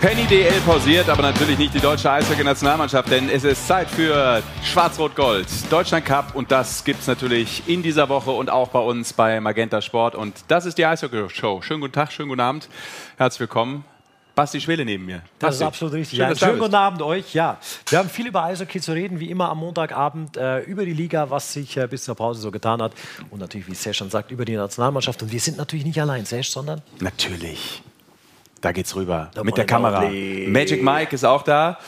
Penny DL pausiert, aber natürlich nicht die deutsche Eishockey-Nationalmannschaft, denn es ist Zeit für Schwarz-Rot-Gold, Deutschland Cup und das gibt es natürlich in dieser Woche und auch bei uns bei Magenta Sport und das ist die Eishockey-Show. Schönen guten Tag, schönen guten Abend, herzlich willkommen. Basti Schwele neben mir. Das Basti. ist absolut richtig. Schön, Ja, schönen guten Abend euch. Ja, wir haben viel über Eishockey zu reden, wie immer am Montagabend äh, über die Liga, was sich äh, bis zur Pause so getan hat und natürlich, wie Sesh schon sagt, über die Nationalmannschaft. Und wir sind natürlich nicht allein, Sesh, sondern Natürlich. Da geht's rüber Der mit der Kamera. Magic Mike ist auch da.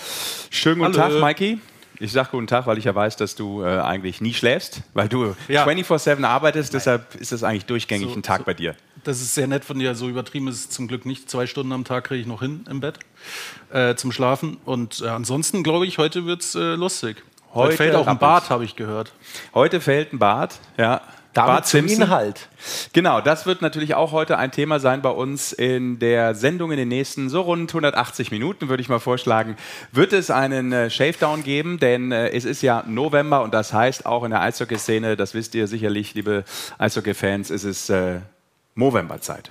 Schönen guten Hallo. Tag, Mikey. Ich sag guten Tag, weil ich ja weiß, dass du äh, eigentlich nie schläfst, weil du Ja. 24-7 arbeitest. Deshalb ist das eigentlich durchgängig So- ein Tag so- bei dir. Das ist sehr nett von dir. So übertrieben ist es zum Glück nicht. Zwei Stunden am Tag kriege ich noch hin im Bett äh, zum Schlafen. Und äh, ansonsten glaube ich, heute wird es äh, lustig. Heute Heute fällt auch ein. Bart, habe ich gehört. Heute fällt ein Bart. Ja. Damit Bart zum Simpson. Inhalt. Genau, das wird natürlich auch heute ein Thema sein bei uns in der Sendung in den nächsten so rund 180 Minuten, würde ich mal vorschlagen. Wird es einen äh, Shavedown geben, denn äh, es ist ja November und das heißt auch in der Eishockey-Szene, das wisst ihr sicherlich, liebe Eishockey-Fans, ist es äh, Movember-Zeit.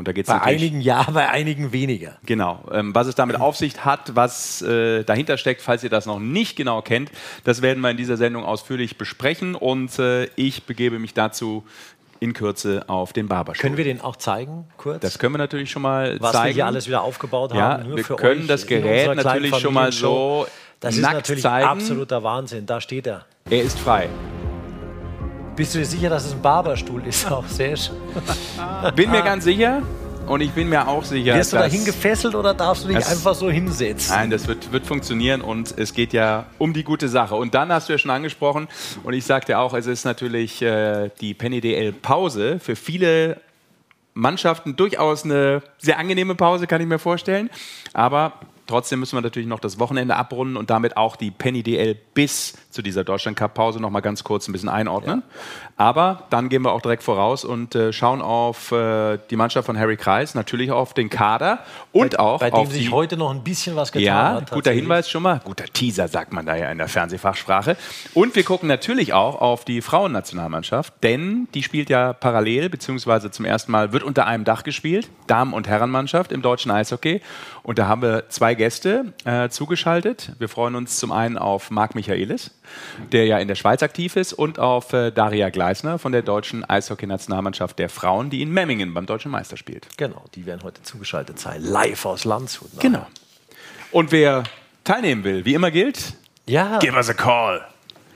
Und da geht es Bei einigen ja, bei einigen weniger. Genau, ähm, was es damit auf sich hat, was äh, dahinter steckt, falls ihr das noch nicht genau kennt, das werden wir in dieser Sendung ausführlich besprechen und äh, ich begebe mich dazu in Kürze auf den Barberstuhl. Können wir den auch zeigen, kurz? das können wir natürlich schon mal was zeigen. wir hier alles wieder aufgebaut Ja, haben. nur wir für können euch das Gerät natürlich schon mal so Das ist nackt natürlich zeigen. absoluter Wahnsinn. Da steht er. Er ist frei. Bist du dir sicher, dass es ein Barberstuhl ist, auch Sesh? Bin mir ganz sicher und ich bin mir auch sicher, Wirst du da dass- hingefesselt oder darfst du dich einfach so hinsetzen? Nein, das wird, wird funktionieren und es geht ja um die gute Sache. Und dann hast du ja schon angesprochen und ich sagte auch, es ist natürlich äh, die Penny DL Pause für viele Mannschaften durchaus eine sehr angenehme Pause, kann ich mir vorstellen. Aber trotzdem müssen wir natürlich noch das Wochenende abrunden und damit auch die Penny DL bis zu dieser Deutschland Cup Pause noch mal ganz kurz ein bisschen einordnen. Aber dann gehen wir auch direkt voraus und äh, schauen auf äh, die Mannschaft von Harry Kreis, natürlich auf den Kader und auch Bei auf dem sich die heute noch ein bisschen was getan ja, hat. guter tatsächlich. Hinweis schon mal. Guter Teaser, sagt man da ja in der Fernsehfachsprache. Und wir gucken natürlich auch auf die Frauennationalmannschaft, denn die spielt ja parallel, beziehungsweise zum ersten Mal wird unter einem Dach gespielt. Damen- und Herrenmannschaft im deutschen Eishockey. Und da haben wir zwei Gäste äh, zugeschaltet. Wir freuen uns zum einen auf Marc Michaelis, der ja in der Schweiz aktiv ist, und auf äh, Daria Gleisner von der deutschen Eishockeynationalmannschaft der Frauen, die in Memmingen beim Deutschen Meister spielt. Genau, die werden heute zugeschaltet sein. Live aus Landshut. ne? Genau. Und wer teilnehmen will, wie immer gilt, Ja. Give us a call.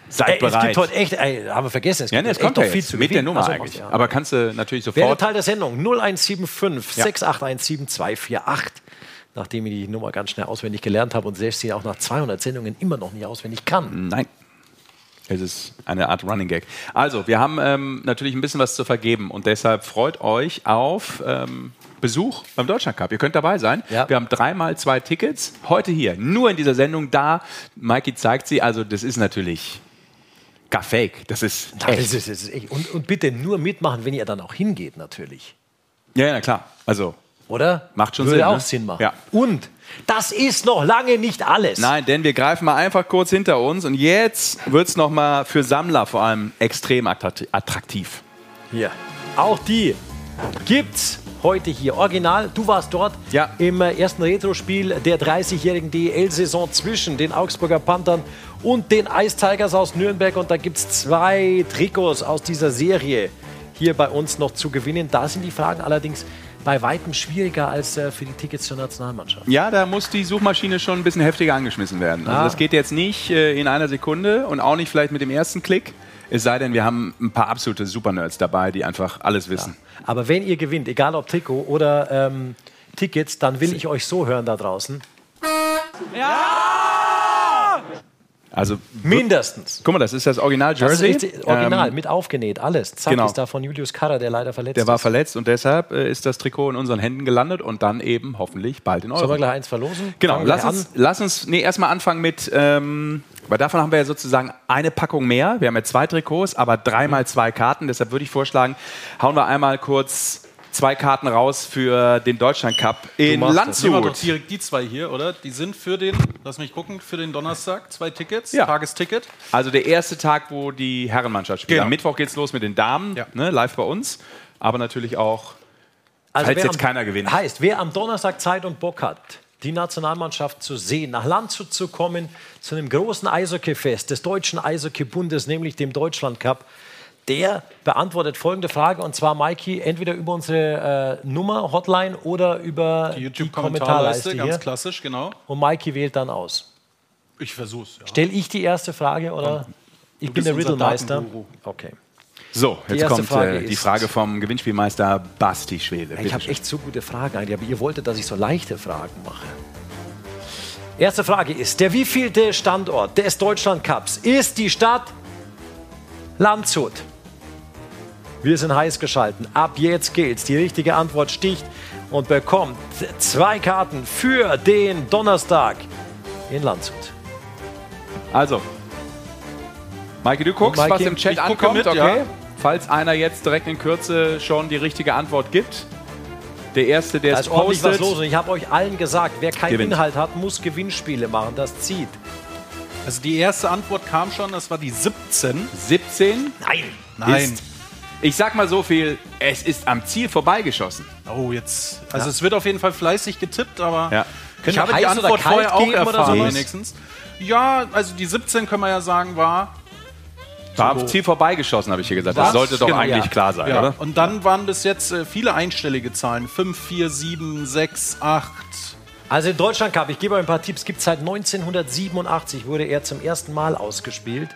Seid Ey, es bereit. gibt heute echt, ey, haben wir vergessen, es ja, gibt ne, es echt kommt noch ja viel zu mit der. Nummer Also, eigentlich. ja. Aber kannst du natürlich sofort. Teil der Sendung 0175 Ja. 6817 248. Nachdem ich die Nummer ganz schnell auswendig gelernt habe und selbst sie auch nach 200 Sendungen immer noch nicht auswendig kann. Nein. Es ist eine Art Running Gag. Also, wir haben ähm, natürlich ein bisschen was zu vergeben und deshalb freut euch auf ähm, Besuch beim Deutschland Cup. Ihr könnt dabei sein. Ja. Wir haben dreimal zwei Tickets. Heute hier, nur in dieser Sendung da. Mikey zeigt sie. Also, das ist natürlich gar fake. Das ist Das echt. ist, das ist echt. Und, und bitte nur mitmachen, wenn ihr dann auch hingeht, natürlich. Ja, ja, klar. Also, Oder? Macht schon Würde Sinn, auch ne? Sinn machen. Ja. Und das ist noch lange nicht alles. Nein, denn wir greifen mal einfach kurz hinter uns und jetzt wird es nochmal für Sammler vor allem extrem attrakt- attraktiv. Hier. Auch die gibt's heute hier. Original, du warst dort Ja. im äh, ersten Retro-Spiel der 30-jährigen DEL-Saison zwischen den Augsburger Panthern und den Ice Tigers aus Nürnberg. Und da gibt's zwei Trikots aus dieser Serie hier bei uns noch zu gewinnen. Da sind die Fragen allerdings bei weitem schwieriger als äh, für die Tickets zur Nationalmannschaft. Ja, da muss die Suchmaschine schon ein bisschen heftiger angeschmissen werden. Also Ah. das geht jetzt nicht äh, in einer Sekunde und auch nicht vielleicht mit dem ersten Klick. Es sei denn, wir haben ein paar absolute Supernerds dabei, die einfach alles wissen. Aber wenn ihr gewinnt, egal ob Trikot oder ähm, Tickets, dann will ich euch so hören da draußen. Also Mindestens. guck mal, das ist das Original Das Jersey. ist die- original, Ähm, mit aufgenäht, alles. Zack, genau. ist da von Julius Karrer, der leider verletzt der war ist. verletzt und deshalb äh, ist das Trikot in unseren Händen gelandet und dann eben hoffentlich bald in Sollen wir gleich eins verlosen? Genau, Fangen lass uns, lass uns nee, erstmal anfangen mit, ähm, weil davon haben wir ja sozusagen eine Packung mehr. Wir haben ja zwei Trikots, aber dreimal zwei Karten. Deshalb würde ich vorschlagen, hauen wir einmal kurz zwei Karten raus für den Deutschland Cup in machst das. Doch Landshut. direkt die zwei hier, oder? Die sind für den, lass mich gucken, für den Donnerstag. Zwei Tickets, Ja. Tagesticket. Also der erste Tag, wo die Herrenmannschaft spielt. Genau. Am Mittwoch geht's los mit den Damen, Ja. ne, live bei uns. Aber natürlich auch, Also falls jetzt am- keiner gewinnt. Heißt, wer am Donnerstag Zeit und Bock hat, die Nationalmannschaft zu sehen, nach Landshut zu kommen, zu einem großen Eishockeyfest des Deutschen Eishockeybundes, nämlich dem Deutschland Cup. Der beantwortet folgende Frage und zwar, Mikey, entweder über unsere äh, Nummer, Hotline oder über Die die, YouTube-Kommentarleiste, Kommentarleiste ganz hier. klassisch, genau. Und Mikey wählt dann aus. Ich versuch's. Ja. Stell ich die erste Frage oder? Ich bin der Riddlemeister. Okay. So, Die jetzt kommt Frage äh, die Frage vom Gewinnspielmeister Basti Schwede. Ich habe echt so gute Fragen eigentlich, aber ihr wolltet, dass ich so leichte Fragen mache. Erste Frage ist, der wievielte Standort des Deutschland Cups ist die Stadt Landshut? Wir sind heiß geschalten. Ab jetzt geht's. Die richtige Antwort sticht und bekommt zwei Karten für den Donnerstag in Landshut. Also, Maike, du guckst, Maike, was im Chat ankommt, mit, okay? ja. Falls einer jetzt direkt in Kürze schon die richtige Antwort gibt. Der Erste, der Da es ist ordentlich was postet. los und ich habe euch allen gesagt, wer keinen Gewinnt. Inhalt hat, muss Gewinnspiele machen. Das zieht. Also die erste Antwort kam schon, das war die 17. 17 Nein. Nein. ist, ich sag mal so viel, es ist am Ziel vorbeigeschossen. Oh, jetzt. Also es wird auf jeden Fall fleißig getippt, aber Ja. ich habe die Antwort vorher auch geben oder erfahren sowas? wenigstens. Ja, also die 17 können wir ja sagen war. War am Ziel vorbeigeschossen, habe ich hier gesagt. Das Was? sollte doch Genau, eigentlich ja. klar sein, Ja. oder? Und dann waren bis jetzt äh, viele einstellige Zahlen. 5, 4, 7, 6, 8. Also in Deutschland Cup, ich gebe euch ein paar Tipps, gibt seit 1987 wurde er zum ersten Mal ausgespielt.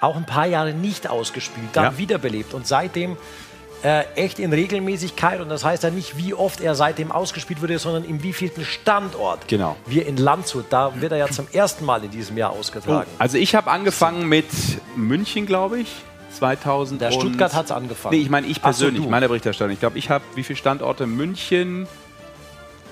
Auch ein paar Jahre nicht ausgespielt, dann Ja. wiederbelebt und seitdem äh, echt in Regelmäßigkeit. Und das heißt ja nicht, wie oft er seitdem ausgespielt wurde, sondern in wievielten Standort. Genau. Wir in Landshut, da wird er ja zum ersten Mal in diesem Jahr ausgetragen. Also ich habe angefangen mit München, glaube ich. 2000 Der Stuttgart hat's angefangen. Nee, ich meine ich so, persönlich, du. meine Berichterstattung. Ich glaube, ich habe wie viele Standorte? München,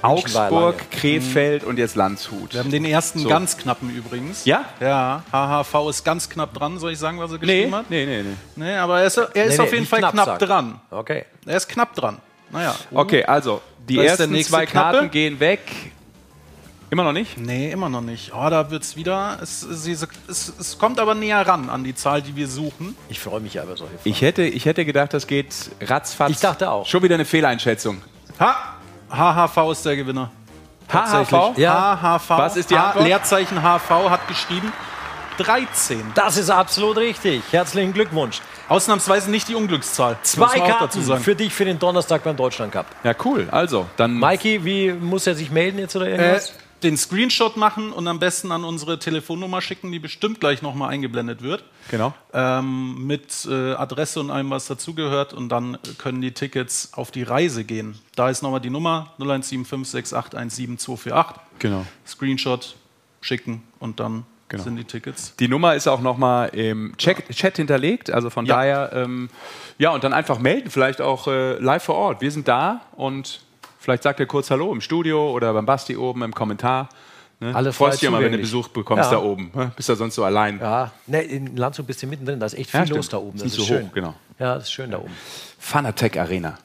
Augsburg. Krefeld und jetzt Landshut. Wir haben den ersten So. ganz knappen übrigens. Ja? Ja, HHV ist ganz knapp dran, soll ich sagen, was er Nee, geschrieben hat? nee, nee, nee. Nee, aber er ist, er ist Nee, auf nee, jeden nicht Fall knapp, sagen. dran. Okay. Er ist knapp dran. Naja. Okay, also die Da ist der ersten zwei Knappe. Karten gehen weg. Immer noch nicht? Nee, immer noch nicht. Oh, da wird's wieder. Es, es, es kommt aber näher ran an die Zahl, die wir suchen. Ich freue mich ja über solche Fragen. Ich hätte, ich hätte gedacht, das geht ratzfatz. Ich dachte auch. Schon wieder eine Fehleinschätzung. Ha! HHV ist der Gewinner. HHV? Ja. HHV. Was ist die H- Antwort? Leerzeichen HV hat geschrieben 13. Das ist absolut richtig. Herzlichen Glückwunsch. Ausnahmsweise nicht die Unglückszahl. Zwei Karten dazu sagen. für dich für den Donnerstag beim Deutschland Cup. Ja, cool. Also, dann Mikey, wie muss er sich melden jetzt oder Äh, irgendwas? Den Screenshot machen und am besten an unsere Telefonnummer schicken, die bestimmt gleich nochmal eingeblendet wird. genau. Ähm, mit äh, Adresse und allem, was dazugehört. Und dann können die Tickets auf die Reise gehen. Da ist nochmal die Nummer 017568172448. Genau. Screenshot schicken und dann Genau. sind die Tickets. Die Nummer ist auch nochmal im Chat, Chat hinterlegt. Also von Ja. daher, ähm, ja, und dann einfach melden, vielleicht auch äh, live vor Ort. Wir sind da und vielleicht sagt ihr kurz Hallo im Studio oder beim Basti oben im Kommentar. Ne? Alle Freust dich immer, wenn du. Besuch bekommst Ja. da oben. ne? Bist ja sonst so allein. Ja, ne, in Landshut bist du mittendrin, da ist echt viel Ja, los da oben. Ist Das nicht ist so schön. hoch, genau. Ja, das ist schön da oben. Fanatec Arena.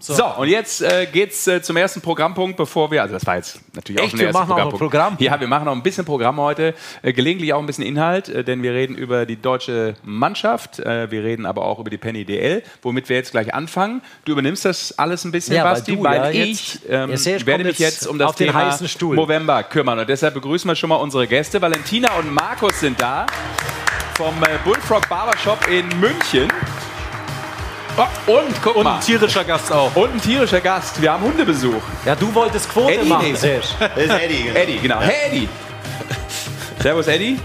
So. und jetzt äh, geht's äh, zum ersten Programmpunkt, bevor wir, also das war jetzt natürlich auch Echt? schon der Wir erste auch Programmpunkt. Programm? Ja, wir machen noch ein bisschen Programm heute, äh, gelegentlich auch ein bisschen Inhalt, äh, denn wir reden über die deutsche Mannschaft, äh, wir reden aber auch über die Penny DL, womit wir jetzt gleich anfangen. Du übernimmst das alles ein bisschen, Ja, weil Basti, du, weil ja, ich jetzt- ähm, seht, werde mich jetzt jetzt um das Thema. November kümmern und deshalb begrüßen wir schon mal unsere Gäste. Valentina und Markus sind da vom äh, Bullfrog Barbershop in München. Oh, und guck Und mal. ein tierischer Gast auch. Und ein tierischer Gast. Wir haben Hundebesuch. Ja, du wolltest Quote Eddie, machen, nee. Sesh. Das ist Eddie. Genau. Eddie, genau. Hey, Eddie. Servus, Eddie.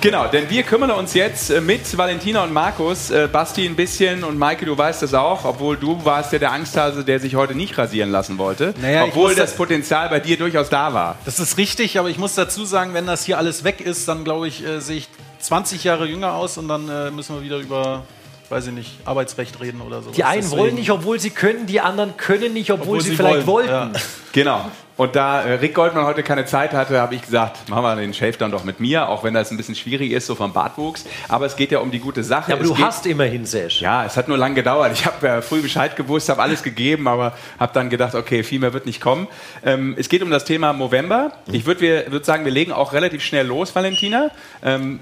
Genau, denn wir kümmern uns jetzt äh, mit Valentina und Markus, äh, Basti ein bisschen und Maike, du weißt das auch, obwohl du warst ja der Angsthase, der sich heute nicht rasieren lassen wollte, Naja, obwohl das das- Potenzial bei dir durchaus da war. Das ist richtig, aber ich muss dazu sagen, wenn das hier alles weg ist, dann glaube ich, äh, sehe ich 20 Jahre jünger aus und dann äh, müssen wir wieder über, weiß ich nicht, Arbeitsrecht reden oder so. Die einen wollen nicht, obwohl sie können, die anderen können nicht, obwohl, Obwohl sie, sie vielleicht wollen, wollten. ja. Genau. Und da äh, Rick Goldmann heute keine Zeit hatte, habe ich gesagt, machen wir den Shave dann doch mit mir, auch wenn das ein bisschen schwierig ist, so vom Bartwuchs. Aber es geht ja um die gute Sache. Ja, aber es du geht, hast immerhin Sesh. Ja, es hat nur lang gedauert. Ich habe äh, früh Bescheid gewusst, habe alles gegeben, aber habe dann gedacht, okay, viel mehr wird nicht kommen. Ähm, es geht um das Thema November. Ich würde würd sagen, wir legen auch relativ schnell los, Valentina. Ähm,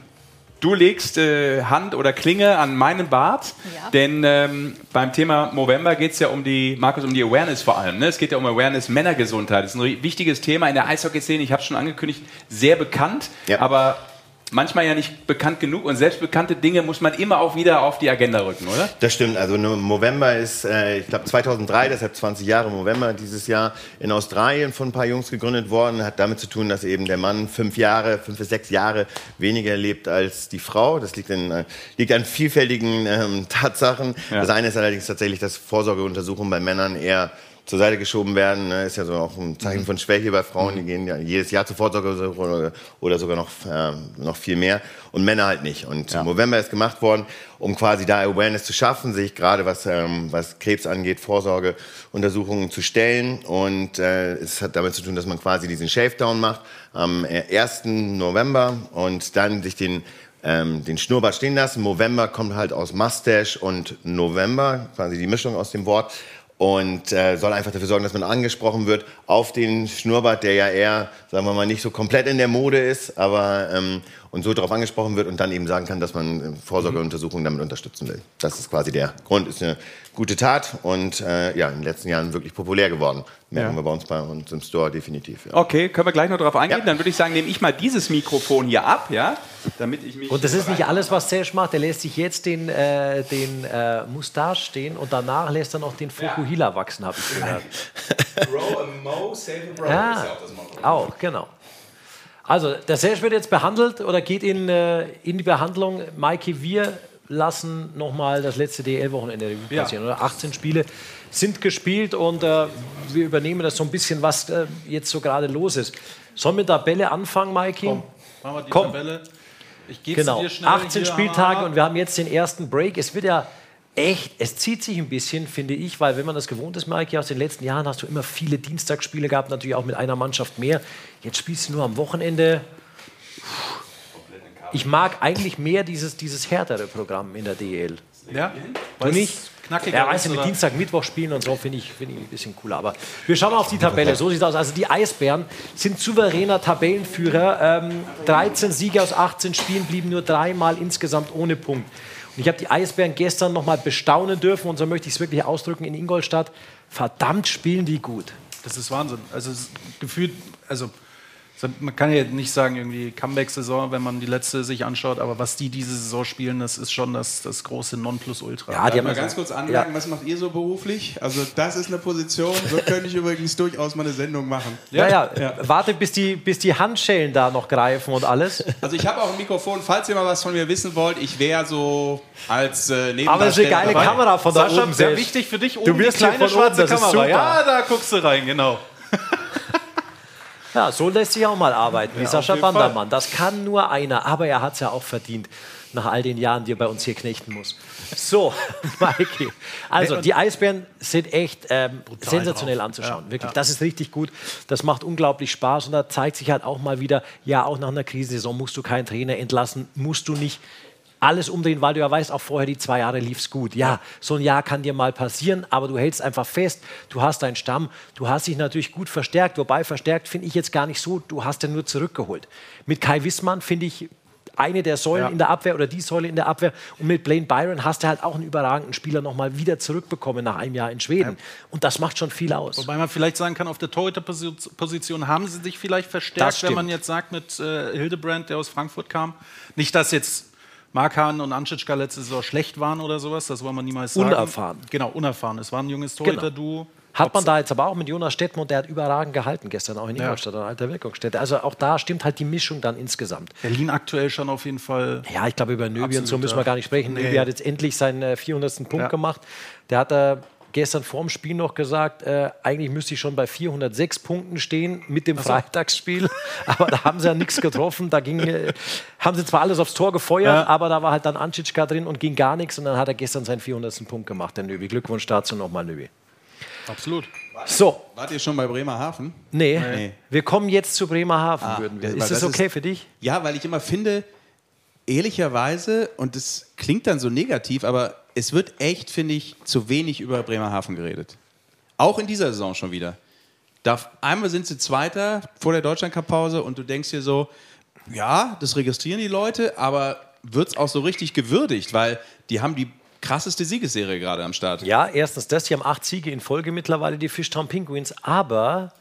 Du legst äh, Hand oder Klinge an meinen Bart, Ja. denn ähm, beim Thema Movember geht es ja um die, Markus, um die Awareness vor allem. Ne? Es geht ja um Awareness Männergesundheit. Das ist ein wichtiges Thema in der Eishockey-Szene. Ich habe es schon angekündigt, sehr bekannt, Ja. aber manchmal ja nicht bekannt genug. Und selbst bekannte Dinge muss man immer auch wieder auf die Agenda rücken, oder? Das stimmt. Also no- Movember ist, äh, ich glaube 2003, deshalb 20 Jahre Movember dieses Jahr in Australien von ein paar Jungs gegründet worden. Hat damit zu tun, dass eben der Mann fünf Jahre, fünf bis sechs Jahre weniger lebt als die Frau. Das liegt, in, äh, liegt an vielfältigen ähm, Tatsachen. Ja. Das eine ist allerdings tatsächlich, dass Vorsorgeuntersuchungen bei Männern eher zur Seite geschoben werden. Ne? Ist ja so auch ein Zeichen von Schwäche bei Frauen. Die gehen ja jedes Jahr zur Vorsorgeuntersuchung oder, sogar noch, ähm, noch viel mehr. Und Männer halt nicht. Und Ja. November ist gemacht worden, um quasi da Awareness zu schaffen, sich gerade was, ähm, was Krebs angeht, Vorsorgeuntersuchungen zu stellen. Und äh, es hat damit zu tun, dass man quasi diesen Shavedown macht am äh, 1. November und dann sich den ähm, den Schnurrbart stehen lassen. November kommt halt aus Mustache und November, quasi die Mischung aus dem Wort. Und äh, soll einfach dafür sorgen, dass man angesprochen wird auf den Schnurrbart, der ja eher, sagen wir mal, nicht so komplett in der Mode ist, aber ähm, und so darauf angesprochen wird und dann eben sagen kann, dass man äh, Vorsorgeuntersuchungen damit unterstützen will. Das ist quasi der Grund. Ist eine gute Tat und äh, ja, in den letzten Jahren wirklich populär geworden. Merken Ja. wir bei uns bei uns im Store definitiv. Ja. Okay, können wir gleich noch darauf eingehen. Ja. Dann würde ich sagen, nehme ich mal dieses Mikrofon hier ab, ja, damit ich mich. Und das ist nicht alles, was Serge macht. Der lässt sich jetzt den, äh, den äh, Mustache stehen und danach lässt er noch den Fukuhila wachsen, habe ich gehört. Grow a Mo, save a Bro. Ja, auch, genau. Also, der Serge wird jetzt behandelt oder geht in, äh, in die Behandlung. Maike, wir lassen nochmal das letzte DL-Wochenende Revue Ja. passieren. Oder? 18 Spiele sind gespielt und äh, wir übernehmen das so ein bisschen, was äh, jetzt so gerade los ist. Sollen wir Tabelle anfangen, Maike? Machen wir die Komm. Tabelle. Ich gebe Genau, dir schnell 18 hier, Spieltage und wir haben jetzt den ersten Break. Es wird ja echt, es zieht sich ein bisschen, finde ich, weil wenn man das gewohnt ist, Maike, aus den letzten Jahren hast du immer viele Dienstagsspiele gehabt, natürlich auch mit einer Mannschaft mehr. Jetzt spielst du nur am Wochenende. Ich mag eigentlich mehr dieses, dieses härtere Programm in der DL. Ja? Du nicht? Knackiger Ja, weißt du, mit? Dienstag, Mittwoch spielen und so finde ich, finde ich ein bisschen cooler. Aber wir schauen mal auf die Tabelle. So sieht es aus. Also die Eisbären sind souveräner Tabellenführer. Ähm, 13 Siege aus 18 Spielen blieben nur dreimal insgesamt ohne Punkt. Und ich habe die Eisbären gestern noch mal bestaunen dürfen und so möchte ich es wirklich ausdrücken in Ingolstadt. Verdammt spielen die gut. Das ist Wahnsinn. Also gefühlt, also so- man kann ja nicht sagen irgendwie Comeback-Saison, wenn man die letzte sich anschaut, aber was die diese Saison spielen, das ist schon das, das große Nonplusultra. Ja, die haben Mal also- ganz kurz anmerken, Ja. was macht ihr so beruflich? Also das ist eine Position, so könnte ich übrigens durchaus mal eine Sendung machen. Ja, ja, warte, bis die, bis die Handschellen da noch greifen und alles. Also ich habe auch ein Mikrofon, falls ihr mal was von mir wissen wollt. Ich wäre so als äh, Aber es ist eine Nebendarsteller geile dabei. Kamera von da Sascha, oben. sehr wichtig für dich, oben wirst die hier kleine von oben, schwarze das ist Kamera. super. Ja, da guckst du rein, genau. Ja, so lässt sich auch mal arbeiten, wie Ja, Sascha. Bandermann. Das kann nur einer, aber er hat es ja auch verdient, nach all den Jahren, die er bei uns hier knechten muss. So, Maiki. Also, die Eisbären sind echt ähm, sensationell drauf. anzuschauen. Ja, Wirklich, ja. das ist richtig gut. Das macht unglaublich Spaß und da zeigt sich halt auch mal wieder, ja, auch nach einer Krisensaison musst du keinen Trainer entlassen, musst du nicht alles umdrehen, weil du ja weißt, auch vorher die zwei Jahre lief es gut. Ja, so ein Jahr kann dir mal passieren, aber du hältst einfach fest, du hast deinen Stamm, du hast dich natürlich gut verstärkt, wobei verstärkt finde ich jetzt gar nicht so, du hast ja nur zurückgeholt. Mit Kai Wissmann finde ich eine der Säulen Ja. in der Abwehr oder die Säule in der Abwehr und mit Blaine Byron hast du halt auch einen überragenden Spieler nochmal wieder zurückbekommen nach einem Jahr in Schweden. Und das macht schon viel aus. Wobei man vielleicht sagen kann, auf der Torhüterposition haben sie sich vielleicht verstärkt, wenn man jetzt sagt mit äh, Hildebrand, der aus Frankfurt kam. Nicht, dass jetzt Mark Hahn und Anschitschka letzte Saison schlecht waren oder sowas, das wollen wir niemals sagen. Unerfahren. Genau, unerfahren. Es war ein junges Genau. Torhüter-Duo. Hat man da jetzt aber auch mit Jonas Stettmund, der hat überragend gehalten gestern auch in Ingolstadt an alter Wirkungsstätte. Also auch da stimmt halt die Mischung dann insgesamt. Berlin aktuell schon auf jeden Fall. Ja, ich glaube, über Nöbi und so müssen ja. wir gar nicht sprechen. Nee. Nöbi hat jetzt endlich seinen äh, 400. Punkt Ja. gemacht. Der hat äh, gestern vorm Spiel noch gesagt, äh, eigentlich müsste ich schon bei 406 Punkten stehen mit dem Freitagsspiel. aber da haben sie ja nichts getroffen. Da ging, äh, haben sie zwar alles aufs Tor gefeuert, Ja. aber da war halt dann Anschitschka drin und ging gar nichts. Und dann hat er gestern seinen 400. Punkt gemacht, der Nöbi. Glückwunsch dazu nochmal, Nöbi. Absolut. So, Wart ihr schon bei Bremerhaven? nee, Nee. wir kommen jetzt zu Bremerhaven, würden wir. Ist das das okay ist- für dich? Ja, weil ich immer finde, ehrlicherweise, und das klingt dann so negativ, aber es wird echt, finde ich, zu wenig über Bremerhaven geredet. Auch in dieser Saison schon wieder. Da, einmal sind sie Zweiter vor der Deutschlandcup-Pause und du denkst dir so, ja, das registrieren die Leute, aber wird es auch so richtig gewürdigt, weil die haben die krasseste Siegesserie gerade am Start. Ja, erstens das, sie haben acht Siege in Folge mittlerweile, die Fishtown Penguins, aber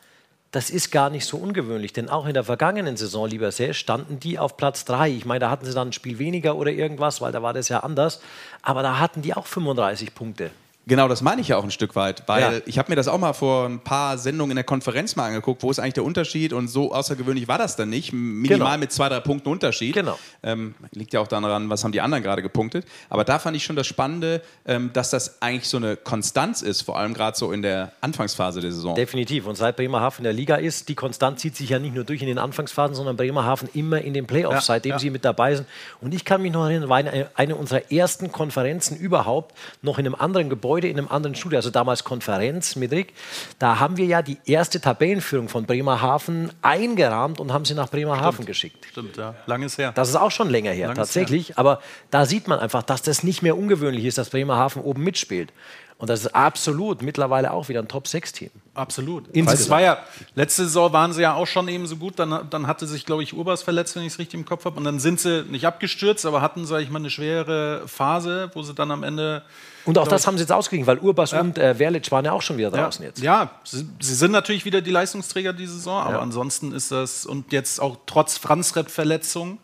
das ist gar nicht so ungewöhnlich, denn auch in der vergangenen Saison, lieber Sesh, standen die auf Platz 3. Ich meine, da hatten sie dann ein Spiel weniger oder irgendwas, weil da war das ja anders, aber da hatten die auch 35 Punkte. Genau, das meine ich ja auch ein Stück weit, weil Ja. ich habe mir das auch mal vor ein paar Sendungen in der Konferenz mal angeguckt, wo ist eigentlich der Unterschied und so außergewöhnlich war das dann nicht, minimal Genau. mit zwei, drei Punkten Unterschied. Genau. Ähm, liegt ja auch daran, was haben die anderen gerade gepunktet. Aber da fand ich schon das Spannende, ähm, dass das eigentlich so eine Konstanz ist, vor allem gerade so in der Anfangsphase der Saison. Definitiv. Und seit Bremerhaven in der Liga ist, die Konstant zieht sich ja nicht nur durch in den Anfangsphasen, sondern Bremerhaven immer in den Playoffs, Ja, seitdem ja. sie mit dabei sind. Und ich kann mich noch erinnern, war eine, eine unserer ersten Konferenzen überhaupt, noch in einem anderen Gebäude, in einem anderen Studio, also damals Konferenz mit Rick. Da haben wir ja die erste Tabellenführung von Bremerhaven eingerahmt und haben sie nach Bremerhaven geschickt. Stimmt, ja. Langes her. Das ist auch schon länger her, Langes tatsächlich. Aber da sieht man einfach, dass das nicht mehr ungewöhnlich ist, dass Bremerhaven oben mitspielt. Und das ist absolut mittlerweile auch wieder ein Top-6-Team. Absolut. Insgesamt. Es war ja, letzte Saison waren sie ja auch schon eben so gut. Dann, dann hatte sich, glaube ich, Urbas verletzt, wenn ich es richtig im Kopf habe. Und dann sind sie nicht abgestürzt, aber hatten, sage ich mal, eine schwere Phase, wo sie dann am Ende. Und auch das haben sie jetzt ausgeglichen, weil Urbas und äh, Verlic waren ja auch schon wieder draußen jetzt. Ja, sie, sie sind natürlich wieder die Leistungsträger diese Saison, aber ansonsten ist das, und jetzt auch trotz Franz-Rep-Verletzung,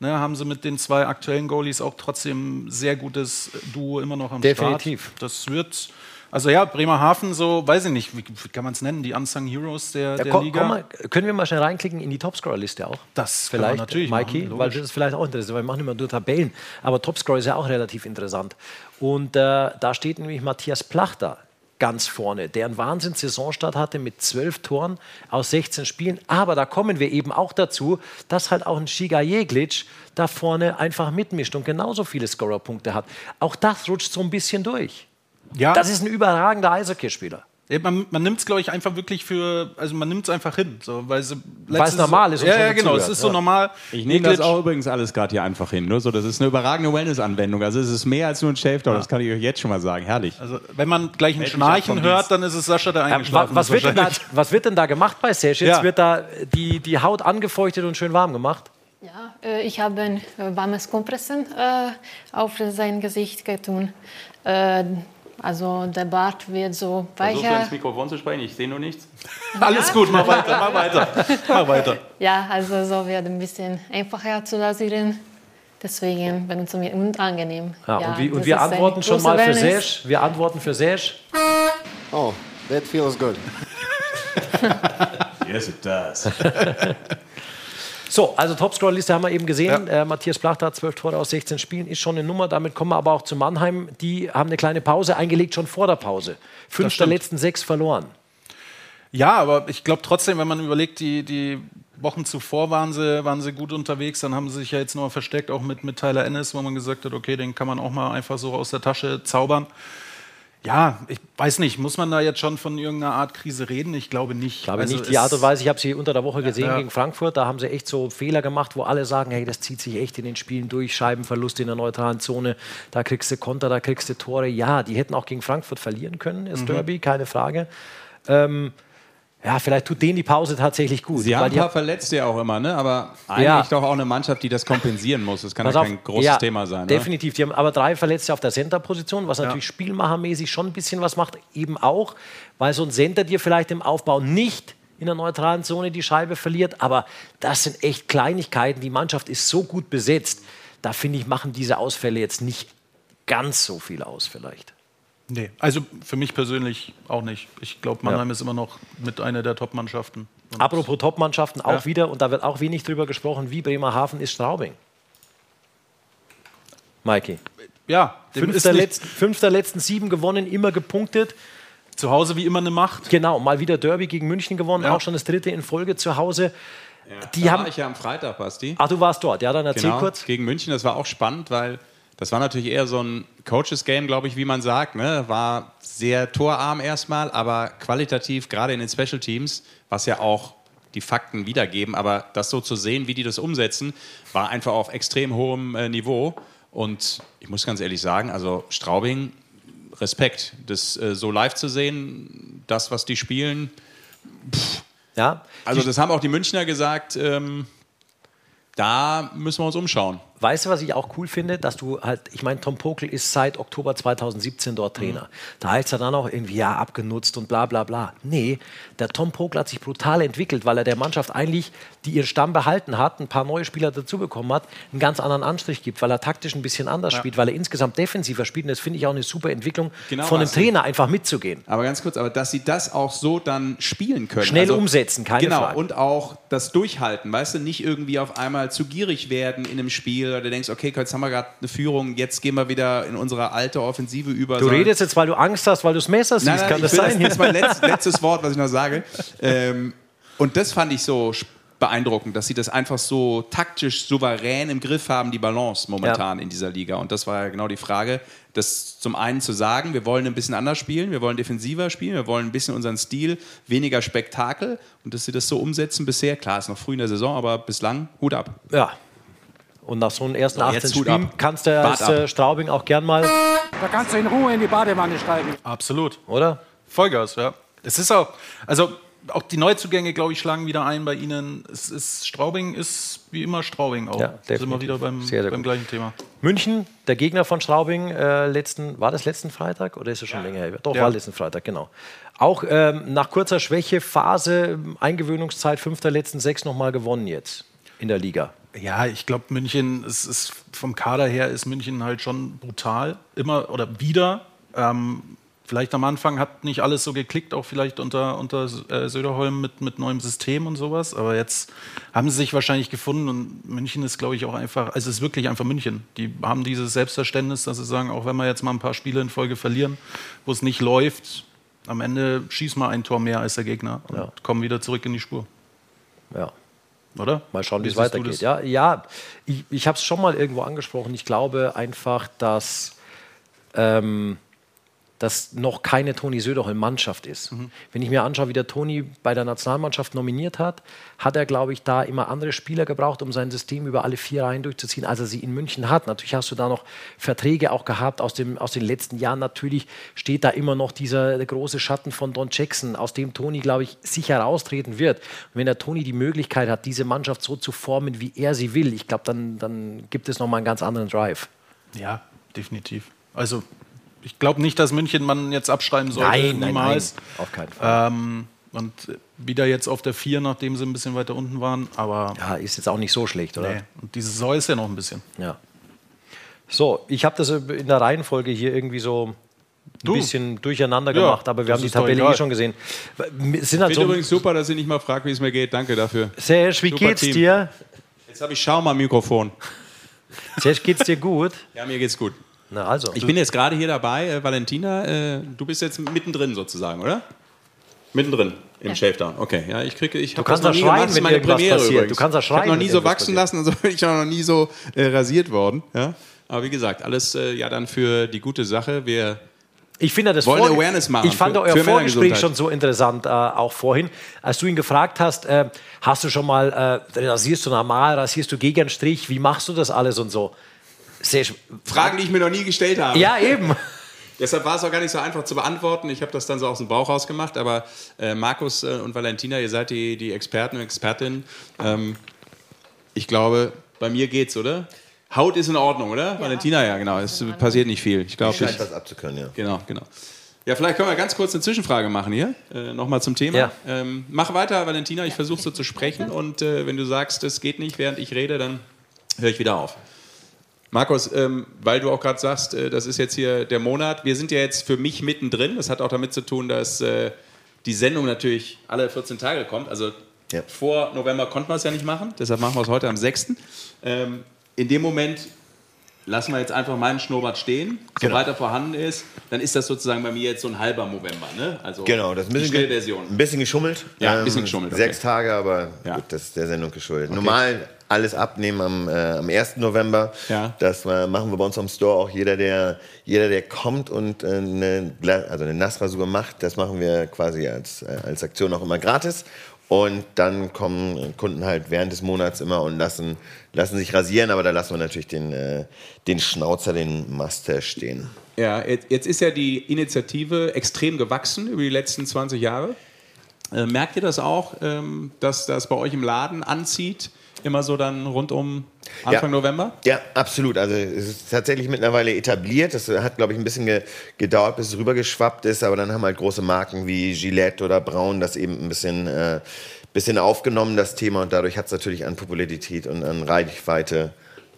ne, haben sie mit den zwei aktuellen Goalies auch trotzdem ein sehr gutes Duo immer noch am Definitiv. Start. Das wird, also ja, Bremerhaven, so, weiß ich nicht, wie, wie kann man es nennen, die Unsung Heroes der, Ja, der komm, Liga. komm mal, können wir mal schnell reinklicken in die Topscorer-Liste auch? Das vielleicht, natürlich Mikey, machen, weil das ist vielleicht auch interessant, weil wir machen immer nur Tabellen. Aber Topscorer ist ja auch relativ interessant. Und äh, da steht nämlich Matthias Plachter ganz vorne, der einen Wahnsinns-Saisonstart hatte mit zwölf Toren aus 16 Spielen. Aber da kommen wir eben auch dazu, dass halt auch ein Shiga Jeglic da vorne einfach mitmischt und genauso viele Scorerpunkte hat. Auch das rutscht so ein bisschen durch. ja, Das ist ein überragender Eishockeyspieler. Ja, Man, man nimmt es, glaube ich, einfach wirklich für, also man nimmt es einfach hin, so, weil es normal ist und Ja, ja, genau, es ist so ja. normal. Ich nehme das auch übrigens alles gerade hier einfach hin. Ne? So, das ist eine überragende Wellness-Anwendung. Also es ist mehr als nur ein Shavedown, das kann ich euch jetzt schon mal sagen. Herrlich. Also, wenn man gleich ein Schnarchen hört, dann ist es Sascha, der Ja, eingeschlafen wa- was, ist. wird denn da, was wird denn da gemacht bei Sesh? Jetzt Ja. wird da die, die Haut angefeuchtet und schön warm gemacht. Ja, äh, ich habe ein äh, warmes Kompressen äh, auf sein Gesicht getan. Also der Bart wird so weicher. Mikrofon zu sprechen, ich sehe nur nichts. Alles gut, mach weiter, mach weiter. Mach weiter. Ja, also so wird ein bisschen einfacher zu rasieren. Deswegen benutzen wir unangenehm. Ja, und, wie, und wir antworten schon mal für. Sesh. Wir antworten für Sesh. Oh, that feels good. Yes, it does. So, also Topscorer-Liste haben wir eben gesehen. Äh, Matthias Plachter hat 12 Tore aus 16 Spielen, ist schon eine Nummer. Damit kommen wir aber auch zu Mannheim. Die haben eine kleine Pause eingelegt, schon vor der Pause. Fünf der letzten sechs verloren. Ja, aber ich glaube trotzdem, wenn man überlegt, die, die Wochen zuvor waren sie, waren sie gut unterwegs, dann haben sie sich ja jetzt nochmal versteckt, auch mit, mit Tyler Ennis, wo man gesagt hat, okay, den kann man auch mal einfach so aus der Tasche zaubern. Ja, ich weiß nicht, muss man da jetzt schon von irgendeiner Art Krise reden? Ich glaube nicht. Ich glaube Also nicht die Art und Weise. Ich habe sie unter der Woche gesehen Ja. gegen Frankfurt. Da haben sie echt so Fehler gemacht, wo alle sagen, hey, das zieht sich echt in den Spielen durch. Scheibenverlust in der neutralen Zone. Da kriegst du Konter, da kriegst du Tore. Ja, die hätten auch gegen Frankfurt verlieren können, ist Mhm. Derby, keine Frage. Ähm, ja, vielleicht tut denen die Pause tatsächlich gut. Sie haben ein paar Verletzte ja auch immer, ne? aber eigentlich Ja. doch auch eine Mannschaft, die das kompensieren muss. Das kann Pass ja auf, kein großes ja, Thema sein. Ne? Definitiv. Die haben aber drei Verletzte auf der Center-Position, was natürlich spielmachermäßig schon ein bisschen was macht. Eben auch, weil so ein Center dir vielleicht im Aufbau nicht in der neutralen Zone die Scheibe verliert. Aber das sind echt Kleinigkeiten. Die Mannschaft ist so gut besetzt. Da finde ich, machen diese Ausfälle jetzt nicht ganz so viel aus, vielleicht. Nee, also für mich persönlich auch nicht. Ich glaube, Mannheim ist immer noch mit einer der Top-Mannschaften. Apropos Top-Mannschaften, auch Ja. wieder, und da wird auch wenig drüber gesprochen, wie Bremerhaven ist Straubing. Maiki. Ja, dem Fünf ist der, nicht letzten, fünf der letzten sieben gewonnen, immer gepunktet. zu Hause wie immer eine Macht. Genau, mal wieder Derby gegen München gewonnen, Ja. auch schon das dritte in Folge zu Hause. Die da haben. war ich ja am Freitag, Basti. Ach, du warst dort, ja, dann erzähl Genau, kurz. gegen München. Das war auch spannend, weil das war natürlich eher so ein Coaches-Game, glaube ich, wie man sagt. Ne? War sehr torarm erstmal, aber qualitativ, gerade in den Special Teams, was ja auch die Fakten wiedergeben, aber das so zu sehen, wie die das umsetzen, war einfach auf extrem hohem äh, Niveau. Und ich muss ganz ehrlich sagen, also Straubing, Respekt, das äh, so live zu sehen, das, was die spielen. Ja, Also das haben auch die Münchner gesagt, ähm, da müssen wir uns umschauen. Weißt du, was ich auch cool finde, dass du halt, ich meine, Tom Pokel ist seit Oktober 2017 dort Trainer. Mhm. Da heißt er dann auch irgendwie, ja, abgenutzt und bla bla bla. Nee, der Tom Pokel hat sich brutal entwickelt, weil er der Mannschaft eigentlich, die ihren Stamm behalten hat, ein paar neue Spieler dazu bekommen hat, einen ganz anderen Anstrich gibt, weil er taktisch ein bisschen anders ja. spielt, weil er insgesamt defensiver spielt. Und das finde ich auch eine super Entwicklung genau, von einem Trainer, einfach mitzugehen. Aber ganz kurz, aber dass sie das auch so dann spielen können. Schnell also, umsetzen, keine genau, Frage. Und auch das Durchhalten, weißt du, nicht irgendwie auf einmal zu gierig werden in einem Spiel oder du denkst, okay, jetzt haben wir gerade eine Führung, jetzt gehen wir wieder in unsere alte Offensive über. Du redest jetzt, weil du Angst hast, weil du das Messer siehst, nein, nein, kann das sein? Das ist mein letzt, letztes Wort, was ich noch sage. Ähm, und das fand ich so beeindruckend, dass sie das einfach so taktisch souverän im Griff haben, die Balance momentan ja. in dieser Liga. Und das war ja genau die Frage, das zum einen zu sagen, wir wollen ein bisschen anders spielen, wir wollen defensiver spielen, wir wollen ein bisschen unseren Stil, weniger Spektakel und dass sie das so umsetzen bisher, klar, ist noch früh in der Saison, aber bislang Hut ab. Ja. Und nach so einem ersten 18 Spielen kannst du als äh, Straubing auch gern mal. Da kannst du in Ruhe in die Badewanne steigen. Absolut. Oder? Vollgas, ja. Es ist auch, also auch die Neuzugänge, glaube ich, schlagen wieder ein bei Ihnen. Es ist, Straubing ist wie immer Straubing auch. Ja, definitiv. sind wir wieder beim, sehr, sehr beim gleichen Thema. München, der Gegner von Straubing, äh, letzten, war das letzten Freitag oder ist es schon ja. länger her? Doch, ja. war letzten Freitag, genau. Auch ähm, nach kurzer Schwächephase, Eingewöhnungszeit, fünfter letzten sechs nochmal gewonnen jetzt in der Liga. Ja, ich glaube, München, es ist vom Kader her ist München halt schon brutal. Immer oder wieder. Ähm, vielleicht am Anfang hat nicht alles so geklickt, auch vielleicht unter, unter äh, Söderholm mit, mit neuem System und sowas. Aber jetzt haben sie sich wahrscheinlich gefunden und München ist, glaube ich, auch einfach, also es ist wirklich einfach München. Die haben dieses Selbstverständnis, dass sie sagen, auch wenn wir jetzt mal ein paar Spiele in Folge verlieren, wo es nicht läuft, am Ende schießt mal ein Tor mehr als der Gegner und ja. kommen wieder zurück in die Spur. Ja. Oder? Mal schauen, wie es weitergeht. Ja, ja, ich, ich habe es schon mal irgendwo angesprochen. Ich glaube einfach, dass ähm, dass noch keine Toni Söderholm-Mannschaft ist. Mhm. Wenn ich mir anschaue, wie der Toni bei der Nationalmannschaft nominiert hat, hat er, glaube ich, da immer andere Spieler gebraucht, um sein System über alle vier Reihen durchzuziehen, als er sie in München hat. Natürlich hast du da noch Verträge auch gehabt aus, dem, aus den letzten Jahren. Natürlich steht da immer noch dieser große Schatten von Don Jackson, aus dem Toni, glaube ich, sicher raustreten wird. Und wenn der Toni die Möglichkeit hat, diese Mannschaft so zu formen, wie er sie will, ich glaube, dann, dann gibt es nochmal einen ganz anderen Drive. Ja, definitiv. Also ich glaube nicht, dass München man jetzt abschreiben sollte. Nein, niemals. Nein, nein, auf keinen Fall. Ähm, und wieder jetzt auf der 4, nachdem sie ein bisschen weiter unten waren. Aber ja, ist jetzt auch nicht so schlecht, oder? Nee. Und diese Saison ist ja noch ein bisschen. Ja. So, ich habe das in der Reihenfolge hier irgendwie so ein du. bisschen durcheinander ja, gemacht, aber wir haben die Tabelle eh schon gesehen. Es sind halt ich so übrigens super, dass ihr nicht mal fragt, wie es mir geht. Danke dafür. Serge, wie super geht's Team. dir? Jetzt habe ich Schaum am Mikrofon. Serge, geht's dir gut? Ja, mir geht's gut. Na also. Ich bin jetzt gerade hier dabei, äh, Valentina. Äh, du bist jetzt mittendrin sozusagen, oder? Mittendrin im ja. Shavedown. Okay, ja, ich kriege, ich habe das noch nie schreien, gemacht. Das ist meine Premiere passiert. übrigens. Du kannst das schreien. Ich habe noch nie so wachsen passiert. lassen, also bin ich auch noch nie so äh, rasiert worden. Ja? Aber wie gesagt, alles äh, ja dann für die gute Sache. Wir ich finde das Wollen Awareness machen. Ich fand für, euer Vorgespräch schon so interessant, äh, auch vorhin, als du ihn gefragt hast, äh, hast du schon mal, äh, rasierst du normal, rasierst du gegen Strich, wie machst du das alles und so? Sehr Fragen, die ich mir noch nie gestellt habe. Ja, eben. Deshalb war es auch gar nicht so einfach zu beantworten. Ich habe das dann so aus dem Bauch raus gemacht. Aber äh, Markus äh, und Valentina, ihr seid die, die Experten und Expertinnen. Ähm, ich glaube, bei mir geht's, oder? Haut ist in Ordnung, oder? Ja. Valentina, ja, genau. Es passiert nicht viel. Ich glaube, ich scheint was abzukönnen, ja. Genau, genau. Ja, vielleicht können wir ganz kurz eine Zwischenfrage machen hier. Äh, Nochmal zum Thema. Ja. Ähm, mach weiter, Valentina. Ich versuche so zu sprechen. Und äh, wenn du sagst, es geht nicht, während ich rede, dann höre ich wieder auf. Markus, ähm, weil du auch gerade sagst, äh, das ist jetzt hier der Monat. Wir sind ja jetzt für mich mittendrin. Das hat auch damit zu tun, dass äh, die Sendung natürlich alle 14 Tage kommt. Also ja. vor November konnten wir es ja nicht machen. Deshalb machen wir es heute am 6. Ähm, in dem Moment lassen wir jetzt einfach meinen Schnurrbart stehen. Genau. Sobald er vorhanden ist, dann ist das sozusagen bei mir jetzt so ein halber November. Ne? Also genau, das ist ein bisschen, ein bisschen geschummelt. Ja, ein bisschen ähm, geschummelt. Okay. Sechs Tage, aber ja. gut, das ist der Sendung geschuldet. Okay. Normal alles abnehmen am, äh, am 1. November. Ja. Das äh, machen wir bei uns am Store auch. Jeder, der, jeder, der kommt und äh, eine, also eine Nassrasur macht, das machen wir quasi als, äh, als Aktion auch immer gratis. Und dann kommen Kunden halt während des Monats immer und lassen, lassen sich rasieren, aber da lassen wir natürlich den, äh, den Schnauzer, den Master stehen. Ja, jetzt ist ja die Initiative extrem gewachsen über die letzten 20 Jahre. Äh, merkt ihr das auch, ähm, dass das bei euch im Laden anzieht? Immer so dann rund um Anfang ja. November? Ja, absolut. Also es ist tatsächlich mittlerweile etabliert. Das hat, glaube ich, ein bisschen ge gedauert, bis es rübergeschwappt ist. Aber dann haben halt große Marken wie Gillette oder Braun das eben ein bisschen, äh, bisschen aufgenommen, das Thema. Und dadurch hat es natürlich an Popularität und an Reichweite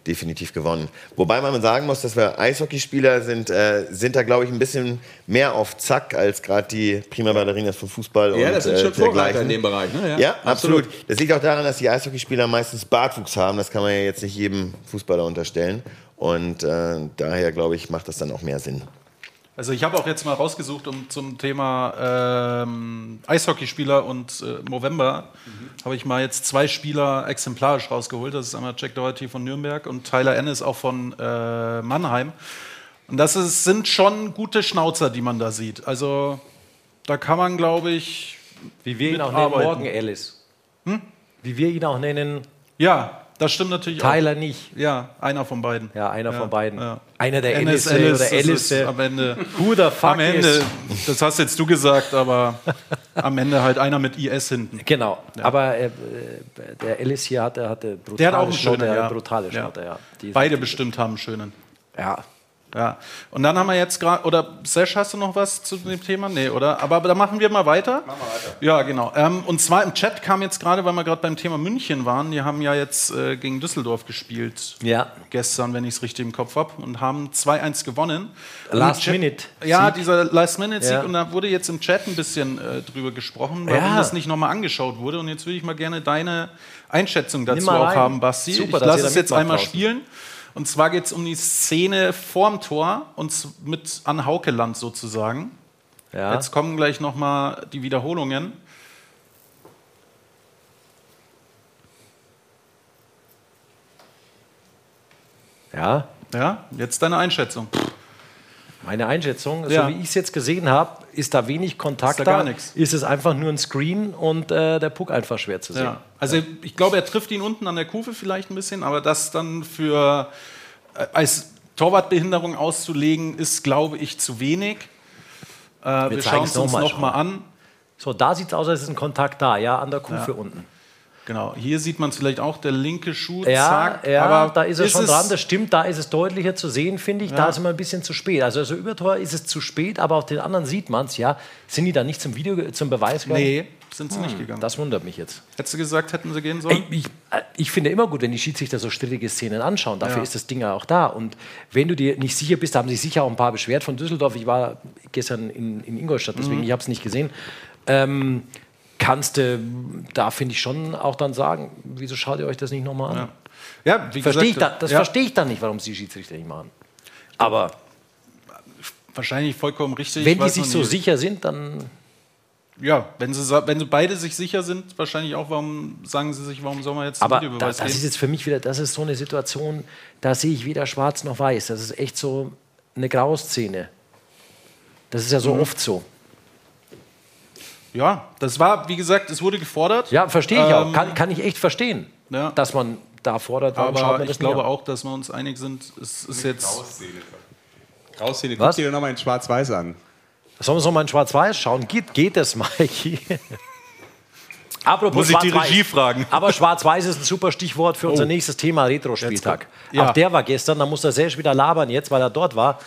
definitiv gewonnen. Wobei man sagen muss, dass wir Eishockeyspieler sind, äh, sind da, glaube ich, ein bisschen mehr auf Zack als gerade die Prima Ballerinas vom Fußball. Ja, und, das sind schon äh, Vorreiter in dem Bereich. Ne? Ja, ja absolut. absolut. Das liegt auch daran, dass die Eishockeyspieler meistens Bartwuchs haben. Das kann man ja jetzt nicht jedem Fußballer unterstellen. Und äh, daher, glaube ich, macht das dann auch mehr Sinn. Also ich habe auch jetzt mal rausgesucht um zum Thema ähm, Eishockeyspieler und äh, November mhm. habe ich mal jetzt zwei Spieler exemplarisch rausgeholt. Das ist einmal Jack Doherty von Nürnberg und Tyler Ennis auch von äh, Mannheim. Und das ist, sind schon gute Schnauzer, die man da sieht. Also da kann man, glaube ich, wie wir ihn auch nennen, Morgen Ellis. Hm? Wie wir ihn auch nennen. Ja, das stimmt natürlich Tyler auch. nicht. Ja, einer von beiden. Ja, einer ja, von beiden. Ja. Einer der Ellis oder Ellis. Am Ende. The fuck am Ende, das hast jetzt du gesagt, aber am Ende halt einer mit IS hinten. Genau. Ja. Aber äh, der Ellis hier hatte, hatte brutale der hat auch einen schönen, ja. brutale Schnaute, ja. Beide bestimmt haben einen schönen. Ja, ja, und dann haben wir jetzt gerade, oder Sesh, hast du noch was zu dem Thema? Nee, oder? Aber, aber da machen wir mal weiter. Machen wir weiter. Ja, genau. Ähm, und zwar im Chat kam jetzt gerade, weil wir gerade beim Thema München waren, die haben ja jetzt äh, gegen Düsseldorf gespielt. Ja. Gestern, wenn ich es richtig im Kopf habe, und haben 2-1 gewonnen. Last Chat, Minute. Ja, dieser Last Minute Sieg. Ja. Und da wurde jetzt im Chat ein bisschen äh, drüber gesprochen, warum ja. das nicht nochmal angeschaut wurde. Und jetzt würde ich mal gerne deine Einschätzung dazu auch haben, Basti. Super, ich lasse es jetzt einmal draußen. spielen. Und zwar geht es um die Szene vorm Tor und mit an Haukeland sozusagen. Ja. Jetzt kommen gleich nochmal die Wiederholungen. Ja. Ja, jetzt deine Einschätzung. Meine Einschätzung, ja. so wie ich es jetzt gesehen habe, ist da wenig Kontakt ist da. Gar nichts. Ist es einfach nur ein Screen und äh, der Puck einfach schwer zu sehen. Ja. Also ich glaube, er trifft ihn unten an der Kufe vielleicht ein bisschen, aber das dann für äh, als Torwartbehinderung auszulegen, ist, glaube ich, zu wenig. Äh, wir, wir schauen es uns nochmal an. So, da sieht es aus, als ist ein Kontakt da, ja, an der Kufe ja. unten. Genau, hier sieht man vielleicht auch der linke Schuh. Ja, zack, ja aber da ist er ist schon dran, das stimmt, da ist es deutlicher zu sehen, finde ich. Ja. Da ist immer ein bisschen zu spät. Also, also Übertor ist es zu spät, aber auf den anderen sieht man es, ja. Sind die da nicht zum Video, zum Beweis gegangen? Nee, sind sie hm, nicht gegangen. Das wundert mich jetzt. Hättest du gesagt, hätten sie gehen sollen? Ey, ich, äh, ich, finde immer gut, wenn die Schiedsrichter so strittige Szenen anschauen. Dafür ja. ist das Ding ja auch da. Und wenn du dir nicht sicher bist, haben sich sicher auch ein paar beschwert von Düsseldorf. Ich war gestern in, in Ingolstadt, deswegen mhm. ich habe es nicht gesehen. Ähm, kannst du da, finde ich, schon auch dann sagen, wieso schaut ihr euch das nicht nochmal an? Ja, ja wie verstehe gesagt, ich da, das ja. verstehe ich dann nicht, warum sie Schiedsrichter nicht machen. Aber wahrscheinlich vollkommen richtig. Wenn die sich so nicht. sicher sind, dann ja, wenn sie, wenn sie beide sich sicher sind, wahrscheinlich auch, warum sagen sie sich, warum soll man jetzt Aber Videobeweis da, das ist jetzt für mich wieder, das ist so eine Situation, da sehe ich weder schwarz noch weiß. Das ist echt so eine Grauszene. Das ist ja so mhm. oft so. Ja, das war, wie gesagt, es wurde gefordert. Ja, verstehe ich ähm, auch. Kann, kann ich echt verstehen, ja. dass man da fordert. Aber ich glaube auch, dass wir uns einig sind, es ist jetzt. Grauszene. Grauszene, guck dir nochmal in Schwarz-Weiß an. Sollen wir uns nochmal in Schwarz-Weiß schauen? Geht, geht das, Mikey? Apropos Muss ich die Regie fragen. Aber Schwarz-Weiß ist ein super Stichwort für unser oh. nächstes Thema, Retro-Spieltag. Ja. Auch der war gestern, da muss der Serge wieder labern jetzt, weil er dort war.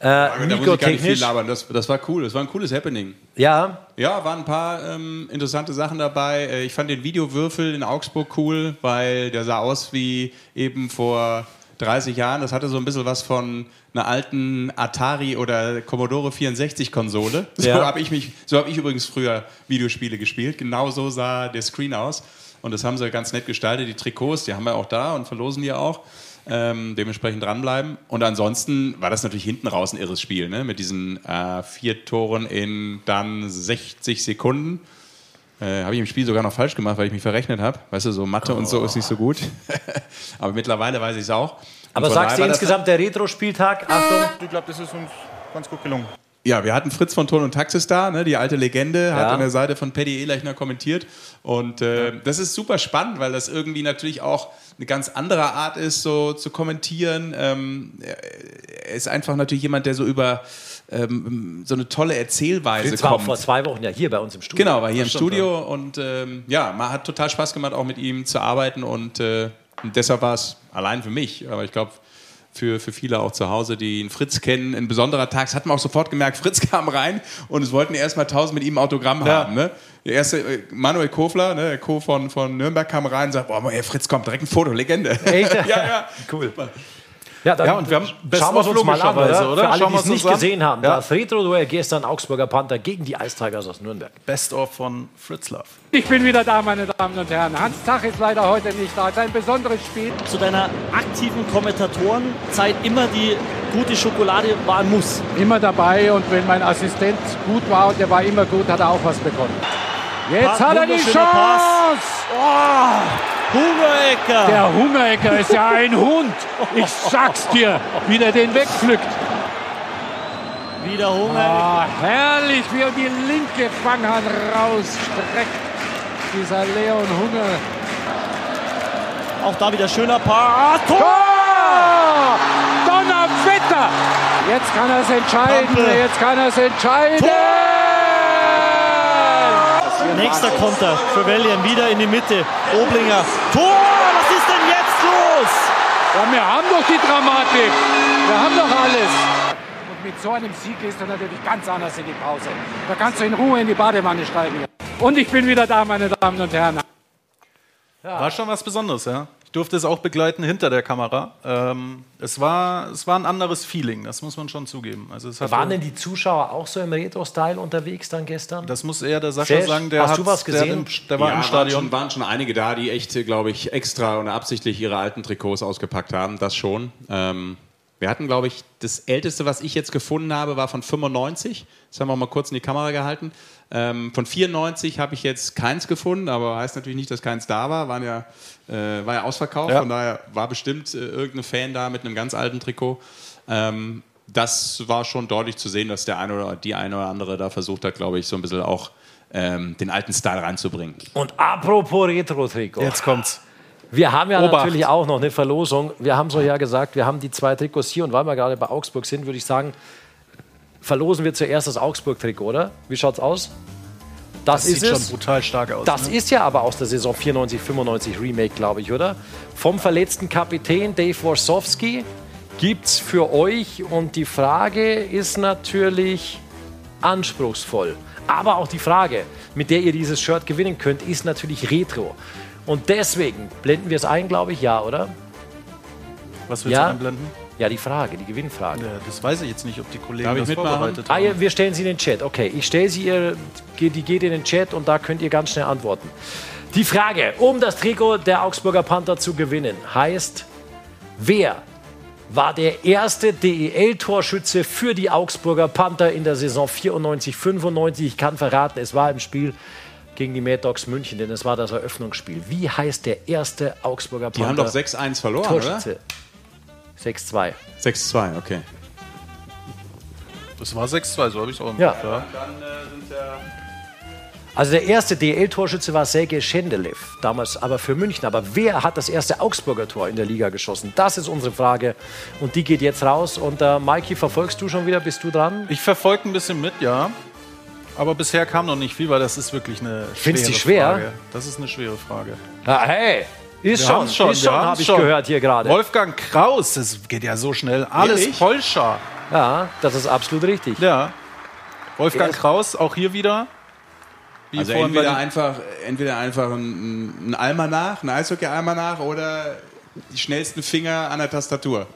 Äh, Mikrotechnisch. Das, das, war cool, das war ein cooles Happening. Ja. Ja, waren ein paar ähm, interessante Sachen dabei. Äh, ich fand den Videowürfel in Augsburg cool, weil der sah aus wie eben vor 30 Jahren. Das hatte so ein bisschen was von einer alten Atari oder Commodore 64 Konsole. So ja. habe ich mich, so habe ich übrigens früher Videospiele gespielt. Genau so sah der Screen aus. Und das haben sie ganz nett gestaltet. Die Trikots, die haben wir auch da und verlosen die auch. Ähm, dementsprechend dranbleiben. Und ansonsten war das natürlich hinten raus ein irres Spiel, ne? mit diesen äh, vier Toren in dann 60 Sekunden. Äh, habe ich im Spiel sogar noch falsch gemacht, weil ich mich verrechnet habe. Weißt du, so Mathe oh. und so ist nicht so gut. Aber mittlerweile weiß ich es auch. Aber sagst du insgesamt der Retro-Spieltag? Achtung. Ich glaube, das ist uns ganz gut gelungen. Ja, wir hatten Fritz von Ton und Taxis da, ne, die alte Legende, hat an der Seite von Paddy Ehlechner kommentiert. Und äh, das ist super spannend, weil das irgendwie natürlich auch eine ganz andere Art ist, so zu kommentieren. Ähm, er ist einfach natürlich jemand, der so über ähm, so eine tolle Erzählweise Fritz kommt. war vor zwei Wochen ja hier bei uns im Studio. Genau, war hier im Studio und ähm, ja, man hat total Spaß gemacht, auch mit ihm zu arbeiten und äh, Und deshalb war es allein für mich, aber ich glaube, für, für viele auch zu Hause, die ihn Fritz kennen, ein besonderer Tag. Das hat man auch sofort gemerkt. Fritz kam rein und es wollten erst mal tausend mit ihm Autogramm Ja. haben. Ne? Der erste, äh, Manuel Kofler, ne, der Co. von, von Nürnberg, kam rein und sagt: Boah, ey, Fritz kommt direkt ein Foto, Legende. Echt? ja, ja. Cool. Ja, dann Ja, und wir haben Best schauen wir of uns mal an, oder? oder? Für alle, die es nicht an. gesehen haben. Ja. Das Retro-Duell gestern Augsburger Panther gegen die Ice Tigers aus Nürnberg. Best of von Fritz Love. Ich bin wieder da, meine Damen und Herren. Hans Zach ist leider heute nicht da. Es ist ein besonderes Spiel. zu deiner aktiven Kommentatorenzeit immer die gute Schokolade war ein Muss. Immer dabei und wenn mein Assistent gut war und der war immer gut, hat er auch was bekommen. Jetzt Pa- hat er die Chance! Oh, Hungerecker! Der Hungerecker ist ja ein Hund. Ich sag's dir, wie der den wegpflückt. Wieder Hunger. Ah, herrlich, wie er die linke Fanghand rausstreckt. Dieser Leon Hunger. Auch da wieder schöner Paar. Tor! Tor! Donnerwetter! Jetzt kann er es entscheiden. Ampel. Jetzt kann er es entscheiden. Nächster Konter für Wellian. Wieder in die Mitte. Oblinger. Tor! Was ist denn jetzt los? Ja, wir haben doch die Dramatik. Wir haben doch alles. Und mit so einem Sieg gehst du natürlich ganz anders in die Pause. Da kannst du in Ruhe in die Badewanne steigen. Und ich bin wieder da, meine Damen und Herren. War schon was Besonderes, ja. Ich durfte es auch begleiten hinter der Kamera. Ähm, es, war, es war ein anderes Feeling, das muss man schon zugeben. Also es hat Waren denn die Zuschauer auch so im Retro-Style unterwegs dann gestern? das muss eher der Sascha sagen, der, hast du was der, gesehen? hat im, der war ja, im Waren Stadion. schon, waren schon einige da, die echt, glaube ich, extra oder absichtlich ihre alten Trikots ausgepackt haben. Das schon. Ähm, wir hatten, glaube ich, das älteste, was ich jetzt gefunden habe, war von 95. Das haben wir mal kurz in die Kamera gehalten. Ähm, von 94 habe ich jetzt keins gefunden, aber heißt natürlich nicht, dass keins da war. Waren ja, äh, war ja ausverkauft, Ja. von daher war bestimmt äh, irgendein Fan da mit einem ganz alten Trikot. Ähm, das war schon deutlich zu sehen, dass der eine oder die eine oder andere da versucht hat, glaube ich, so ein bisschen auch ähm, den alten Style reinzubringen. Und apropos Retro-Trikot. Jetzt kommt's. Wir haben ja Obacht. natürlich auch noch eine Verlosung. Wir haben so ja gesagt, wir haben die zwei Trikots hier und weil wir gerade bei Augsburg sind, würde ich sagen, verlosen wir zuerst das Augsburg-Trikot, oder? Wie schaut's aus? Das, Sieht ist schon es. brutal stark aus. Das ne? ist ja aber aus der Saison 94, 95 Remake, glaube ich, oder? Vom verletzten Kapitän Dave Worsowski gibt's für euch und die Frage ist natürlich anspruchsvoll. Aber auch die Frage, mit der ihr dieses Shirt gewinnen könnt, ist natürlich Retro. Und deswegen blenden wir es ein, glaube ich, ja, oder? Was willst Ja. du einblenden? Ja, die Frage, die Gewinnfrage. Ja, das weiß ich jetzt nicht, ob die Kollegen Darf das mitmachen? vorbereitet Ah, haben. ja, wir stellen sie in den Chat. Okay, ich stelle sie ihr, die geht in den Chat und da könnt ihr ganz schnell antworten. Die Frage, um das Trikot der Augsburger Panther zu gewinnen, heißt, wer war der erste DEL-Torschütze für die Augsburger Panther in der Saison 94-95? Ich kann verraten, es war im Spiel gegen die Mad Dogs München, denn es war das Eröffnungsspiel. Wie heißt der erste Augsburger Die haben Panther doch 6-1 verloren, oder? Torschütze? 6-2. 6-2, okay. Das war 6-2, so habe ich es auch im Ja. Kopf, ja. Also der erste DL-Torschütze war Sergej Schendelev, damals aber für München. Aber wer hat das erste Augsburger Tor in der Liga geschossen? Das ist unsere Frage und die geht jetzt raus. Und äh, Mikey, verfolgst du schon wieder? Bist du dran? Ich verfolge ein bisschen mit, ja. Aber bisher kam noch nicht viel, weil das ist wirklich eine schwere Findest du die schwer? Frage. Das ist eine schwere Frage. Ja, hey, ist Wir schon, schon, ist schon, habe ich schon. gehört hier gerade. Wolfgang Kraus, das geht ja so schnell. Alles Ehrlich? Polscher. Ja, das ist absolut richtig. Ja. Wolfgang Er ist- Kraus, auch hier wieder. Wie Also entweder den- einfach, entweder einfach ein, ein Almanach, ein Eishockey-Almanach oder die schnellsten Finger an der Tastatur.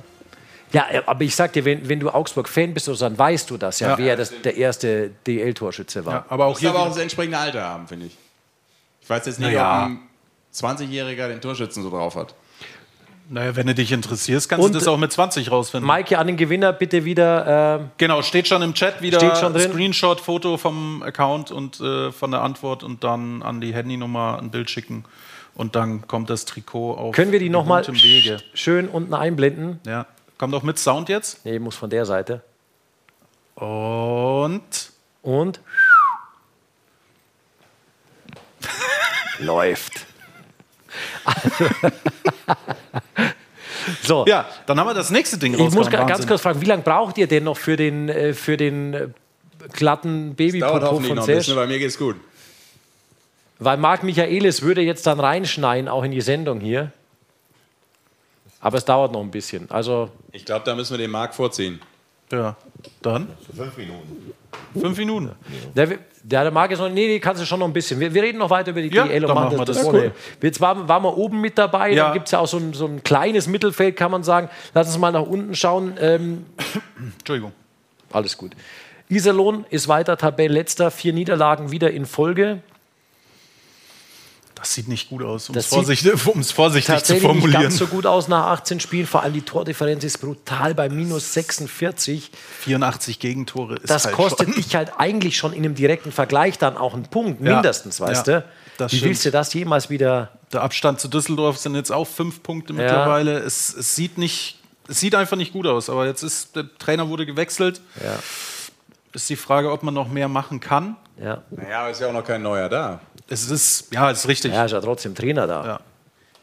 Ja, aber ich sag dir, wenn, wenn du Augsburg-Fan bist, dann weißt du das ja, Ja. wer das, der erste DL-Torschütze war. ja, aber auch hier aber auch das entsprechende Alter haben, finde ich. Ich weiß jetzt nicht, Naja. ob ein 20-Jähriger den Torschützen so drauf hat. naja, wenn du dich interessierst, kannst Und- du das auch mit 20 rausfinden. Maike, an den Gewinner bitte wieder. Äh, Genau, steht schon im Chat wieder Steht schon drin. Screenshot, Foto vom Account und äh, von der Antwort und dann an die Handynummer ein Bild schicken und dann kommt das Trikot auf können wir die nochmal schön unten einblenden? Ja, kommt auch mit Sound jetzt Nee, muss von der Seite. und Und läuft. so, ja, dann haben wir das nächste Ding ich muss ga- ganz Wahnsinn. kurz fragen, wie lange braucht ihr denn noch für den, äh, für den äh, glatten Dauert Babypopo hoffentlich von noch ein bisschen, bei mir geht's gut. Weil Marc Michaelis würde jetzt dann reinschneien, auch in die Sendung hier. Aber es dauert noch ein bisschen. Also Ich glaube, da müssen wir den Markt vorziehen. Ja, dann Fünf Minuten. fünf Minuten. Der, der, der mag jetzt noch, nee, nee, kannst du schon noch ein bisschen. Wir, wir reden noch weiter über die Ja, DL und machen das, das. ohne. Jetzt waren, waren wir oben mit dabei, Ja. dann gibt es ja auch so ein, so ein kleines Mittelfeld, kann man sagen. Lass uns mal nach unten schauen. Ähm, Entschuldigung. alles gut. Iserlohn ist weiter Tabellenletzter, vier Niederlagen wieder in Folge. Das sieht nicht gut aus, um es vorsichtig, um es vorsichtig zu Tatsächlich nicht formulieren. ganz so gut aus nach 18 Spielen. Vor allem die Tordifferenz ist brutal bei minus 46. 84 Gegentore ist Das halt kostet schon. dich halt eigentlich schon in einem direkten Vergleich dann auch einen Punkt, Ja. mindestens, weißt Ja, du? das Wie stimmt. willst du das jemals wieder Der Abstand zu Düsseldorf sind jetzt auch fünf Punkte mittlerweile. Es, es sieht nicht, es sieht einfach nicht gut aus. Aber jetzt ist der Trainer wurde gewechselt. Ja. Ist die Frage, ob man noch mehr machen kann. Ja. Naja, aber ist ja auch noch kein neuer da. Es ist, ja, es ist richtig. Ja, ist ja trotzdem Trainer da. Ja.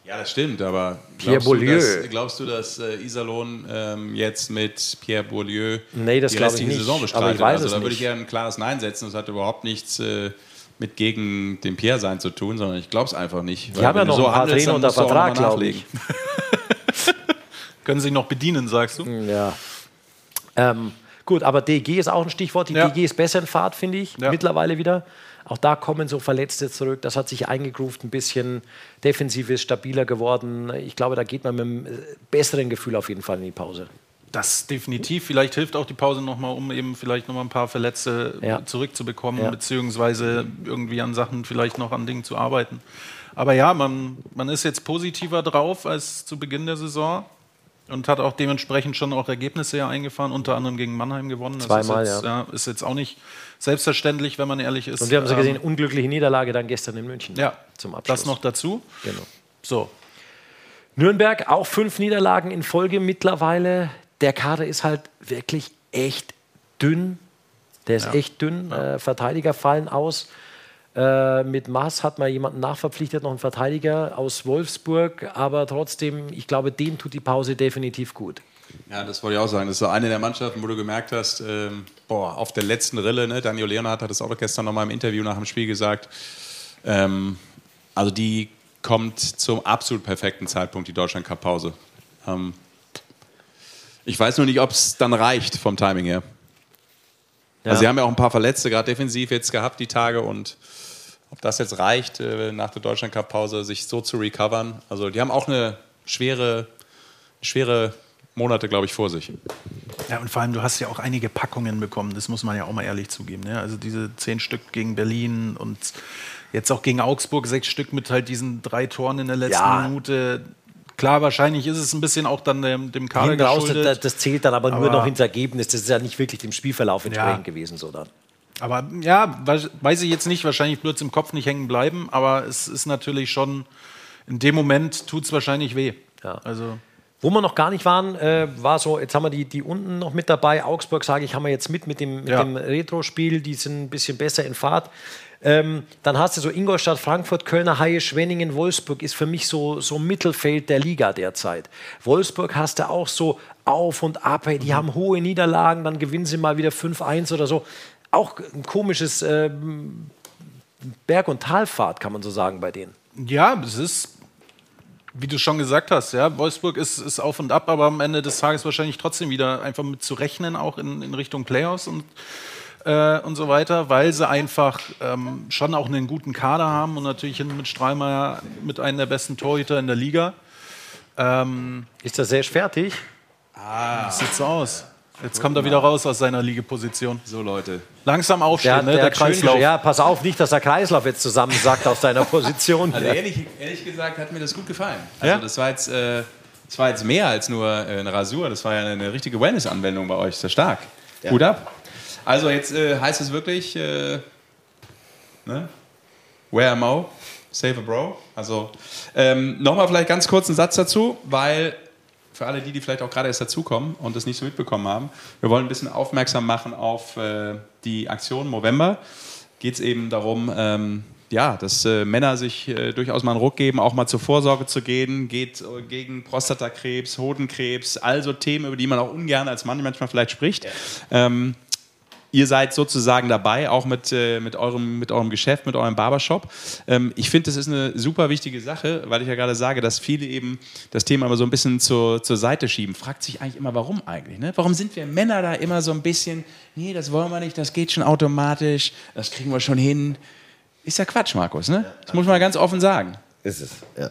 Ja, das stimmt, aber Pierre glaubst, du, Beaulieu. dass, glaubst du, dass äh, Iserlohn ähm, jetzt mit Pierre Beaulieu Nee, das die ich restliche nicht. Saison Aber ich bestreitet? weiß also es da würde ich eher ein klares Nein setzen. Das hat überhaupt nichts äh, mit gegen den Pierre sein zu tun, sondern ich glaube es einfach nicht. Die haben ja noch ein paar Trainer unter Vertrag, glaube ich. Können Sie noch bedienen, sagst du? Ja. Ähm, gut, aber DG ist auch ein Stichwort. Die Ja. DG ist besser in Fahrt, finde ich, Ja. mittlerweile wieder. Auch da kommen so Verletzte zurück. Das hat sich eingegroovt, ein bisschen defensiv ist stabiler geworden. Ich glaube, da geht man mit einem äh, besseren Gefühl auf jeden Fall in die Pause. Das definitiv. Vielleicht hilft auch die Pause nochmal, um eben vielleicht nochmal ein paar Verletzte Ja. zurückzubekommen, Ja. beziehungsweise irgendwie an Sachen vielleicht noch an Dingen zu arbeiten. Aber ja, man, man ist jetzt positiver drauf als zu Beginn der Saison und hat auch dementsprechend schon auch Ergebnisse ja eingefahren, unter anderem gegen Mannheim gewonnen. Das Zweimal, ist jetzt, ja. Ist jetzt auch nicht selbstverständlich, wenn man ehrlich ist. Und wir haben sie Ähm, gesehen, unglückliche Niederlage dann gestern in München. Ja, zum Abschluss. das noch dazu. Genau. So, Nürnberg auch fünf Niederlagen in Folge mittlerweile. Der Kader ist halt wirklich echt dünn. Der ist echt dünn. Äh, Verteidiger fallen aus. Äh, mit Maas hat man jemanden nachverpflichtet, noch einen Verteidiger aus Wolfsburg. Aber trotzdem, ich glaube, dem tut die Pause definitiv gut. Ja, das wollte ich auch sagen. Das ist so eine der Mannschaften, wo du gemerkt hast, ähm, boah, auf der letzten Rille, ne, Daniel Leonhardt hat es auch gestern noch mal im Interview nach dem Spiel gesagt, ähm, also die kommt zum absolut perfekten Zeitpunkt, die Deutschland-Cup-Pause. Ähm, ich weiß nur nicht, ob es dann reicht vom Timing her. Ja. Also sie haben ja auch ein paar Verletzte, gerade defensiv jetzt gehabt die Tage und ob das jetzt reicht, äh, nach der Deutschland-Cup-Pause sich so zu recovern. Also die haben auch eine schwere, schwere Monate, glaube ich, vor sich. Ja, und vor allem, du hast ja auch einige Packungen bekommen, das muss man ja auch mal ehrlich zugeben. Ne? Also diese zehn Stück gegen Berlin und jetzt auch gegen Augsburg sechs Stück mit halt diesen drei Toren in der letzten Ja. Minute. Klar, wahrscheinlich ist es ein bisschen auch dann dem, dem Kader Hinten raus, geschuldet. das, das zählt dann aber, nur Aber- noch ins Ergebnis. Das ist ja nicht wirklich dem Spielverlauf entsprechend gewesen. So dann. Aber ja, weiß, ich jetzt nicht, wahrscheinlich blöd im Kopf nicht hängen bleiben, aber es ist natürlich schon, in dem Moment tut es wahrscheinlich weh. Ja. Also, Wo wir noch gar nicht waren, äh, war so, jetzt haben wir die, die unten noch mit dabei. Augsburg, sage ich, haben wir jetzt mit mit dem, mit Ja. dem Retro-Spiel. Die sind ein bisschen besser in Fahrt. Ähm, dann hast du so Ingolstadt, Frankfurt, Kölner, Haie, Schwenningen, Wolfsburg ist für mich so, so Mittelfeld der Liga derzeit. Wolfsburg hast du auch so auf und ab. Die haben hohe Niederlagen, dann gewinnen sie mal wieder 5-1 oder so. Auch ein komisches ähm, Berg- und Talfahrt, kann man so sagen, bei denen. ja, es ist, wie du schon gesagt hast, ja, Wolfsburg ist, ist auf und ab, aber am Ende des Tages wahrscheinlich trotzdem wieder einfach mit zu rechnen, auch in, in Richtung Playoffs und, äh, und so weiter, weil sie einfach ähm, schon auch einen guten Kader haben und natürlich hinten mit Strahlmeier mit einem der besten Torhüter in der Liga. Ähm, Ist der Sesh fertig? das sieht so aus. Jetzt kommt er wieder raus aus seiner Liegeposition. So, Leute. Langsam aufstehen, Der, ne, der der schön Kreislauf. gesch- Ja, pass auf, nicht, dass der Kreislauf jetzt zusammensackt aus deiner Position. Also Ja. ehrlich, ehrlich gesagt hat mir das gut gefallen. Also Ja? das war jetzt, äh, das war jetzt mehr als nur äh, eine Rasur. Das war ja eine richtige Wellness-Anwendung bei euch. Sehr stark. Gut ab. Also jetzt äh, heißt es wirklich, äh, ne? Wear a Mo, save a Bro. Also ähm, nochmal vielleicht ganz kurz einen Satz dazu, weil für alle die, die vielleicht auch gerade erst dazukommen und das nicht so mitbekommen haben, wir wollen ein bisschen aufmerksam machen auf äh, die Aktion Movember. Geht es eben darum, ähm, ja, dass äh, Männer sich äh, durchaus mal einen Ruck geben, auch mal zur Vorsorge zu gehen, geht äh, gegen Prostatakrebs, Hodenkrebs, also Themen, über die man auch ungern als Mann manchmal vielleicht spricht. Ähm, ihr seid sozusagen dabei, auch mit, äh, mit, eurem, mit eurem Geschäft, mit eurem Barbershop. Ähm, ich finde, das ist eine super wichtige Sache, weil ich ja gerade sage, dass viele eben das Thema immer so ein bisschen zur, zur Seite schieben. Fragt sich eigentlich immer, warum eigentlich? Ne? Warum sind wir Männer da immer so ein bisschen, nee, das wollen wir nicht, das geht schon automatisch, das kriegen wir schon hin. Ist ja Quatsch, Markus, ne? Das muss man ganz offen sagen. Ist es, ja.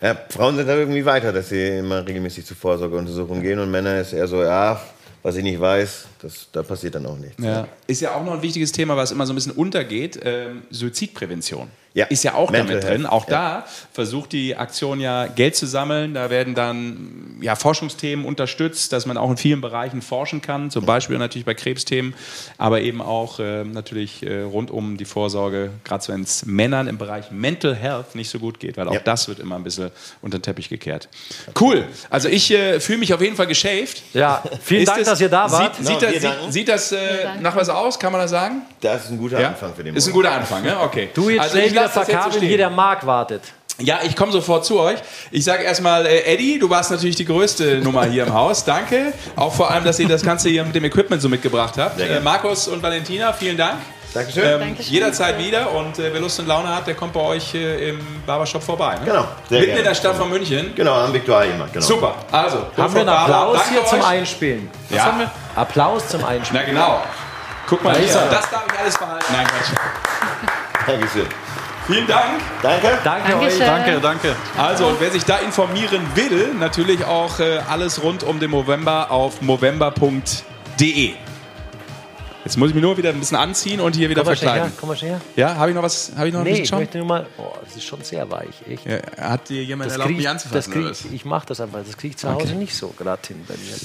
Ja, Frauen sind da irgendwie weiter, dass sie immer regelmäßig zu Vorsorgeuntersuchungen gehen und Männer ist eher so, ja, was ich nicht weiß, das, da passiert dann auch nichts. Ja. Ist ja auch noch ein wichtiges Thema, was immer so ein bisschen untergeht, ähm, Suizidprävention. Ja. Ist ja auch Mental damit drin. Health, Auch ja. da versucht die Aktion ja Geld zu sammeln. Da werden dann ja, Forschungsthemen unterstützt, dass man auch in vielen Bereichen forschen kann, zum Beispiel natürlich bei Krebsthemen, aber eben auch ähm, natürlich äh, rund um die Vorsorge, gerade wenn es Männern im Bereich Mental Health nicht so gut geht, weil auch Ja. das wird immer ein bisschen unter den Teppich gekehrt. Cool. Also ich äh, fühle mich auf jeden Fall geschäft. Ja, vielen Ist Dank, es- dass ihr da wart. Sieht, sieht, Ja, das, sieht, sieht das äh, nach was aus? Kann man das sagen? Das ist ein guter Ja? Anfang für den Ist ein guter Anfang, ne? Okay. Du jetzt also schnell ich wieder verkabeln, hier der Marc wartet. Ja, ich komme sofort zu euch. Ich sage erstmal, äh, Eddie, du warst natürlich die größte Nummer hier im Haus. Danke. Auch vor allem, dass ihr das Ganze hier mit dem Equipment so mitgebracht habt. Äh. Markus und Valentina, vielen Dank. Dankeschön. Ähm, Dankeschön. jederzeit wieder und äh, wer Lust und Laune hat, der kommt bei euch äh, im Barbershop vorbei. Ne? Genau, sehr Mitten gerne. in der Stadt von München. Genau, am Viktualienmarkt. Genau. Super. Also, Haben wir einen Applaus hier zum euch. Einspielen? Ja. haben wir? Applaus zum Einspielen. Na genau. Guck mal, Da hier. das darf ich alles behalten. Nein, Quatsch. Dankeschön. Vielen Dank. Danke. Danke Dankeschön. euch. Danke, danke. Also, und wer sich da informieren will, natürlich auch äh, alles rund um den November auf movember.de. Jetzt muss ich mich nur wieder ein bisschen anziehen und hier wieder Komm mal schnell her. verkleiden. Komm mal schnell her. Ja, habe ich noch was? Habe ich noch ein Nee, bisschen ich schon? möchte nur mal. Oh, das ist schon sehr weich, echt. Ja, hat dir jemand Das erlaubt, krieg, mich das anzufassen? krieg, oder was? ich mache das einfach. Das kriege ich zu Hause nicht so gerade hin bei mir.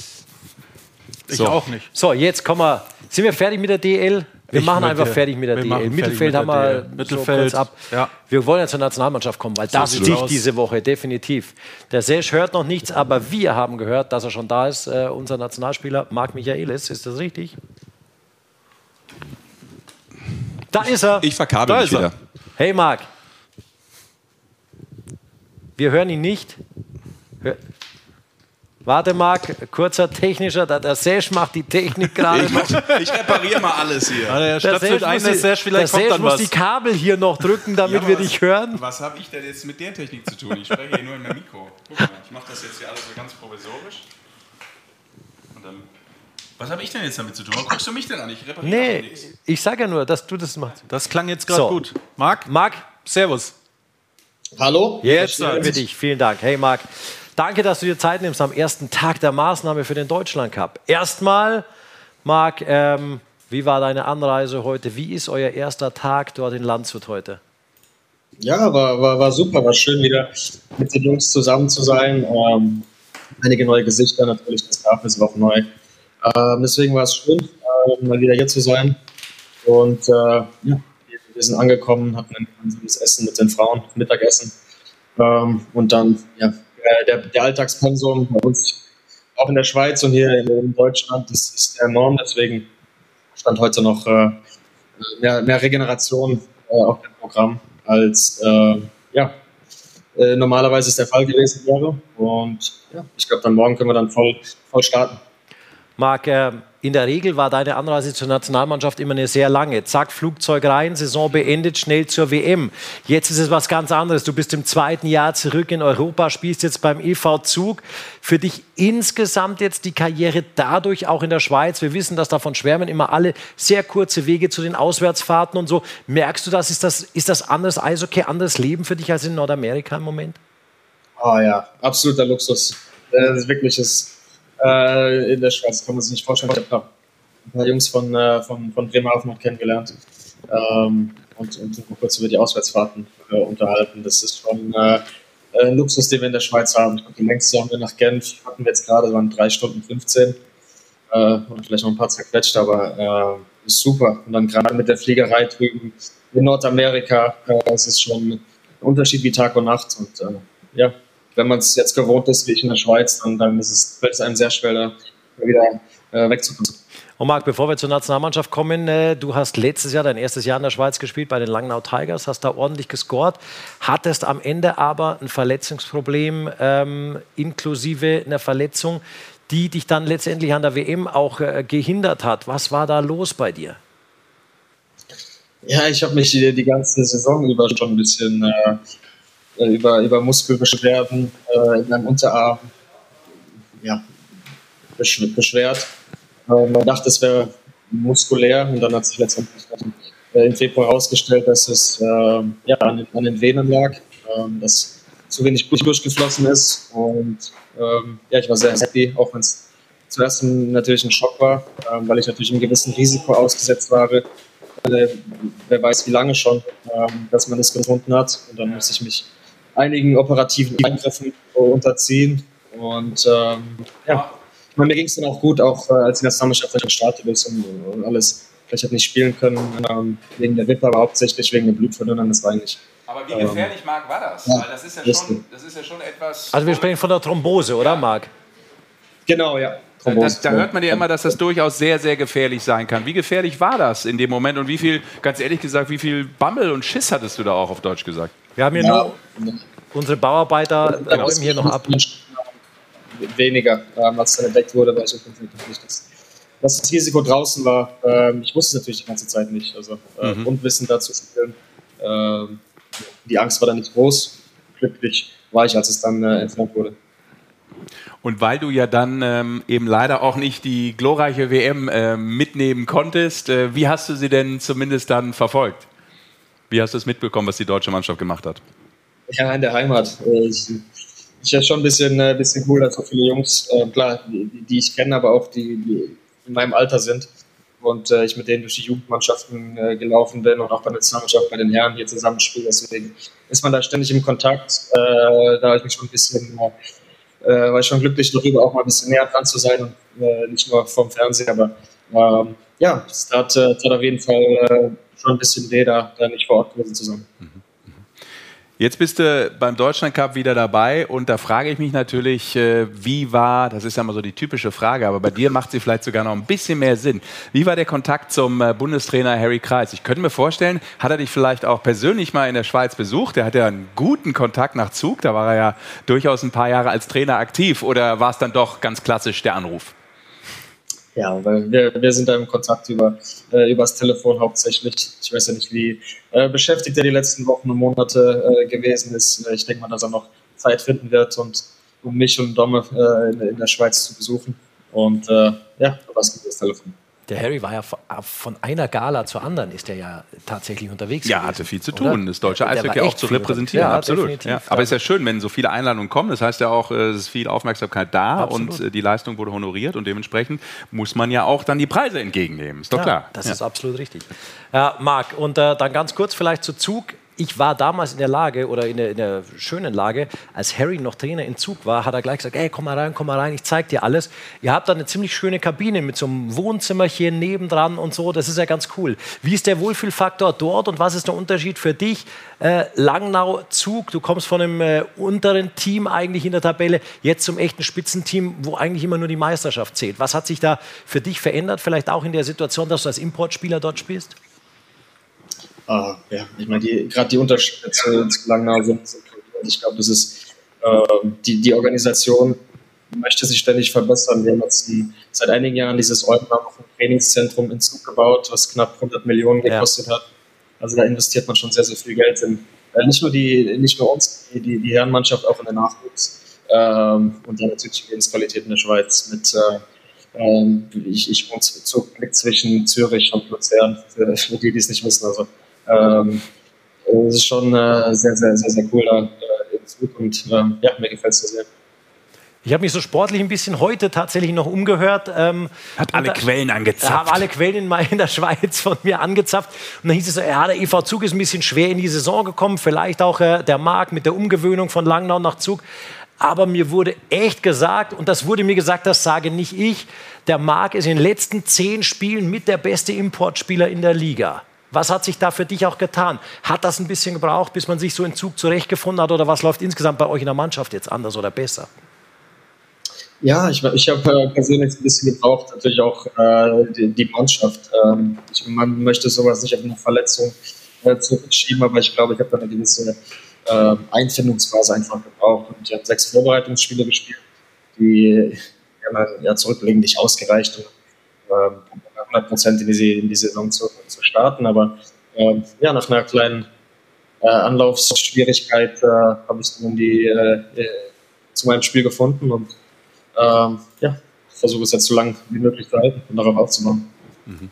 Ich So. auch nicht. So, jetzt kommen wir. Sind wir fertig mit der DL? Wir Ich machen möchte- einfach fertig mit der wir DL. Mittelfeld mit haben wir DL. so Mittelfeld, kurz ab. ja. Wir wollen ja zur Nationalmannschaft kommen, weil das sieht's sticht aus. diese Woche definitiv. Der Sesch hört noch nichts, aber wir haben gehört, dass er schon da ist. Äh, unser Nationalspieler Marc Michaelis, ist das richtig? Da ist er. Ich verkabel Da mich ist er. wieder. Hey Marc. Wir hören ihn nicht. Hör Warte, Marc, kurzer technischer, der, der Sesh macht die Technik gerade. Ich, ich repariere mal alles hier. Ah, der Der stöpselt ein, muss der die- Serge, vielleicht der kommt dann muss was. die Kabel hier noch drücken, damit Ja, wir aber dich hören. Was habe ich denn jetzt mit der Technik zu tun? Ich spreche hier nur in mein Mikro. Guck mal, ich mache das jetzt hier alles so ganz provisorisch. Und dann, was habe ich denn jetzt damit zu tun? Warum guckst du mich denn an? Ich repariere Nee, nichts. ich sage ja nur, dass du das machst. Das klang jetzt gerade So. gut. Marc, Marc, Servus. Hallo? jetzt für dich. Vielen Dank. Hey Marc, danke, dass du dir Zeit nimmst am ersten Tag der Maßnahme für den Deutschland Cup. Erstmal, Marc, ähm, wie war deine Anreise heute? Wie ist euer erster Tag dort in Landshut heute? Ja, war, war, war super, war schön wieder mit den Jungs zusammen zu sein. Ähm, einige neue Gesichter natürlich, das gab es auch neu. Ähm, deswegen war es schön, äh, mal wieder hier zu sein. Und äh, ja, wir, sind angekommen, hatten ein gemeinsames Essen mit den Frauen, Mittagessen. Ähm, und dann, ja, äh, der, der Alltagspensum bei uns, auch in der Schweiz und hier in, Deutschland, das ist enorm. Deswegen stand heute noch äh, mehr, mehr Regeneration äh, auf dem Programm, als äh, ja, normalerweise es der Fall gewesen wäre. Und ja, ich glaube, dann morgen können wir dann voll, voll starten. Marc, äh, in der Regel war deine Anreise zur Nationalmannschaft immer eine sehr lange. Zack, Flugzeug rein, Saison beendet, schnell zur WM. Jetzt ist es was ganz anderes. Du bist im zweiten Jahr zurück in Europa, spielst jetzt beim EV Zug. Für dich insgesamt jetzt die Karriere dadurch auch in der Schweiz. Wir wissen, dass davon schwärmen immer alle sehr kurze Wege zu den Auswärtsfahrten und so. Merkst du das? Ist das, ist das anderes Eishockey, anderes Leben für dich als in Nordamerika im Moment? Ah ja, absoluter Luxus. Das ist wirklich ist, äh, in der Schweiz, kann man sich nicht vorstellen. Ich habe ein paar Jungs von, äh, von, von Bremerhaven noch kennengelernt ähm, und, und kurz über die Auswärtsfahrten äh, unterhalten. Das ist schon äh, ein Luxus, den wir in der Schweiz haben. Ich glaube, die längste haben nach Genf, hatten wir jetzt gerade, waren drei Stunden 15 äh, und vielleicht noch ein paar zerquetscht, aber äh, ist super. Und dann gerade mit der Fliegerei drüben in Nordamerika, äh, es ist schon ein Unterschied wie Tag und Nacht. Und äh, ja, wenn man es jetzt gewohnt ist, wie ich in der Schweiz, dann, dann ist es, fällt es einem sehr schwer, da wieder äh, wegzukommen. Und Marc, bevor wir zur Nationalmannschaft kommen, äh, du hast letztes Jahr dein erstes Jahr in der Schweiz gespielt bei den Langnau Tigers, hast da ordentlich gescored, hattest am Ende aber ein Verletzungsproblem ähm, inklusive einer Verletzung, die dich dann letztendlich an der WM auch äh, gehindert hat. Was war da los bei dir? Ja, ich habe mich die, die, ganze Saison über schon ein bisschen äh, über, über Muskelbeschwerden äh, in meinem Unterarm ja, beschwert. Äh, man dachte, es wäre muskulär und dann hat sich letztendlich äh, im Februar herausgestellt, dass es äh, ja, an, den, an den Venen lag, ähm, dass zu wenig Blut durchgeflossen ist und ähm, ja, ich war sehr happy, auch wenn es zuerst natürlich ein Schock war, ähm, weil ich natürlich einem gewissen Risiko ausgesetzt war. Äh, wer weiß, wie lange schon, ähm, dass man das gefunden hat. Und dann musste ich mich einigen operativen Eingriffen unterziehen. Und ähm, ja, meine, mir ging es dann auch gut, auch äh, als die Nationalmannschaft gestartet ist und, und alles. Vielleicht hat nicht spielen können ähm, wegen der Wippe, aber hauptsächlich wegen dem Blutverdünnern. Das war eigentlich aber wie gefährlich, ähm, Marc, war das? Ja, Weil das ist, ja schon, das ist ja schon etwas. Also, wir sprechen von der Thrombose, oder, ja. Marc? Genau, ja. Das, da hört man ja immer, dass das durchaus sehr, sehr gefährlich sein kann. Wie gefährlich war das in dem Moment und wie viel, ganz ehrlich gesagt, wie viel Bammel und Schiss hattest du da auch auf Deutsch gesagt? Wir haben hier ja. nur unsere Bauarbeiter ja, räumen hier noch ab. Weniger, ähm, als dann entdeckt wurde, weil ich nicht das, dass das Risiko draußen war. Ähm, ich wusste es natürlich die ganze Zeit nicht. Also äh, mhm. Unwissen dazu spielen. Ähm, die Angst war dann nicht groß. Glücklich war ich, als es dann äh, entfernt wurde. Und weil du ja dann ähm, eben leider auch nicht die glorreiche WM äh, mitnehmen konntest, äh, wie hast du sie denn zumindest dann verfolgt? Wie hast du es mitbekommen, was die deutsche Mannschaft gemacht hat? Ja, in der Heimat. Äh, ich, ich ja schon ein bisschen, äh, bisschen cool, dass so viele Jungs, äh, klar, die, die, ich kenne, aber auch die, die in meinem Alter sind, und äh, ich mit denen durch die Jugendmannschaften gelaufen bin und auch bei der Nationalmannschaft bei den Herren hier zusammenspiele. Deswegen ist man da ständig im Kontakt. Da habe ich mich schon ein bisschen, äh, war ich schon glücklich darüber, auch mal ein bisschen näher dran zu sein und äh, nicht nur vom Fernsehen, aber ähm, ja, es hat, äh, hat auf jeden Fall äh, schon ein bisschen weh, da, da nicht vor Ort gewesen zu sein. Mhm. Jetzt bist du beim Deutschland Cup wieder dabei und da frage ich mich natürlich, äh, wie war, das ist ja mal so die typische Frage, aber bei dir macht sie vielleicht sogar noch ein bisschen mehr Sinn. Wie war der Kontakt zum äh, Bundestrainer Harry Kreis? Ich könnte mir vorstellen, hat er dich vielleicht auch persönlich mal in der Schweiz besucht? Er hat ja einen guten Kontakt nach Zug, da war er ja durchaus ein paar Jahre als Trainer aktiv oder war es dann doch ganz klassisch der Anruf? Ja, weil wir, wir sind da im Kontakt über äh, übers Telefon hauptsächlich. Ich weiß ja nicht, wie äh, beschäftigt er die letzten Wochen und Monate äh, gewesen ist. Äh, ich denke mal, dass er noch Zeit finden wird, und, um mich und Domme äh, in, in, der Schweiz zu besuchen. Und äh, ja, was gibt das Telefon? Der Harry war ja von einer Gala zur anderen, ist er ja tatsächlich unterwegs. Ja, gewesen, hatte viel zu tun, oder? das deutsche Eishockey auch zu repräsentieren. Ja, absolut. Ja. Aber es ist ja schön, wenn so viele Einladungen kommen. Das heißt ja auch, es ist viel Aufmerksamkeit da absolut. und die Leistung wurde honoriert und dementsprechend muss man ja auch dann die Preise entgegennehmen. Ist doch ja, klar. Das ist absolut richtig. Ja, Marc, und äh, dann ganz kurz vielleicht zu Zug ich war damals in der Lage oder in der, in der, schönen Lage, als Harry noch Trainer in Zug war, hat er gleich gesagt, ey, komm mal rein, komm mal rein, ich zeig dir alles. Ihr habt da eine ziemlich schöne Kabine mit so einem Wohnzimmerchen nebendran und so, das ist ja ganz cool. Wie ist der Wohlfühlfaktor dort und was ist der Unterschied für dich? Äh, Langnau, Zug, du kommst von einem äh, unteren Team eigentlich in der Tabelle, jetzt zum echten Spitzenteam, wo eigentlich immer nur die Meisterschaft zählt. Was hat sich da für dich verändert, vielleicht auch in der Situation, dass du als Importspieler dort spielst? Uh, ja, ich meine, gerade die Unterschiede zu, zu sind ich glaube, das ist äh, die, die Organisation möchte sich ständig verbessern. Wir haben jetzt seit einigen Jahren dieses Eulenbaum Trainingszentrum in Zug gebaut, was knapp 100 Millionen gekostet ja. hat. Also da investiert man schon sehr, sehr viel Geld in. Äh, nicht nur die, nicht nur uns, die, die, die Herrenmannschaft, auch in den Nachwuchs. Ähm, und dann natürlich die Lebensqualität in der Schweiz mit äh, ähm, ich, ich wohne Zug zwischen Zürich und Luzern, für, für die, die es nicht wissen. Also ähm, es ist schon äh, sehr, sehr, sehr, sehr cool da äh, in Zug und ähm, ja, mir gefällt es sehr. Ich habe mich so sportlich ein bisschen heute tatsächlich noch umgehört. Ähm, Hat alle da, Quellen angezapft. Haben alle Quellen in, in der Schweiz von mir angezapft. Und dann hieß es, ja, der EV Zug ist ein bisschen schwer in die Saison gekommen. Vielleicht auch äh, der Markt mit der Umgewöhnung von Langnau nach Zug. Aber mir wurde echt gesagt, und das wurde mir gesagt, das sage nicht ich, der Marc ist in den letzten zehn Spielen mit der beste Importspieler in der Liga. Was hat sich da für dich auch getan? Hat das ein bisschen gebraucht, bis man sich so in Zug zurechtgefunden hat? Oder was läuft insgesamt bei euch in der Mannschaft jetzt anders oder besser? Ja, ich, ich habe äh, persönlich ein bisschen gebraucht, natürlich auch äh, die, die, Mannschaft. Ähm, ich, man möchte sowas nicht auf eine Verletzung äh, zurückschieben, aber ich glaube, ich habe da eine gewisse äh, Einfindungsphase einfach gebraucht. Und ich habe sechs Vorbereitungsspiele gespielt, die ja, zurückblickend nicht ausgereicht, um ähm, 100 Prozent in die, in die Saison zu, zu starten. Aber äh, ja, nach einer kleinen äh, Anlaufsschwierigkeit äh, habe ich dann die, äh, äh, zu meinem Spiel gefunden und ähm, ja, versuche es jetzt so lange wie möglich zu halten und darauf aufzubauen. Mhm.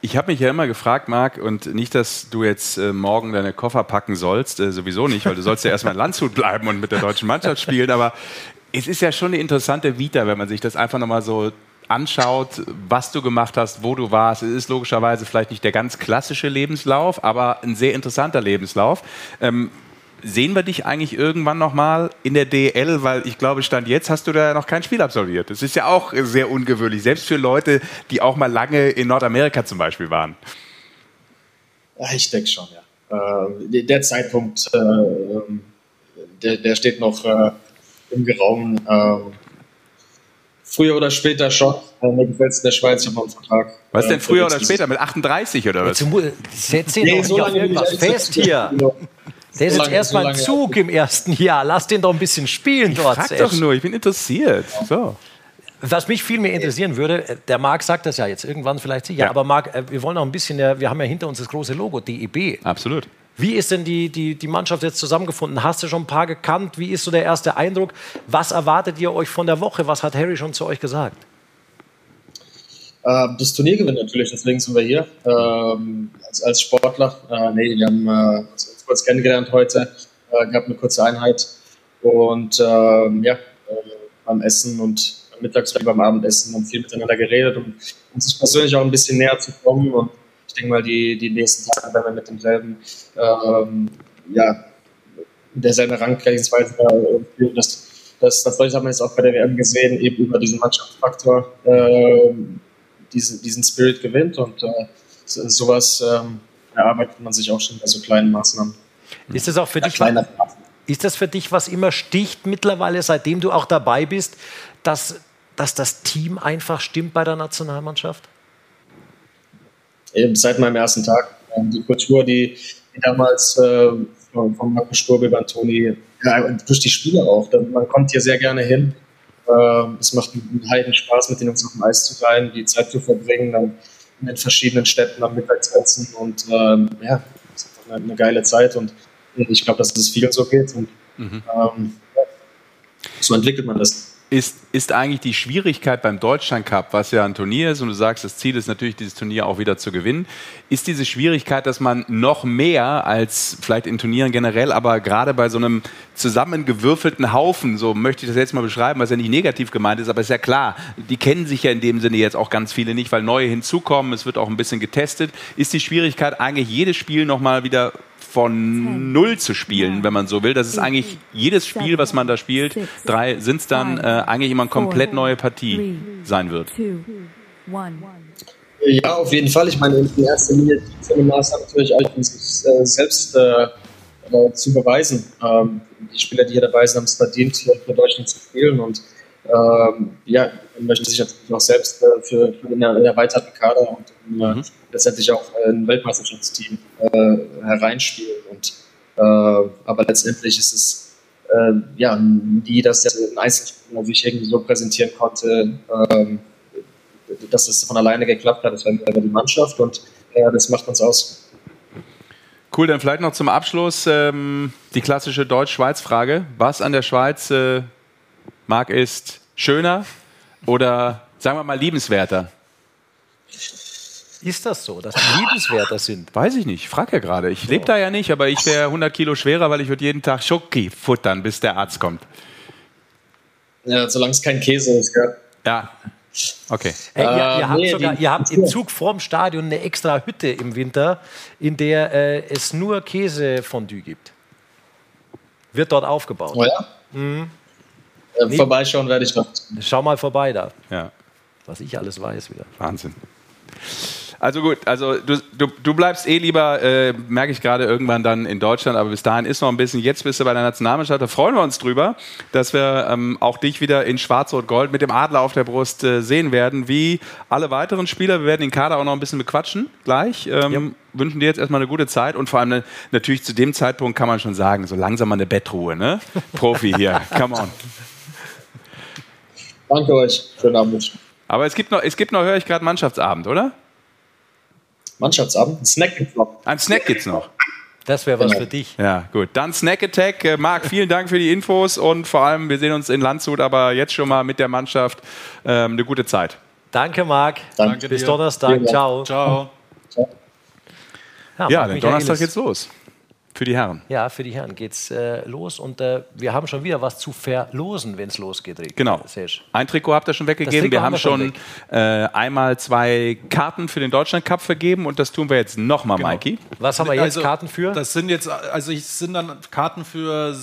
Ich habe mich ja immer gefragt, Marc, und nicht, dass du jetzt äh, morgen deine Koffer packen sollst, äh, sowieso nicht, weil du sollst ja erstmal in Landshut bleiben und mit der deutschen Mannschaft spielen, aber es ist ja schon eine interessante Vita, wenn man sich das einfach nochmal so anschaut, was du gemacht hast, wo du warst. Es ist logischerweise vielleicht nicht der ganz klassische Lebenslauf, aber ein sehr interessanter Lebenslauf. Ähm, sehen wir dich eigentlich irgendwann nochmal in der DL? Weil ich glaube, Stand jetzt hast du da noch kein Spiel absolviert. Das ist ja auch sehr ungewöhnlich, selbst für Leute, die auch mal lange in Nordamerika zum Beispiel waren. Ich denke schon, ja. Äh, der Zeitpunkt, äh, ähm, der, steht noch äh, im Raum. Früher oder später schon. Äh, mir gefällt es in der Schweiz, ich habe noch einen Vertrag. Was denn früher oder später? Mit 38 oder was? Setz ihn nee, doch so nicht auf irgendwas fest hier. Der ist so jetzt erstmal ein Zug im ersten Jahr. Lass den doch ein bisschen spielen ich dort. Frag doch nur, ich bin interessiert. So. Was mich viel mehr interessieren würde, äh, der Marc sagt das ja jetzt irgendwann vielleicht, ja, ja. aber Marc, äh, wir wollen auch ein bisschen, wir haben ja hinter uns das große Logo, DEB. Absolut. Wie ist denn die, die, die Mannschaft jetzt zusammengefunden? Hast du schon ein paar gekannt? Wie ist so der erste Eindruck? Was erwartet ihr euch von der Woche? Was hat Harry schon zu euch gesagt? Äh, das Turnier gewinnt natürlich, deswegen sind wir hier. Ähm, als, als, Sportler. Äh, nee, wir haben äh, uns kurz kennengelernt heute, äh, gab eine kurze Einheit. Und ähm, ja, äh, beim Essen und mittags beim Abendessen haben viel miteinander geredet, um uns persönlich auch ein bisschen näher zu kommen. Und ich denke mal, die, die nächsten Tage werden wir mit demselben, ähm, ja, derselben Herangehensweise äh, das, das, das haben wir jetzt auch bei der WM gesehen, eben über diesen Mannschaftsfaktor. Äh, diesen, diesen Spirit gewinnt und äh, sowas ähm, erarbeitet man sich auch schon bei so kleinen Maßnahmen. Ist das auch für dich? Ist das für dich, was immer sticht mittlerweile, seitdem du auch dabei bist, dass, dass das Team einfach stimmt bei der Nationalmannschaft? Seit meinem ersten Tag. Ähm, die Kultur, die, die damals äh, von, Marco Sturbe über Toni, ja, durch die Spieler auch. Man kommt hier sehr gerne hin. Ähm, es macht einen heiden Spaß, mit den Jungs auf dem Eis zu sein, die Zeit zu verbringen, dann in den verschiedenen Städten am Mittagessen und ähm, ja, es ist eine, eine, geile Zeit und ich glaube, dass es vielen so geht und mhm. ähm, so entwickelt man das ist, ist eigentlich die Schwierigkeit beim Deutschland Cup, was ja ein Turnier ist, und du sagst, das Ziel ist natürlich, dieses Turnier auch wieder zu gewinnen, ist diese Schwierigkeit, dass man noch mehr als vielleicht in Turnieren generell, aber gerade bei so einem zusammengewürfelten Haufen, so möchte ich das jetzt mal beschreiben, was ja nicht negativ gemeint ist, aber ist ja klar, die kennen sich ja in dem Sinne jetzt auch ganz viele nicht, weil neue hinzukommen, es wird auch ein bisschen getestet, ist die Schwierigkeit eigentlich jedes Spiel nochmal wieder von null zu spielen, wenn man so will. Das ist eigentlich jedes Spiel, was man da spielt, drei sind es dann, äh, eigentlich immer eine komplett neue Partie sein wird. Ja, auf jeden Fall. Ich meine, in erster Linie die Maß natürlich auch sich äh, selbst äh, äh, zu beweisen. Ähm, die Spieler, die hier dabei sind, haben es verdient, für Deutschland zu spielen und ähm, ja, man möchte sich natürlich auch selbst äh, für, für den erweiterten Kader und äh, mhm. Letztendlich auch ein Weltmeisterschaftsteam äh, hereinspielen. Und, äh, aber letztendlich ist es äh, ja nie, dass ein Einzelspieler sich irgendwie so präsentieren konnte, ähm, dass es von alleine geklappt hat. Das war die Mannschaft und äh, das macht uns aus. Cool, dann vielleicht noch zum Abschluss ähm, die klassische Deutsch-Schweiz-Frage. Was an der Schweiz äh, Marc ist schöner oder sagen wir mal liebenswerter? Ist das so, dass die liebenswerter sind? Weiß ich nicht. Ich frage ja gerade. Ich lebe da ja nicht, aber ich wäre 100 Kilo schwerer, weil ich würde jeden Tag Schoki futtern, bis der Arzt kommt. Ja, solange es kein Käse ist, gell? Ja. Okay. Hey, ihr, ihr, äh, habt nee, sogar, ihr habt im Zug vorm Stadion eine extra Hütte im Winter, in der äh, es nur Käsefondue gibt. Wird dort aufgebaut. Oh ja? Mhm. Äh, nee. Vorbeischauen werde ich noch. Schau mal vorbei da. Ja. Was ich alles weiß wieder. Wahnsinn. Also gut, also du, du, du bleibst eh lieber, äh, merke ich gerade, irgendwann dann in Deutschland, aber bis dahin ist noch ein bisschen. Jetzt bist du bei der Nationalmannschaft, da freuen wir uns drüber, dass wir ähm, auch dich wieder in Schwarz-Rot-Gold mit dem Adler auf der Brust äh, sehen werden, wie alle weiteren Spieler. Wir werden den Kader auch noch ein bisschen bequatschen gleich. Ähm, ja. Wünschen dir jetzt erstmal eine gute Zeit und vor allem ne, natürlich zu dem Zeitpunkt kann man schon sagen, so langsam mal eine Bettruhe, ne? Profi hier, come on. Danke euch. Schönen Abend. Aber es gibt noch, es gibt noch höre ich gerade, Mannschaftsabend, oder? Mannschaftsabend? Ein Snack gibt's noch. Ein Snack gibt's noch. Das wäre was Genau. für dich. Ja, gut. Dann Snack Attack. Äh, Marc, vielen Dank für die Infos und vor allem, wir sehen uns in Landshut, aber jetzt schon mal mit der Mannschaft ähm, eine gute Zeit. Danke, Marc. Danke Bis dir. Donnerstag. Dank. Ciao. Ciao. Ja, Marc dann. Donnerstag geht's los. Für die Herren. Ja, für die Herren geht's äh, los und äh, wir haben schon wieder was zu verlosen, wenn es losgeht. Rick. Genau. Serge. Ein Trikot habt ihr schon weggegeben. Wir haben haben wir schon schon äh, einmal zwei Karten für den Deutschland Cup vergeben und das tun wir jetzt nochmal, Mikey. Was haben wir jetzt Also, Karten für? Das sind jetzt, also ich sind dann Karten für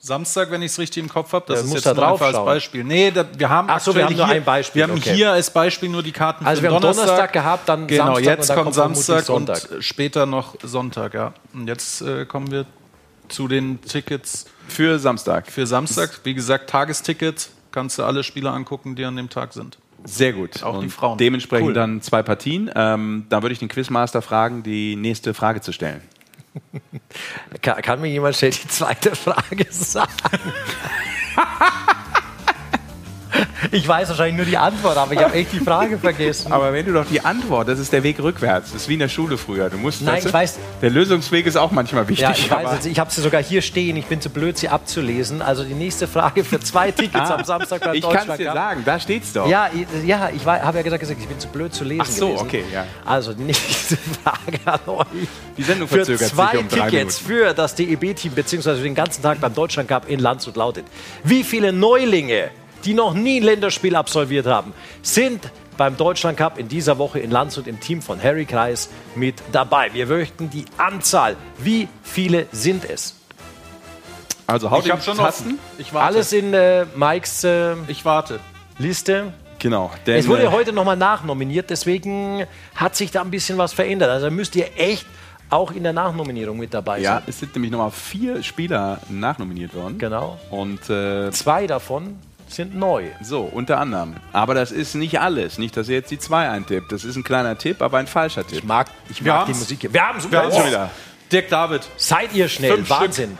Samstag, wenn ich es richtig im Kopf habe. Das Ja, ist jetzt da nur einfach drauf als. Beispiel. Nee, da, wir haben Ach so, wir haben nur hier, ein Beispiel, Wir haben okay. hier als Beispiel nur die Karten Also für wir haben Donnerstag. Gehabt, dann Genau, Samstag jetzt kommt kommt Samstag und später noch Sonntag, ja. Und jetzt äh, kommen wir zu den Tickets Für Samstag. für Samstag. Wie gesagt, Tagesticket. Kannst du alle Spieler angucken, die an dem Tag sind. Sehr gut. Auch die Und Frauen. Dementsprechend Cool. dann zwei Partien. Ähm, da würde ich den Quizmaster fragen, die nächste Frage zu stellen. Kann, kann mir jemand schnell die zweite Frage sagen? ich weiß wahrscheinlich nur die Antwort, aber ich habe echt die Frage vergessen. Aber wenn du doch die Antwort, das ist der Weg rückwärts. Das ist wie in der Schule früher. Du musst, Nein, weißt ich weiß- Der Lösungsweg ist auch manchmal wichtig. Ja, ich weiß, also ich habe sie sogar hier stehen. Ich bin zu blöd, sie abzulesen. Also die nächste Frage für zwei Tickets Ah, am Samstag beim ich kann es dir sagen, da steht's doch. Ja, ich- ja, ich habe ja gesagt, ich bin zu blöd zu lesen. Ach so, gewesen. okay, ja. Also die nächste Frage an euch. Die Sendung Für verzögert sich zwei um drei Tickets Minuten. für das DEB-Team beziehungsweise für den ganzen Tag beim Deutschland Cup in Landshut lautet: Wie viele Neulinge, die noch nie ein Länderspiel absolviert haben, sind beim Deutschland Cup in dieser Woche in Landshut im Team von Harry Kreis mit dabei? Wir möchten die Anzahl. Wie viele sind es? Also haut Ich die habe schon Tasten. Ich warte. Alles in äh, Mikes äh, Ich warte. Liste. Genau. Denn, Es wurde äh, heute nochmal nachnominiert, deswegen hat sich da ein bisschen was verändert. Also müsst ihr echt auch in der Nachnominierung mit dabei Ja, sein. es sind nämlich nochmal vier Spieler nachnominiert worden. Genau. Und äh, Zwei davon sind neu. so, unter anderem. Aber das ist nicht alles. Nicht, dass ihr jetzt die zwei eintippt. Das ist ein kleiner Tipp, aber ein falscher Tipp. Ich mag, ich mag die. Musik hier. Wir haben es Wir haben's schon Oh. wieder. Dirk David. Seid ihr schnell? Fünf Wahnsinn.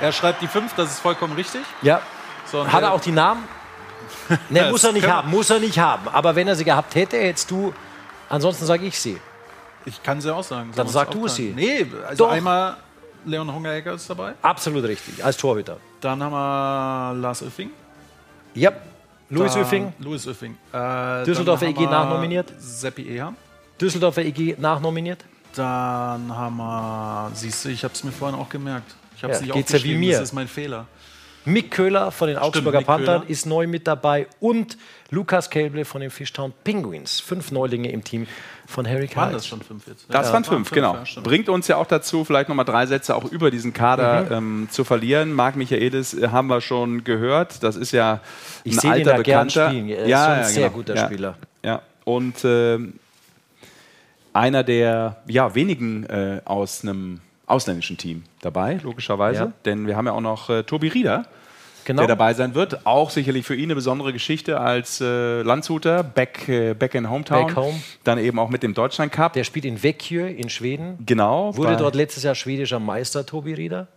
Er schreibt die fünf, das ist vollkommen richtig. Ja. So, Hat er auch die Namen? Ne, muss er nicht haben, muss er nicht haben. Aber wenn er sie gehabt hätte, hättest du. Ansonsten sage ich sie. Ich kann sie auch sagen. Dann sag du sie. Nee, also Doch. einmal Leon Hungeregger ist dabei. Absolut richtig, als Torhüter. Dann haben wir Lars Öffing. Ja. Louis Öffing, Louis Öffing. Äh, Düsseldorfer EG wir nachnominiert. Seppi Eher. Düsseldorfer EG nachnominiert. Dann haben wir, siehst du, ich habe es mir vorhin auch gemerkt. Ich habe es Ja, nicht geht's ja wie aufgeschrieben, mir. das ist mein Fehler. Mick Köhler von den Augsburger Mick Panthern Köhler. ist neu mit dabei und Lukas Kelble von den Fishtown Penguins. Fünf Neulinge im Team von Harry Waren Kreis. das schon fünf jetzt? Das Ja, waren fünf, genau. ja. Bringt uns ja auch dazu, vielleicht nochmal drei Sätze auch über diesen Kader ähm, zu verlieren. Marc Michaelis äh, haben wir schon gehört. Das ist ja Ich ein alter ja gern Bekannter. spielen. Er ist so ein sehr guter ja. Spieler. Ja, und ähm, einer der ja, wenigen äh, aus einem ausländischen Team dabei, logischerweise. Ja. Denn wir haben ja auch noch äh, Tobi Rieder, Genau. der dabei sein wird. Auch sicherlich für ihn eine besondere Geschichte als äh, Landshuter, back, äh, back in Hometown. Back home. Dann eben auch mit dem Deutschland Cup. Der spielt in Vecchio in Schweden. genau. Wurde dort letztes Jahr schwedischer Meister, Tobi Rieder.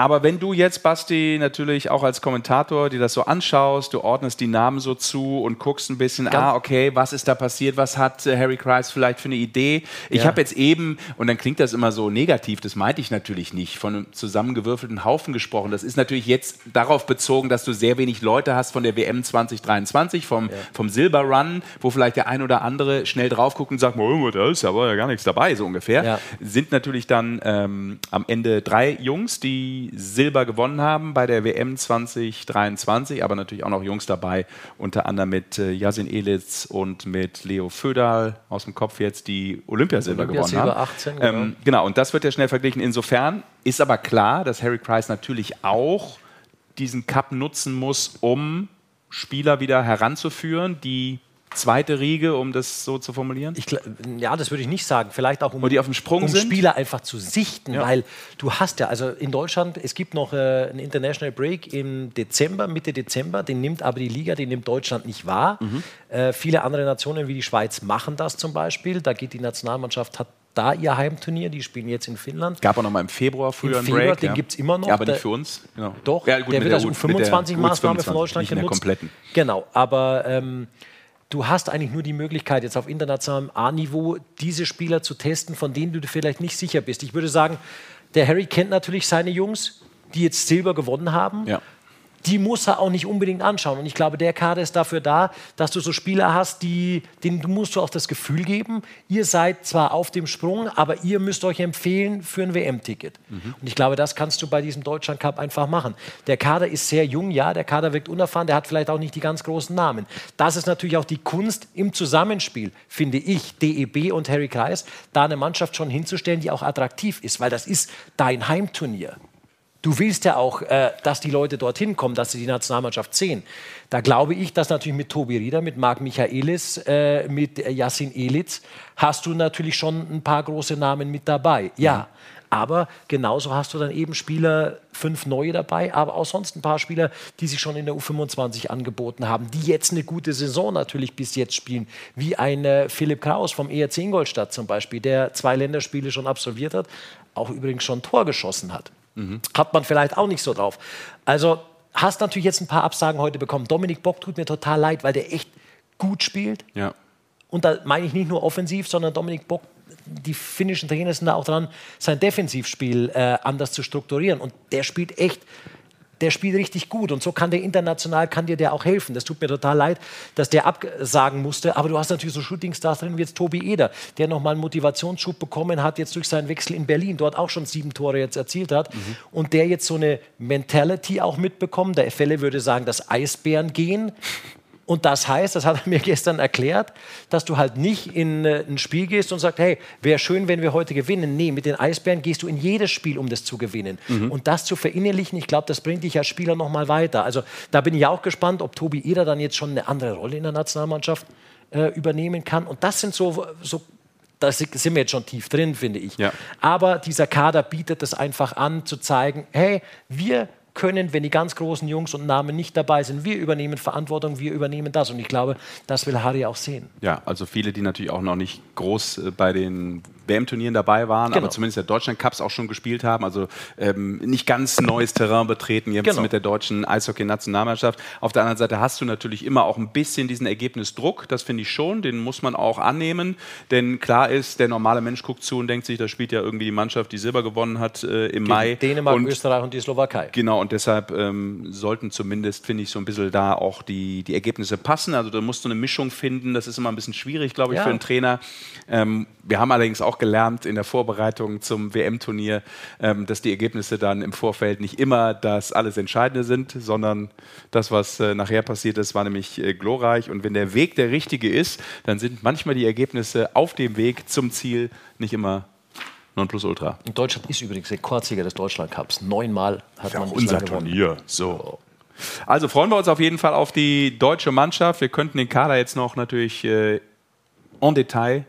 Aber wenn du jetzt, Basti, natürlich auch als Kommentator dir das so anschaust, du ordnest die Namen so zu und guckst ein bisschen, ah, okay, was ist da passiert, was hat äh, Harry Kreis vielleicht für eine Idee? Ich Ja. habe jetzt eben, und dann klingt das immer so negativ, das meinte ich natürlich nicht, von einem zusammengewürfelten Haufen gesprochen. Das ist natürlich jetzt darauf bezogen, dass du sehr wenig Leute hast von der WM 2023, vom, vom Silber Run, wo vielleicht der ein oder andere schnell drauf guckt und sagt, oh, da ist aber ja gar nichts dabei, so ungefähr. Ja. Sind natürlich dann ähm, am Ende drei Jungs, die Silber gewonnen haben bei der WM 2023, aber natürlich auch noch Jungs dabei, unter anderem mit äh, Yasin Elitz und mit Leo Föderl aus dem Kopf jetzt, die Olympiasilber gewonnen Olympiasilber haben. 18, genau. ähm, genau, und das wird ja schnell verglichen. Insofern ist aber klar, dass Harry Price natürlich auch diesen Cup nutzen muss, um Spieler wieder heranzuführen, die zweite Riege, um das so zu formulieren? Ich, ja, das würde ich nicht sagen. Vielleicht auch, um, Wo die auf dem Sprung um sind? Spieler einfach zu sichten, Ja. weil du hast ja, also in Deutschland, es gibt noch äh, einen International Break im Dezember, Mitte Dezember, den nimmt aber die Liga, den nimmt Deutschland nicht wahr. Mhm. Äh, viele andere Nationen wie die Schweiz machen das zum Beispiel. Da geht die Nationalmannschaft, hat da ihr Heimturnier. Die spielen jetzt in Finnland. Gab auch noch mal im Februar früher Im einen Februar, Break. den gibt's immer noch. Ja, aber nicht für uns. Genau. Doch, ja, gut, der wird als U- mit der U25-Maßnahme von U25, Deutschland genutzt. Genau, aber ähm, du hast eigentlich nur die Möglichkeit, jetzt auf internationalem A-Niveau diese Spieler zu testen, von denen du vielleicht nicht sicher bist. Ich würde sagen, der Harry kennt natürlich seine Jungs, die jetzt Silber gewonnen haben. Ja. Die muss er auch nicht unbedingt anschauen. Und ich glaube, der Kader ist dafür da, dass du so Spieler hast, die, denen du musst du auch das Gefühl geben, ihr seid zwar auf dem Sprung, aber ihr müsst euch empfehlen für ein WM-Ticket. Und ich glaube, das kannst du bei diesem Deutschland Cup einfach machen. Der Kader ist sehr jung, ja, der Kader wirkt unerfahren, der hat vielleicht auch nicht die ganz großen Namen. Das ist natürlich auch die Kunst im Zusammenspiel, finde ich, DEB und Harry Kreis, da eine Mannschaft schon hinzustellen, die auch attraktiv ist, weil das ist dein Heimturnier. Du willst ja auch, äh, dass die Leute dorthin kommen, dass sie die Nationalmannschaft sehen. Da glaube ich, dass natürlich mit Tobi Rieder, mit Marc Michaelis, äh, mit äh, Yassin Elitz hast du natürlich schon ein paar große Namen mit dabei. Ja, aber genauso hast du dann eben Spieler, fünf neue dabei, aber auch sonst ein paar Spieler, die sich schon in der U25 angeboten haben, die jetzt eine gute Saison natürlich bis jetzt spielen, wie ein äh, Philipp Kraus vom ERC Ingolstadt zum Beispiel, der zwei Länderspiele schon absolviert hat, auch übrigens schon Tor geschossen hat. Hat man vielleicht auch nicht so drauf. Also hast natürlich jetzt ein paar Absagen heute bekommen. Dominik Bock tut mir total leid, weil der echt gut spielt. Ja. Und da meine ich nicht nur offensiv, sondern Dominik Bock, die finnischen Trainer sind da auch dran, sein Defensivspiel äh, anders zu strukturieren. Und der spielt echt, der spielt richtig gut. Und so kann der international, kann dir der auch helfen. Das tut mir total leid, dass der absagen musste. Aber du hast natürlich so Shootingstars drin wie jetzt Tobi Eder, der nochmal einen Motivationsschub bekommen hat, jetzt durch seinen Wechsel in Berlin, dort auch schon sieben Tore jetzt erzielt hat. Und der jetzt so eine Mentality auch mitbekommt. Der Fälle würde sagen, das Eisbären gehen. Und das heißt, das hat er mir gestern erklärt, dass du halt nicht in äh, ein Spiel gehst und sagst, hey, wäre schön, wenn wir heute gewinnen. Nee, mit den Eisbären gehst du in jedes Spiel, um das zu gewinnen. Und das zu verinnerlichen, ich glaube, das bringt dich als Spieler nochmal weiter. Also da bin ich auch gespannt, ob Tobi Eder dann jetzt schon eine andere Rolle in der Nationalmannschaft äh, übernehmen kann. Und das sind so, so da si- sind wir jetzt schon tief drin, finde ich. Ja. Aber dieser Kader bietet es einfach an, zu zeigen, hey, wir können, wenn die ganz großen Jungs und Namen nicht dabei sind, wir übernehmen Verantwortung, wir übernehmen das. Und ich glaube, das will Harry auch sehen. Ja, also viele, die natürlich auch noch nicht groß äh, bei den WM-Turnieren dabei waren, Genau. aber zumindest der Deutschland Cups auch schon gespielt haben. Also ähm, nicht ganz neues Terrain betreten jetzt Genau. mit der deutschen Eishockey-Nationalmannschaft. Auf der anderen Seite hast du natürlich immer auch ein bisschen diesen Ergebnisdruck. Das finde ich schon. Den muss man auch annehmen. Denn klar ist, der normale Mensch guckt zu und denkt sich, da spielt ja irgendwie die Mannschaft, die Silber gewonnen hat äh, im Mai. Dänemark, und Österreich und die Slowakei. Genau, und deshalb ähm, sollten zumindest, finde ich, so ein bisschen da auch die, die Ergebnisse passen. Also da musst du eine Mischung finden. Das ist immer ein bisschen schwierig, glaube ich, Ja. für einen Trainer. Ähm, wir haben allerdings auch gelernt in der Vorbereitung zum WM-Turnier, ähm, dass die Ergebnisse dann im Vorfeld nicht immer das alles Entscheidende sind, sondern das, was äh, nachher passiert ist, war nämlich äh, glorreich. Und wenn der Weg der richtige ist, dann sind manchmal die Ergebnisse auf dem Weg zum Ziel nicht immer Nonplusultra. Und Deutschland ist übrigens Rekordsieger des Deutschland Cups. Neunmal hat man unser gewonnen. Turnier. So. Also freuen wir uns auf jeden Fall auf die deutsche Mannschaft. Wir könnten den Kader jetzt noch natürlich äh, en Detail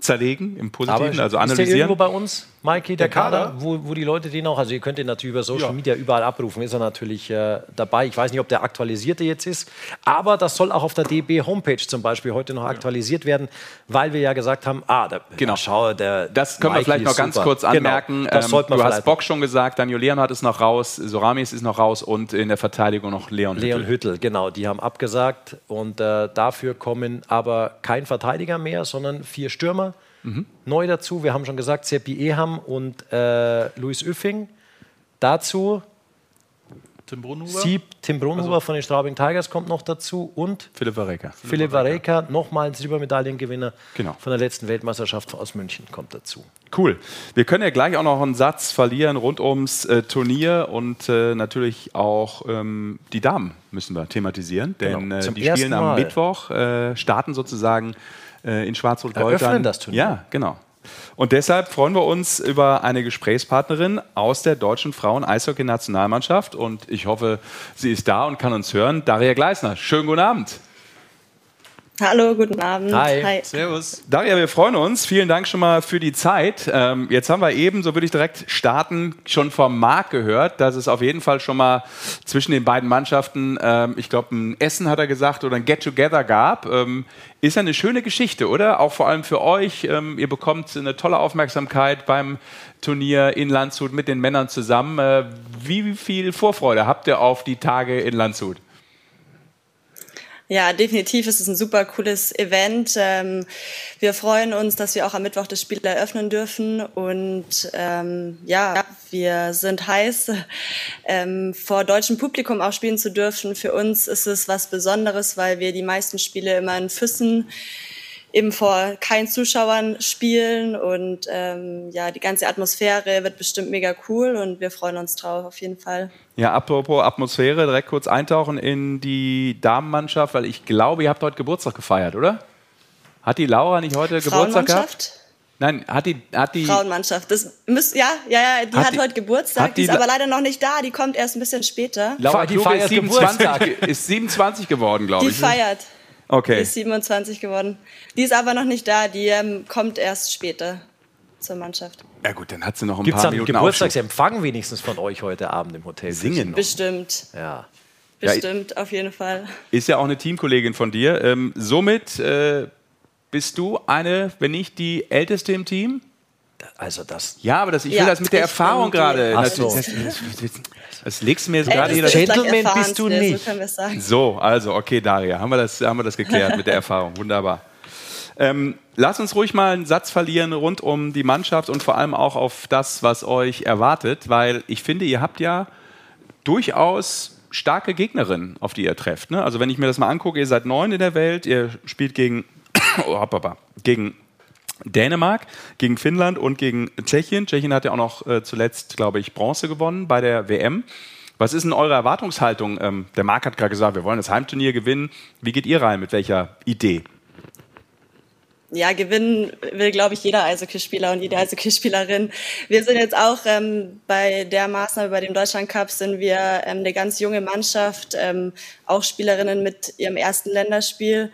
zerlegen, im Positiven, Aber also ist der analysieren. irgendwo bei uns, Mikey, der, Der Kader? Kader, wo, wo die Leute den auch, also ihr könnt den natürlich über Social Ja. Media überall abrufen, ist er natürlich äh, dabei. Ich weiß nicht, ob der aktualisierte jetzt ist, aber das soll auch auf der DB Homepage zum Beispiel heute noch aktualisiert werden, weil wir ja gesagt haben, ah, der, Genau. ja, schau, der Das können wir Mikey vielleicht noch ganz super. kurz anmerken. Genau, Ähm, du hast Bock schon gesagt, Daniel Leonhardt ist noch raus, Soramis ist noch raus und in der Verteidigung noch Leon, Leon Hüttel. Hüttel, genau, die haben abgesagt und äh, dafür kommen aber kein Verteidiger mehr, sondern vier Stürmer. Neu dazu, wir haben schon gesagt, Seppi Eham und äh, Luis Üffing. Dazu Tim Brunhuber? Sieb, Tim Brunhuber von den Straubing Tigers kommt noch dazu und Philipp Vareka. Philipp Vareka, nochmal ein Silbermedaillengewinner Genau. von der letzten Weltmeisterschaft aus München, kommt dazu. Cool. Wir können ja gleich auch noch einen Satz verlieren rund ums äh, Turnier und äh, natürlich auch ähm, die Damen müssen wir thematisieren, denn Genau. äh, die spielen am. Mittwoch, äh, starten sozusagen in Schwarz-Rot-Gold. Eröffnen dann. das Turnier. Ja, genau. Und deshalb freuen wir uns über eine Gesprächspartnerin aus der deutschen Frauen-Eishockey-Nationalmannschaft und ich hoffe, sie ist da und kann uns hören. Daria Gleisner, schönen guten Abend. Hallo, guten Abend. Hi. Hi. Servus. Daria, wir freuen uns. Vielen Dank schon mal für die Zeit. Ähm, jetzt haben wir eben, so würde ich direkt starten, schon vom Marc gehört, dass es auf jeden Fall schon mal zwischen den beiden Mannschaften, ähm, ich glaube, ein Essen hat er gesagt oder ein Get-Together gab. Ähm, ist ja eine schöne Geschichte, oder? Auch vor allem für euch. Ähm, ihr bekommt eine tolle Aufmerksamkeit beim Turnier in Landshut mit den Männern zusammen. Äh, wie viel Vorfreude habt ihr auf die Tage in Landshut? Ja, definitiv ist es ein super cooles Event. Ähm, wir freuen uns, dass wir auch am Mittwoch das Spiel eröffnen dürfen. Und ähm, ja, wir sind heiß, ähm, vor deutschem Publikum auch spielen zu dürfen. Für uns ist es was Besonderes, weil wir die meisten Spiele immer in Füssen eben vor keinen Zuschauern spielen und ähm, ja, die ganze Atmosphäre wird bestimmt mega cool und wir freuen uns drauf auf jeden Fall. Ja, apropos Atmosphäre, direkt kurz eintauchen in die Damenmannschaft, weil ich glaube, ihr habt heute Geburtstag gefeiert, oder? Hat die Laura nicht heute Geburtstag gehabt? Nein, hat die, hat die Frauenmannschaft. Das müsst, ja, ja, ja, die Hat hat, die- heute Geburtstag, hat die die ist aber leider noch nicht da, die kommt erst ein bisschen später. Laura die Kluge ist feiert 27, ist 27 geworden, glaube Die ich. Feiert. Die Okay. ist 27 geworden. Die ist aber noch nicht da, die ähm, kommt erst später zur Mannschaft. Ja gut, dann hat sie noch ein Gibt es paar Minuten Aufschub. Geburtstagsempfang wenigstens von euch heute Abend im Hotel? Singen noch. Bestimmt, Ja. Ja, bestimmt, auf jeden Fall. Ist ja auch eine Teamkollegin von dir. Ähm, somit äh, bist du eine, wenn nicht die älteste im Team? Also das. Ja, aber das, ich will Ja, das mit der Erfahrung gerade. Ach Das, legst du mir jetzt gerade jeder. ist gleich Gentleman bist du nicht. So können wir es sagen. So, also, okay, Daria, haben wir das, haben wir das geklärt mit der Erfahrung. Wunderbar. Ähm, lass uns ruhig mal einen Satz verlieren rund um die Mannschaft und vor allem auch auf das, was euch erwartet, weil ich finde, ihr habt ja durchaus starke Gegnerinnen, auf die ihr trefft. Ne? Also wenn ich mir das mal angucke, ihr seid neun in der Welt, ihr spielt gegen, oh, hoppapa, gegen Dänemark, gegen Finnland und gegen Tschechien. Tschechien hat ja auch noch äh, zuletzt, glaube ich, Bronze gewonnen bei der WM. Was ist denn eure Erwartungshaltung? Ähm, der Marc hat gerade gesagt, wir wollen das Heimturnier gewinnen. Wie geht ihr rein? Mit welcher Idee? ja, gewinnen will, glaube ich, jeder Eishockeyspieler und jede Eishockeyspielerin. Wir sind jetzt auch ähm, bei der Maßnahme, bei dem Deutschland Cup, sind wir ähm, eine ganz junge Mannschaft, ähm, auch Spielerinnen mit ihrem ersten Länderspiel.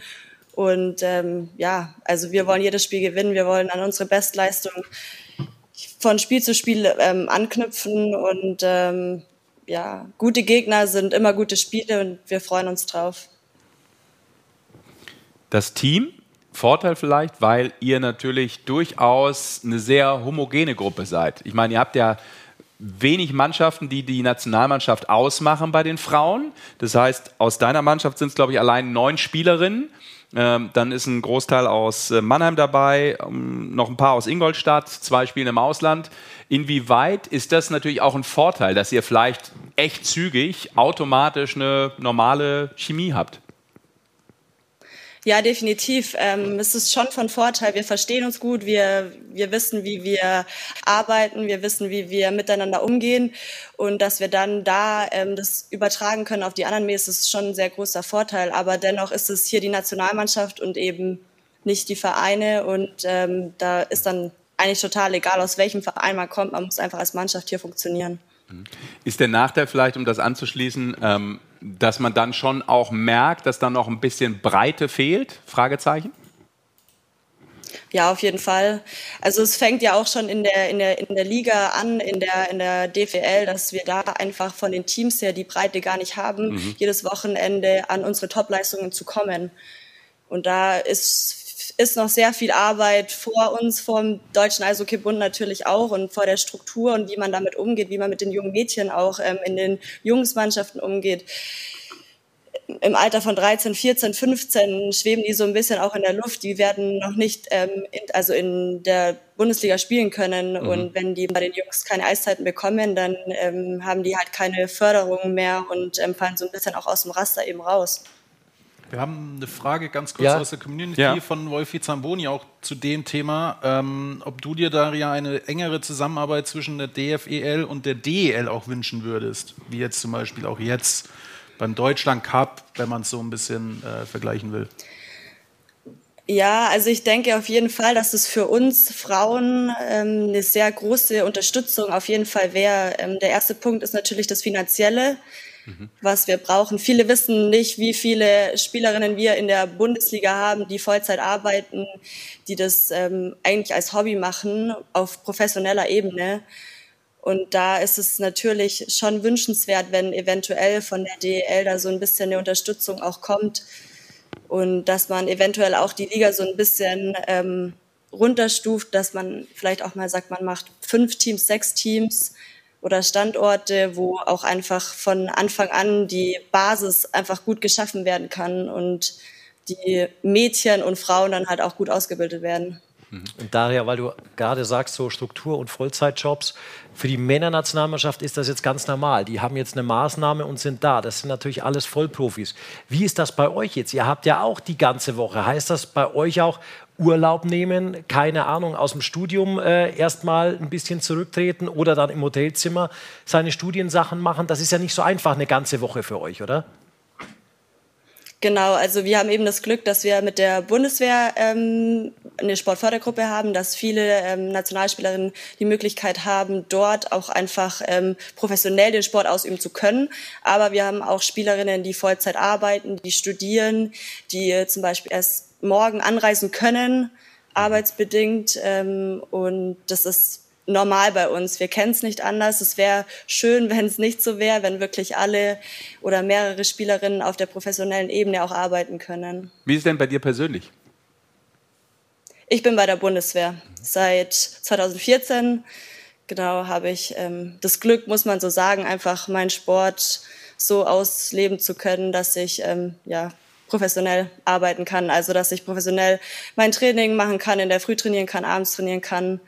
Und ähm, ja, also wir wollen jedes Spiel gewinnen, wir wollen an unsere Bestleistung von Spiel zu Spiel ähm, anknüpfen und ähm, ja, gute Gegner sind immer gute Spiele und wir freuen uns drauf. Das Team, Vorteil vielleicht, weil ihr natürlich durchaus eine sehr homogene Gruppe seid. Ich meine, ihr habt ja wenig Mannschaften, die die Nationalmannschaft ausmachen bei den Frauen. Das heißt, aus deiner Mannschaft sind es, glaube ich, allein neun Spielerinnen. Ähm, dann ist ein Großteil aus äh, Mannheim dabei, ähm, noch ein paar aus Ingolstadt, zwei spielen im Ausland. Inwieweit ist das natürlich auch ein Vorteil, dass ihr vielleicht echt zügig automatisch eine normale Chemie habt? Ja, definitiv. Ähm, es ist schon von Vorteil. Wir verstehen uns gut. Wir, wir wissen, wie wir arbeiten. Wir wissen, wie wir miteinander umgehen. Und dass wir dann da ähm, das übertragen können auf die anderen Mäßig, ist schon ein sehr großer Vorteil. Aber dennoch ist es hier die Nationalmannschaft und eben nicht die Vereine. Und ähm, da ist dann eigentlich total egal, aus welchem Verein man kommt. Man muss einfach als Mannschaft hier funktionieren. Ist der Nachteil vielleicht, um das anzuschließen, ähm, dass man dann schon auch merkt, dass da noch ein bisschen Breite fehlt? Fragezeichen? Ja, auf jeden Fall. Also es fängt ja auch schon in der, in der, in der Liga an, in der, in der DFL, dass wir da einfach von den Teams her die Breite gar nicht haben, Mhm. jedes Wochenende an unsere Topleistungen zu kommen. Und da ist, ist noch sehr viel Arbeit vor uns, vom Deutschen Eishockeybund natürlich auch und vor der Struktur und wie man damit umgeht, wie man mit den jungen Mädchen auch ähm, in den Jungsmannschaften umgeht im Alter von 13, 14, 15 schweben die so ein bisschen auch in der Luft. Die werden noch nicht ähm, in, also in der Bundesliga spielen können. Und wenn die bei den Jungs keine Eiszeiten bekommen, dann ähm, haben die halt keine Förderung mehr und ähm, fallen so ein bisschen auch aus dem Raster eben raus. Wir haben eine Frage ganz kurz Ja. aus der Community Ja. von Wolfi Zamboni auch zu dem Thema, ähm, ob du dir, Daria, eine engere Zusammenarbeit zwischen der DFEL und der DEL auch wünschen würdest, wie jetzt zum Beispiel auch jetzt beim Deutschland Cup, wenn man es so ein bisschen äh, vergleichen will. Ja, also ich denke auf jeden Fall, dass es für uns Frauen ähm, eine sehr große Unterstützung auf jeden Fall wäre. Ähm, der erste Punkt ist natürlich das Finanzielle. Was wir brauchen. Viele wissen nicht, wie viele Spielerinnen wir in der Bundesliga haben, die Vollzeit arbeiten, die das ähm, eigentlich als Hobby machen auf professioneller Ebene. Und da ist es natürlich schon wünschenswert, wenn eventuell von der DEL da so ein bisschen eine Unterstützung auch kommt und dass man eventuell auch die Liga so ein bisschen ähm, runterstuft, dass man vielleicht auch mal sagt, man macht fünf Teams, sechs Teams oder Standorte, wo auch einfach von Anfang an die Basis einfach gut geschaffen werden kann und die Mädchen und Frauen dann halt auch gut ausgebildet werden. Und Daria, weil du gerade sagst, so Struktur- und Vollzeitjobs, für die Männernationalmannschaft ist das jetzt ganz normal. Die haben jetzt eine Maßnahme und sind da. Das sind natürlich alles Vollprofis. Wie ist das bei euch jetzt? Ihr habt ja auch die ganze Woche. Heißt das bei euch auch Urlaub nehmen, keine Ahnung, aus dem Studium äh, erstmal ein bisschen zurücktreten oder dann im Hotelzimmer seine Studiensachen machen? Das ist ja nicht so einfach eine ganze Woche für euch, oder? Genau, also wir haben eben das Glück, dass wir mit der Bundeswehr ähm, eine Sportfördergruppe haben, dass viele ähm, Nationalspielerinnen die Möglichkeit haben, dort auch einfach ähm, professionell den Sport ausüben zu können. Aber wir haben auch Spielerinnen, die Vollzeit arbeiten, die studieren, die äh, zum Beispiel erst morgen anreisen können, arbeitsbedingt. Ähm, und das ist normal bei uns. Wir kennen es nicht anders. Es wäre schön, wenn es nicht so wäre, wenn wirklich alle oder mehrere Spielerinnen auf der professionellen Ebene auch arbeiten können. Wie ist es denn bei dir persönlich? Ich bin bei der Bundeswehr seit 2014. Genau habe ich ähm, das Glück, muss man so sagen, einfach meinen Sport so ausleben zu können, dass ich ähm, ja professionell arbeiten kann. Also dass ich professionell mein Training machen kann, in der Früh trainieren kann, abends trainieren kann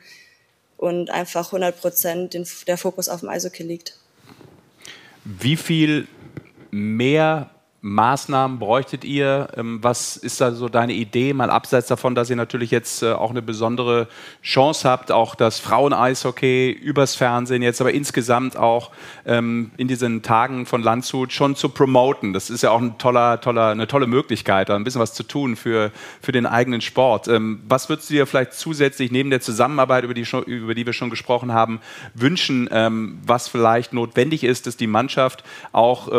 und einfach 100 Prozent der Fokus auf dem Eishockey liegt. Wie viel mehr Maßnahmen bräuchtet ihr? Ähm, was ist da so deine Idee, mal abseits davon, dass ihr natürlich jetzt äh, auch eine besondere Chance habt, auch das Frauen-Eishockey übers Fernsehen jetzt, aber insgesamt auch ähm, in diesen Tagen von Landshut schon zu promoten? Das ist ja auch ein toller, toller, eine tolle Möglichkeit, da ein bisschen was zu tun für, für den eigenen Sport. Ähm, was würdest du dir vielleicht zusätzlich neben der Zusammenarbeit, über die, über die wir schon gesprochen haben, wünschen, was vielleicht notwendig ist, dass die Mannschaft auch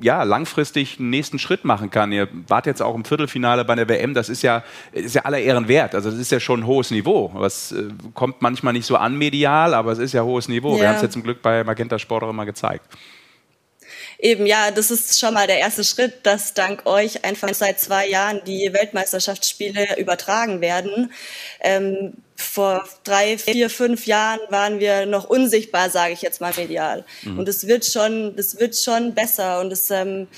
ja, langfristig einen nächsten Schritt machen kann. Ihr wart jetzt auch im Viertelfinale bei der WM, das ist ja, ist ja aller Ehren wert. Also das ist ja schon ein hohes Niveau. Was äh, kommt manchmal nicht so an medial, aber es ist ja hohes Niveau. Ja. Wir haben es jetzt zum Glück bei Magenta Sport auch immer gezeigt. Eben, ja, das ist schon mal der erste Schritt, dass dank euch einfach seit zwei Jahren die Weltmeisterschaftsspiele übertragen werden. Ähm, vor drei, vier, fünf Jahren waren wir noch unsichtbar, sage ich jetzt mal medial. Mhm. Und es wird schon, das wird schon besser und es ähm,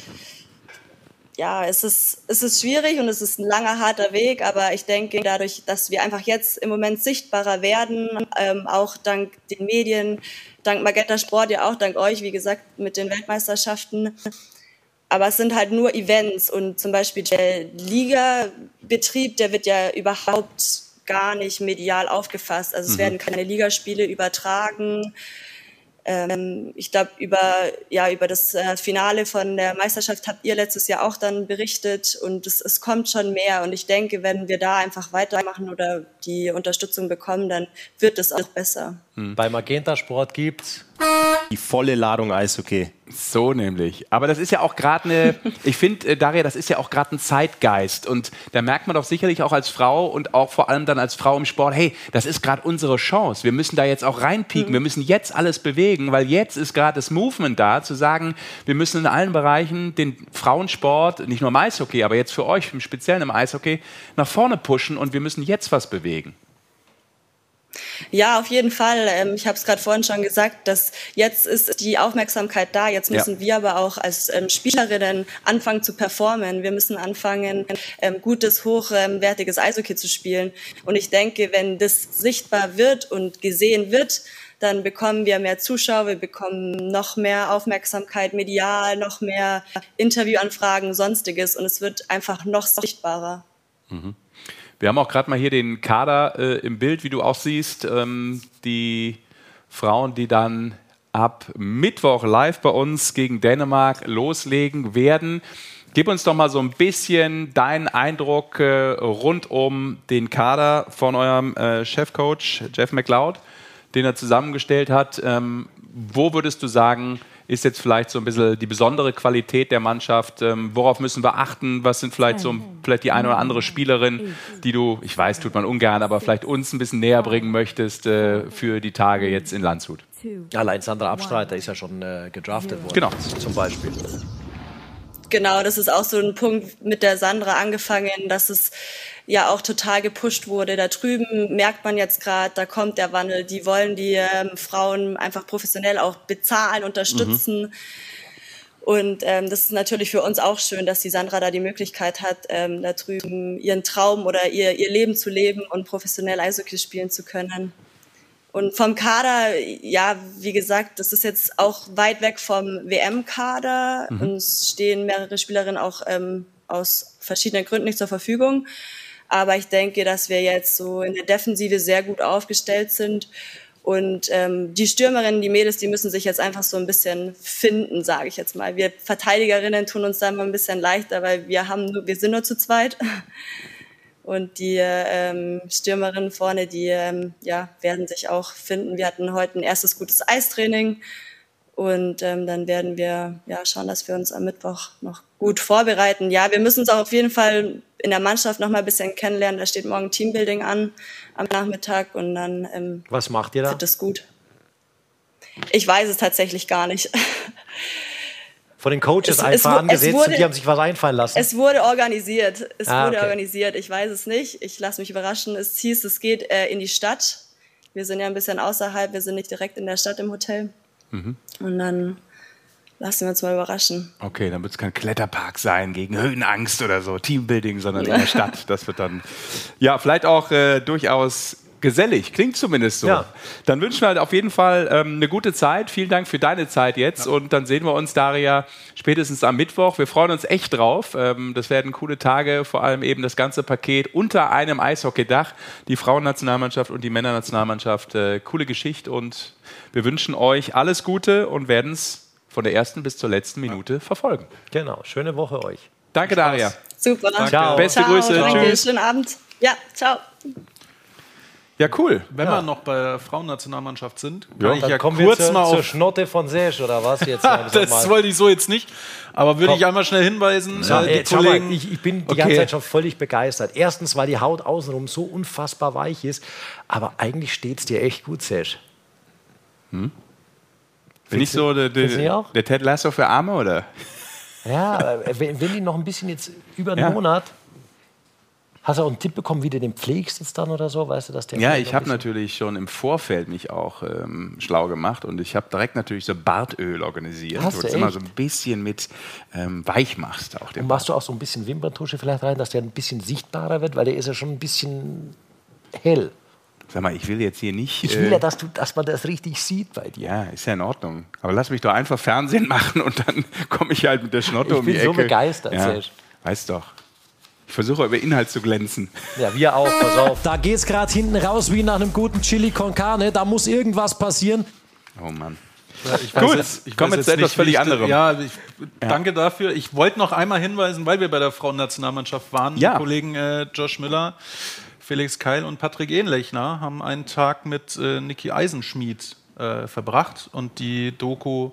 ja, es ist, es ist schwierig und es ist ein langer, harter Weg, aber ich denke, dadurch, dass wir einfach jetzt im Moment sichtbarer werden, ähm, auch dank den Medien, dank Magenta Sport, ja auch dank euch, wie gesagt, mit den Weltmeisterschaften. Aber es sind halt nur Events und zum Beispiel der Ligabetrieb, der wird ja überhaupt gar nicht medial aufgefasst. Also es mhm. werden keine Ligaspiele übertragen. Ähm, ich glaube, über, ja, über das äh, Finale von der Meisterschaft habt ihr letztes Jahr auch dann berichtet und es, es kommt schon mehr. Und ich denke, wenn wir da einfach weitermachen oder die Unterstützung bekommen, dann wird es auch besser. Hm. Bei Magenta Sport gibt die volle Ladung Eishockey. So nämlich. Aber das ist ja auch gerade eine, ich finde, äh, Daria, das ist ja auch gerade ein Zeitgeist. Und da merkt man doch sicherlich auch als Frau und auch vor allem dann als Frau im Sport, hey, das ist gerade unsere Chance. Wir müssen da jetzt auch reinpieken. Mhm. Wir müssen jetzt alles bewegen, weil jetzt ist gerade das Movement da, zu sagen, wir müssen in allen Bereichen den Frauensport, nicht nur im Eishockey, aber jetzt für euch im Speziellen im Eishockey, nach vorne pushen und wir müssen jetzt was bewegen. Ja, auf jeden Fall. Ähm, ich habe es gerade vorhin schon gesagt, dass jetzt ist die Aufmerksamkeit da. Jetzt müssen ja. wir aber auch als ähm, Spielerinnen anfangen zu performen. Wir müssen anfangen, ähm, gutes, hochwertiges Eishockey zu spielen. Und ich denke, wenn das sichtbar wird und gesehen wird, dann bekommen wir mehr Zuschauer, wir bekommen noch mehr Aufmerksamkeit medial, noch mehr Interviewanfragen, sonstiges. Und es wird einfach noch sichtbarer. Mhm. Wir haben auch gerade mal hier den Kader äh, im Bild, wie du auch siehst. Ähm, die Frauen, die dann ab Mittwoch live bei uns gegen Dänemark loslegen werden. Gib uns doch mal so ein bisschen deinen Eindruck äh, rund um den Kader von eurem äh, Chefcoach Jeff McLeod, den er zusammengestellt hat. Ähm, wo würdest du sagen, ist jetzt vielleicht so ein bisschen die besondere Qualität der Mannschaft? Ähm, worauf müssen wir achten? Was sind vielleicht so vielleicht die eine oder andere Spielerin, die du, ich weiß, tut man ungern, aber vielleicht uns ein bisschen näher bringen möchtest äh, für die Tage jetzt in Landshut? Allein Sandra Abstreiter ist ja schon äh, gedraftet worden. Genau. Zum Beispiel. Genau, das ist auch so ein Punkt mit der Sandra angefangen, dass es ja auch total gepusht wurde. Da drüben merkt man jetzt gerade, da kommt der Wandel. Die wollen die ähm, Frauen einfach professionell auch bezahlen, unterstützen. Mhm. Und ähm, das ist natürlich für uns auch schön, dass die Sandra da die Möglichkeit hat, ähm, da drüben ihren Traum oder ihr, ihr Leben zu leben und professionell Eishockey spielen zu können. Und vom Kader, ja, wie gesagt, das ist jetzt auch weit weg vom WM-Kader. Mhm. Uns stehen mehrere Spielerinnen auch ähm, aus verschiedenen Gründen nicht zur Verfügung. Aber ich denke, dass wir jetzt so in der Defensive sehr gut aufgestellt sind. Und ähm, die Stürmerinnen, die Mädels, die müssen sich jetzt einfach so ein bisschen finden, sage ich jetzt mal. Wir Verteidigerinnen tun uns da immer ein bisschen leichter, weil wir haben nur, wir sind nur zu zweit. Und die ähm, Stürmerinnen vorne, die ähm, ja, werden sich auch finden. Wir hatten heute ein erstes gutes Eistraining. Und ähm, dann werden wir ja, schauen, dass wir uns am Mittwoch noch gut vorbereiten. Ja, wir müssen uns auch auf jeden Fall in der Mannschaft noch mal ein bisschen kennenlernen. Da steht morgen Teambuilding an am Nachmittag und dann ähm, Was macht ihr da? wird es gut. Ich weiß es tatsächlich gar nicht. von den Coaches Es- einfach es angesetzt es wurde- und die haben sich was einfallen lassen. Es wurde organisiert. Es Ah, wurde okay. organisiert. Ich weiß es nicht. Ich lasse mich überraschen. Es hieß, es geht äh, in die Stadt. Wir sind ja ein bisschen außerhalb. Wir sind nicht direkt in der Stadt im Hotel. Mhm. Und dann lassen wir uns mal überraschen. Okay, dann wird es kein Kletterpark sein gegen Höhenangst oder so, Teambuilding, sondern in der Stadt. Das wird dann, ja, vielleicht auch äh, durchaus gesellig. Klingt zumindest so. Ja. Dann wünschen wir halt auf jeden Fall ähm, eine gute Zeit. Vielen Dank für deine Zeit jetzt. Und dann sehen wir uns, Daria, spätestens am Mittwoch. Wir freuen uns echt drauf. Ähm, das werden coole Tage, vor allem eben das ganze Paket unter einem Eishockeydach. Die Frauennationalmannschaft und die Männernationalmannschaft. Äh, coole Geschichte und wir wünschen euch alles Gute und werden es von der ersten bis zur letzten Minute verfolgen. Genau, schöne Woche euch. Danke, Daria. Super. Ciao. Beste Ciao, Grüße. Danke. Tschüss. Schönen Abend. Ja, ciao. Ja, cool. Wenn wir noch bei der Frauennationalmannschaft sind, kann ich Dann ja kommen kurz wir zur, mal zur auf. Schnotte von Sesch oder was jetzt? Das mal? wollte ich so jetzt nicht. Aber würde Komm. ich einmal schnell hinweisen, Ja, äh, die ey, schau Kollegen. mal, ich, ich bin die Okay. ganze Zeit schon völlig begeistert. Erstens, weil die Haut außenrum so unfassbar weich ist, aber eigentlich steht es dir echt gut, Sesh. Bin ich so der, findest du nicht der, auch? der Ted Lasso für Arme, oder? Ja, äh, wenn, wenn die noch ein bisschen jetzt über einen Ja. Monat. Hast du auch einen Tipp bekommen, wie du den pflegst jetzt dann oder so? Weißt du, dass der Ja, ich habe natürlich schon im Vorfeld mich auch ähm, schlau gemacht und ich habe direkt natürlich so Bartöl organisiert, Hast wo du immer so ein bisschen mit ähm, weich machst. Auch den Und machst du auch so ein bisschen Wimperntusche vielleicht rein, dass der ein bisschen sichtbarer wird, weil der ist ja schon ein bisschen hell. Sag mal, ich will jetzt hier nicht. Ich will äh, ja, dass, du, dass man das richtig sieht bei dir. ja, ist ja in Ordnung. Aber lass mich doch einfach Fernsehen machen und dann komme ich halt mit der Schnotte Ich um die bin Ecke. so begeistert, ja, Serge. Weißt doch. Ich versuche über Inhalt zu glänzen. Ja, wir auch, pass auf. Da geht's gerade hinten raus wie nach einem guten Chili con Carne. Da muss irgendwas passieren. Oh Mann. Ich Gut, jetzt, ich weiß wir zu etwas völlig ich- anderem. Ja, ich, danke dafür. Ich wollte noch einmal hinweisen, weil wir bei der Frauennationalmannschaft waren. Ja. Die Kollegen äh, Josh Miller, Felix Keil und Patrick Ähnlechner haben einen Tag mit äh, Niki Eisenschmied äh, verbracht und die Doku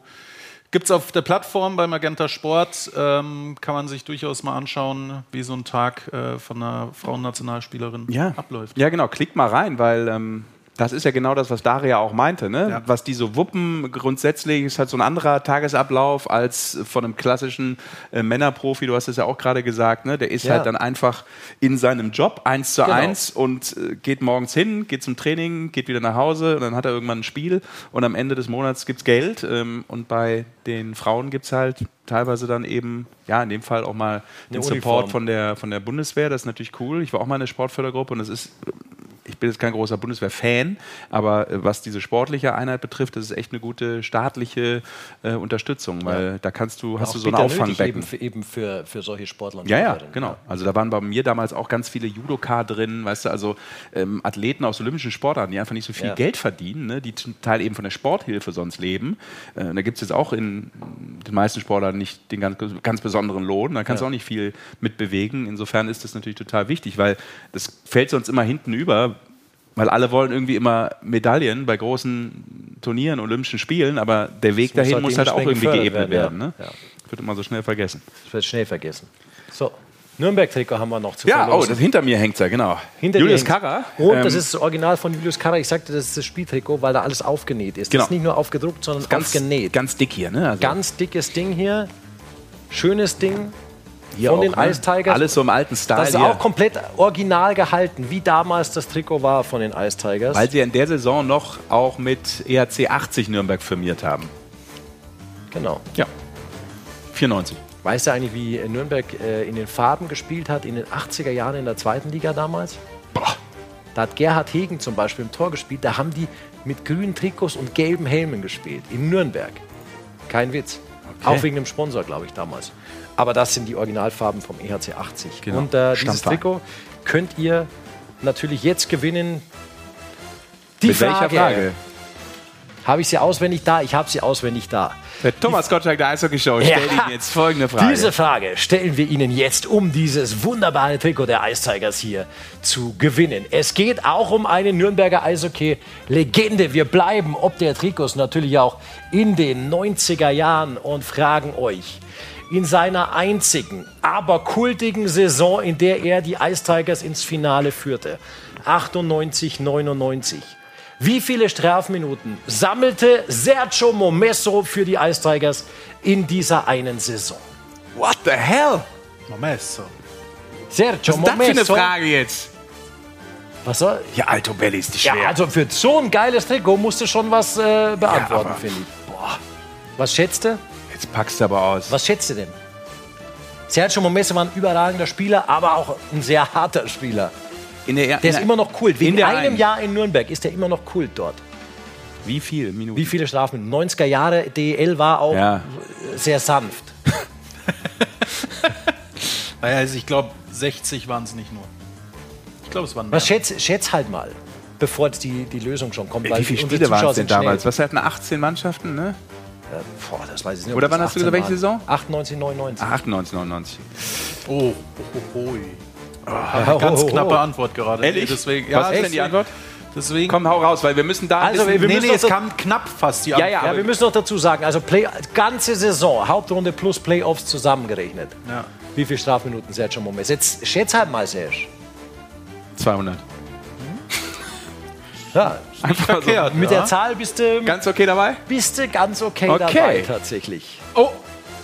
gibt es auf der Plattform bei Magenta Sport. Ähm, kann man sich durchaus mal anschauen, wie so ein Tag äh, von einer Frauennationalspielerin ja. abläuft. Ja, genau. Klickt mal rein, weil ähm, das ist ja genau das, was Daria auch meinte. Ne? Ja. Was die so wuppen, grundsätzlich ist halt so ein anderer Tagesablauf als von einem klassischen äh, Männerprofi. Du hast es ja auch gerade gesagt. Ne? Der ist Ja. halt dann einfach in seinem Job eins zu Genau. eins und äh, geht morgens hin, geht zum Training, geht wieder nach Hause und dann hat er irgendwann ein Spiel und am Ende des Monats gibt es Geld. Ähm, und bei den Frauen gibt es halt teilweise dann eben, ja, in dem Fall auch mal den Support von der, von der Bundeswehr. Das ist natürlich cool. Ich war auch mal in der Sportfördergruppe und das ist ich bin jetzt kein großer Bundeswehr-Fan, aber äh, was diese sportliche Einheit betrifft, das ist echt eine gute staatliche äh, Unterstützung, weil da kannst du, hast Auch du so ein Auffangbecken. Eben für, eben für, für solche Sportler. und Ja, ja, genau. Also da waren bei mir damals auch ganz viele Judoka drin, weißt du, also ähm, Athleten aus olympischen Sportarten, die einfach nicht so viel Ja. Geld verdienen, ne, die zum Teil eben von der Sporthilfe sonst leben. Äh, da gibt es jetzt auch in den meisten Sportarten nicht den ganz, ganz besonderen Lohn, da kannst du Ja. auch nicht viel mit bewegen. Insofern ist das natürlich total wichtig, weil das fällt sonst immer hinten über, weil alle wollen irgendwie immer Medaillen bei großen Turnieren, Olympischen Spielen, aber der Weg Das muss dahin halt muss halt auch irgendwie geebnet werden, werden. ja. Ne? Wird immer so schnell vergessen. Das wird schnell vergessen. So, Nürnberg-Trikot haben wir noch zu Ja, oh, verlosen. das hinter mir hängt ja, genau. Hinter Julius. Karrer. Und das ähm, ist das Original von Julius Karrer. Ich sagte, das ist das Spieltrikot, weil da alles aufgenäht ist. Genau. Das ist nicht nur aufgedruckt, sondern ganz, aufgenäht. ganz dick hier, ne? Also Ganz dickes Ding hier. Schönes Ding. Hier von auch, den ne? Ice Tigers. Alles so im alten Style. Das ist hier. auch komplett original gehalten, wie damals das Trikot war von den Ice Tigers. Weil sie in der Saison noch auch mit ERC 80 Nürnberg firmiert haben. genau. Ja. 94. Weißt du eigentlich, wie Nürnberg äh, in den Farben gespielt hat in den 80er Jahren in der zweiten Liga damals? Da hat Gerhard Hegen zum Beispiel im Tor gespielt. Da haben die mit grünen Trikots und gelben Helmen gespielt. In Nürnberg. Kein Witz. Auch wegen dem Sponsor, glaube ich, damals. Aber das sind die Originalfarben vom EHC 80. Genau. Und äh, dieses. Trikot könnt ihr natürlich jetzt gewinnen. Die Mit welcher Frage? Habe ich sie auswendig da? Ich habe sie auswendig da. Der Thomas Gottschalk der Eishockey-Show Ja. stellt Ihnen jetzt folgende Frage. Diese Frage stellen wir Ihnen jetzt, um dieses wunderbare Trikot der Ice Tigers hier zu gewinnen. Es geht auch um eine Nürnberger Eishockey-Legende. Wir bleiben ob der Trikots natürlich auch in den 90er Jahren und fragen euch, in seiner einzigen, aber kultigen Saison, in der er die Ice Tigers ins Finale führte, 98, 99, wie viele Strafminuten sammelte Sergio Momesso für die Ice Tigers in dieser einen Saison? What the hell? Momesso. Sergio Was ist das für eine Momesso. Frage jetzt? Was soll? Ja, Alto Belli ist die schwer. Ja, also für so ein geiles Trikot musst du schon was äh, beantworten, finde ich. Boah. Was schätzt du? Jetzt packst du aber aus. Was schätzt du denn? Sergio Momesso war ein überragender Spieler, aber auch ein sehr harter Spieler. In der, Der ist immer noch Kult. Wegen der einem einen. Jahr in Nürnberg ist er immer noch Kult dort. Wie viel Minuten? Wie viele Strafminuten? 90er Jahre DEL war auch Ja. sehr sanft. Naja, also ich glaube, 60 waren es nicht nur. Ich glaube, es waren mehr. Was schätz, schätz halt mal, bevor jetzt die, die Lösung schon kommt. weil Wie viele Spiele waren es denn damals? Was hatten 18 Mannschaften, ne? Boah, das weiß ich nicht. Oder wann hast du 18 gesagt, welche. Saison? 98, 99. Ah, 98, 99. Oh, oh, oh, oh. Oh, Ganz oh, oh. knappe Antwort gerade. Ehrlich? Deswegen, Was ist denn die Antwort? Deswegen. Komm, hau raus, weil wir müssen da. Also, wissen- wir nee, müssen nee, es kam knapp fast die Ja, Antwort. ja, Ja, aber wir müssen noch dazu sagen, also Play, ganze Saison, Hauptrunde plus Playoffs zusammengerechnet. Ja. Wie viele Strafminuten Sergio Momes? Jetzt schätz halt mal, Serge. 200. Ja, Einfach verkehrt. mit ja. der Zahl bist du, Ganz okay dabei? bist du ganz okay, Okay. dabei tatsächlich. Oh,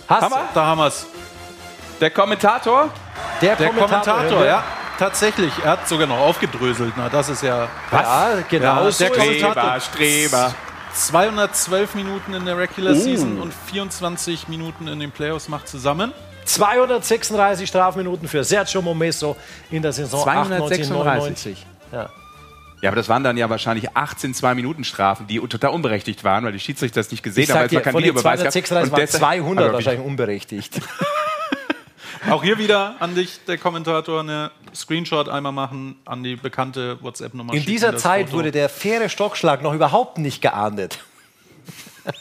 Hast Hammer. da haben wir es. Der Kommentator? Der, Der Kommentator, ja. Tatsächlich, er hat sogar noch aufgedröselt. Na, das ist ja Ja, genau Ja, so der. Kommentator. Streber. 212 Minuten in der Regular Season und 24 Minuten in den Playoffs macht zusammen. 236 Strafminuten für Sergio Momesso in der Saison 98, 99. Ja. Ja, aber das waren dann ja wahrscheinlich 18 2-Minuten-Strafen, die total unberechtigt waren, weil die Schiedsrichter das nicht gesehen Ich haben, weil es kein Videobeweis gab. 236 Und waren deshalb- 200 Aber wie- wahrscheinlich unberechtigt. Auch hier wieder an dich, der Kommentator, eine Screenshot einmal machen an die bekannte WhatsApp-Nummer. In dieser Zeit Foto. wurde der faire Stockschlag noch überhaupt nicht geahndet.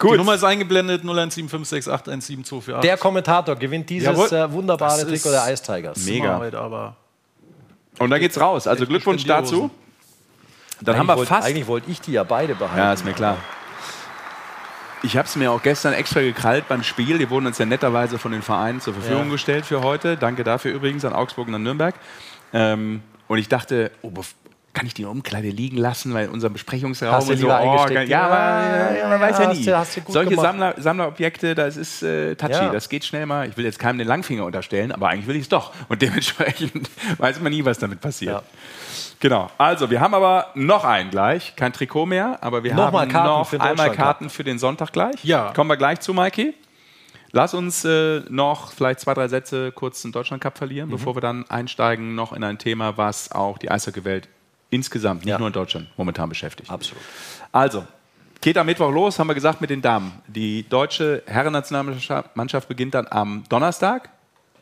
Die Nummer ist eingeblendet 0175681724. Der Kommentator gewinnt dieses Jawohl. äh, wunderbare Trikot der Ice Tigers. Mega. Arbeit, aber Und dann geht's raus. Also Glückwunsch dazu. Dann haben wir wollt- fast. Eigentlich wollte ich die ja beide behalten. Ja, ist mir klar. Ich habe es mir auch gestern extra gekrallt beim Spiel. Die wurden uns ja netterweise von den Vereinen zur Verfügung Ja. gestellt für heute. Danke dafür übrigens an Augsburg und an Nürnberg. Ähm, und ich dachte, oh, kann ich die Umkleide liegen lassen, weil in unserem Besprechungsraum Hast und so, oh, eingesteckt? ja, aber Ja, ja, man ja, weiß ja hast nie. du- hast du Solche gemacht. Sammler, Sammlerobjekte, das ist äh, touchy, Ja. das geht schnell mal. Ich will jetzt keinem den Langfinger unterstellen, aber eigentlich will ich es doch. Und dementsprechend weiß man nie, was damit passiert. Ja. Genau. Also, wir haben aber noch einen gleich. Kein Trikot mehr, aber wir Nochmal haben noch einmal. Karten für den Sonntag gleich. Ja. Kommen wir gleich zu, Maiki. Lass uns äh, noch vielleicht zwei, drei Sätze kurz zum Deutschland Cup verlieren, Mhm. bevor wir dann einsteigen noch in ein Thema, was auch die Eishockey-Welt insgesamt, nicht Ja. nur in Deutschland, momentan beschäftigt. Absolut. Also, geht am Mittwoch los, haben wir gesagt, mit den Damen. Die deutsche Herrennationalmannschaft beginnt dann am Donnerstag.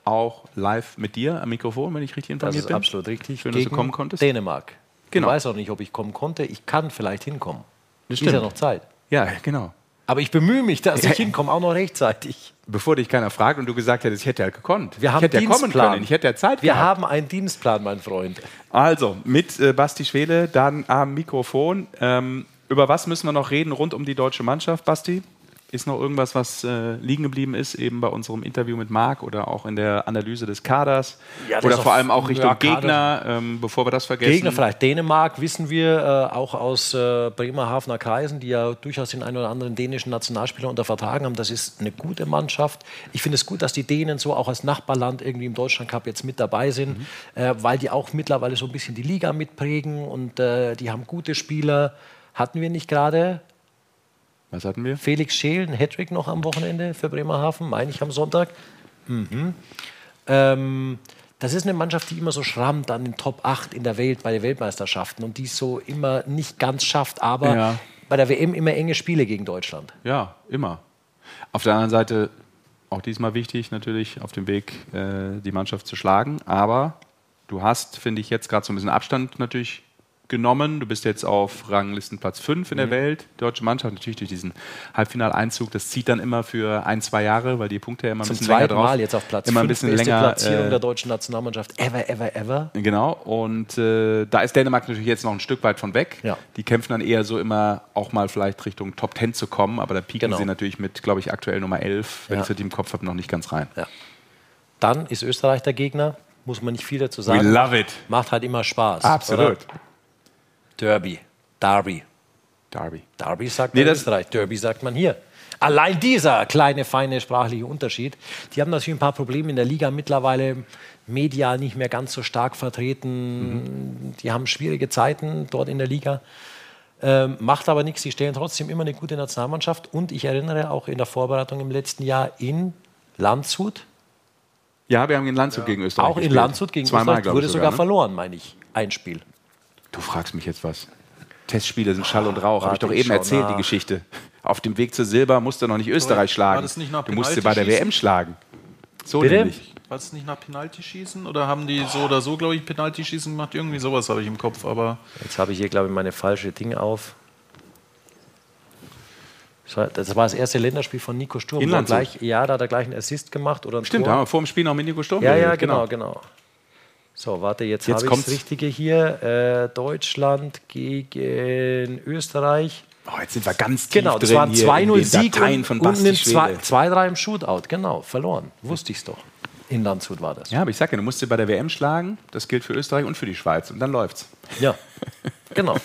Auch live mit dir am Mikrofon, wenn ich richtig Das informiert ist bin. absolut richtig. Schön, dass du Gegen kommen konntest. Dänemark. Genau. Ich weiß auch nicht, ob ich kommen konnte. Ich kann vielleicht hinkommen. Das Ist ja noch Zeit. Ja, genau. Aber ich bemühe mich, dass ich hinkomme, auch noch rechtzeitig. Bevor dich keiner fragt und du gesagt hättest, ich hätte ja gekonnt. Wir haben ich hätte ja kommen Dienstplan. können, ich hätte ja Zeit Wir gehabt. haben einen Dienstplan, mein Freund. Also, mit äh, Basti Schwele, dann am Mikrofon. Ähm, über was müssen wir noch reden rund um die deutsche Mannschaft, Basti? Ist noch irgendwas, was äh, liegen geblieben ist, eben bei unserem Interview mit Marc oder auch in der Analyse des Kaders? Ja, oder vor allem auch Richtung ja. Gegner, ähm, bevor wir das vergessen? Gegner vielleicht Dänemark, wissen wir, äh, auch aus äh, Bremerhavener Kreisen, die ja durchaus den einen oder anderen dänischen Nationalspieler unter Vertrag haben. Das ist eine gute Mannschaft. Ich finde es gut, dass die Dänen so auch als Nachbarland irgendwie im Deutschland Cup jetzt mit dabei sind, Mhm. äh, weil die auch mittlerweile so ein bisschen die Liga mitprägen und äh, die haben gute Spieler. Hatten wir nicht gerade Was hatten wir? Felix Scheel, ein Hattrick noch am Wochenende für Bremerhaven, meine ich am Sonntag. Mhm. Ähm, das ist eine Mannschaft, die immer so schrammt an den Top 8 in der Welt bei den Weltmeisterschaften und die es so immer nicht ganz schafft, aber Ja. bei der WM immer enge Spiele gegen Deutschland. Ja, immer. Auf der anderen Seite auch diesmal wichtig, natürlich auf dem Weg äh, die Mannschaft zu schlagen. Aber du hast, finde ich, jetzt gerade so ein bisschen Abstand natürlich genommen. Du bist jetzt auf Ranglistenplatz 5 in der Mhm. Welt. Die deutsche Mannschaft natürlich durch diesen Halbfinaleinzug. Das zieht dann immer für ein, zwei Jahre, weil die Punkte ja immer ein Zum bisschen länger drauf. Mal jetzt auf Platz immer ein 5, bisschen länger. Platzierung äh, der deutschen Nationalmannschaft ever, ever, ever. Genau, und äh, da ist Dänemark natürlich jetzt noch ein Stück weit von weg. Ja. Die kämpfen dann eher so immer auch mal vielleicht Richtung Top 10 zu kommen, aber da pieken Genau. sie natürlich mit, glaube ich, aktuell Nummer 11, wenn Ja. ich es richtig im Kopf habe, noch nicht ganz rein. Ja. Dann ist Österreich der Gegner, muss man nicht viel dazu We sagen. love it. Macht halt immer Spaß. Absolut. Oder? Derby, Derby. Derby. Derby sagt Nee, man in das- Österreich, Derby sagt man hier. Allein dieser kleine, feine sprachliche Unterschied. Die haben natürlich ein paar Probleme in der Liga mittlerweile, medial nicht mehr ganz so stark vertreten. Die haben schwierige Zeiten dort in der Liga. Ähm, macht aber nichts, sie stellen trotzdem immer eine gute Nationalmannschaft. Und ich erinnere auch in der Vorbereitung im letzten Jahr in Landshut, Ja, wir haben in Landshut gegen Österreich auch in gespielt. Landshut gegen Zweimal, Österreich, wurde ich sogar, ne? verloren, meine ich. Ein Spiel. Du fragst mich jetzt was. Testspiele sind Schall und Rauch. Habe ich doch eben erzählt, die nach. Geschichte. Auf dem Weg zu Silber musst du noch nicht Österreich schlagen. das nicht nach du musst sie bei der Penaltyschießen? WM schlagen. So Bitte? nämlich. War es nicht nach Penaltyschießen oder haben die so oder so, glaube ich, Penaltyschießen gemacht? Irgendwie sowas habe ich im Kopf, aber Jetzt habe ich hier, glaube ich, meine falsche Dinge auf. Das war- Das war das erste Länderspiel von Nico Sturm. In Da Landshut. gleich, ja, da hat er gleich einen Assist gemacht oder ein Stimmt, da Tor. haben wir vor dem Spiel noch mit Nico Sturm Ja, ja, geredet, genau, genau. So, warte, jetzt, Jetzt habe ich das Richtige hier. Äh, Deutschland gegen Österreich. Oh, jetzt sind wir ganz tief Genau, das war ein hier in 2-0 den Sieg Dateien und, von und ein Schwede. 2-3 im Shootout. Genau, verloren. Wusste ich es doch. In Landshut war das. Ja, aber ich sag ja, du musst sie bei der WM schlagen. Das gilt für Österreich und für die Schweiz. Und dann läuft's. Ja, genau.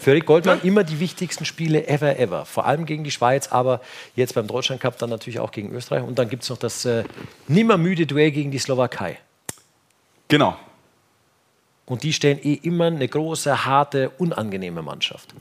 Für Rick Goldmann immer die wichtigsten Spiele ever, ever. Vor allem gegen die Schweiz, aber jetzt beim Deutschland Cup dann natürlich auch gegen Österreich. Und dann gibt es noch das äh, nimmermüde Duell gegen die Slowakei. Genau. Und die stellen eh immer eine große, harte, unangenehme Mannschaft.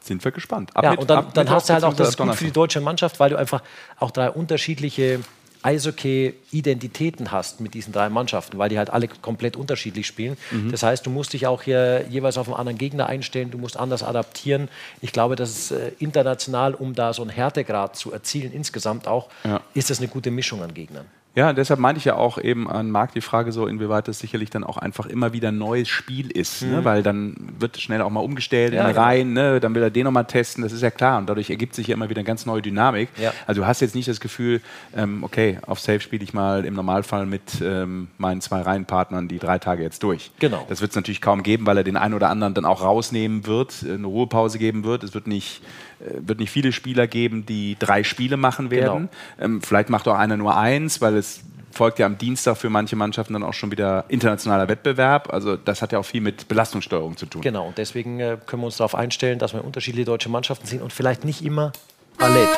Sind wir gespannt. Ab ja, mit- und dann, dann hast du halt auch das gut für die deutsche Mannschaft, weil du einfach auch drei unterschiedliche Eishockey-Identitäten hast mit diesen drei Mannschaften, weil die halt alle komplett unterschiedlich spielen. Mhm. Das heißt, du musst dich auch hier jeweils auf einen anderen Gegner einstellen, du musst anders adaptieren. Ich glaube, dass es äh, international, um da so einen Härtegrad zu erzielen, insgesamt auch, Ja. ist das eine gute Mischung an Gegnern. Ja, deshalb meinte ich ja auch eben an Marc die Frage so, inwieweit das sicherlich dann auch einfach immer wieder ein neues Spiel ist, ne? Mhm. weil dann wird schnell auch mal umgestellt Ja, in genau. Reihen, ne? dann will er den nochmal testen, das ist ja klar und dadurch ergibt sich ja immer wieder eine ganz neue Dynamik. Ja. Also du hast jetzt nicht das Gefühl, ähm, okay, auf Safe spiele ich mal im Normalfall mit ähm, meinen zwei Reihenpartnern die drei Tage jetzt durch. Genau. Das wird es natürlich kaum geben, weil er den einen oder anderen dann auch rausnehmen wird, äh, eine Ruhepause geben wird. Es wird nicht, wird nicht viele Spieler geben, die drei Spiele machen werden. Ähm, vielleicht macht auch einer nur eins, weil es folgt ja am Dienstag für manche Mannschaften dann auch schon wieder internationaler Wettbewerb. Also das hat ja auch viel mit Belastungssteuerung zu tun. Genau, und deswegen äh, können wir uns darauf einstellen, dass wir unterschiedliche deutsche Mannschaften sind und vielleicht nicht immer Ballett.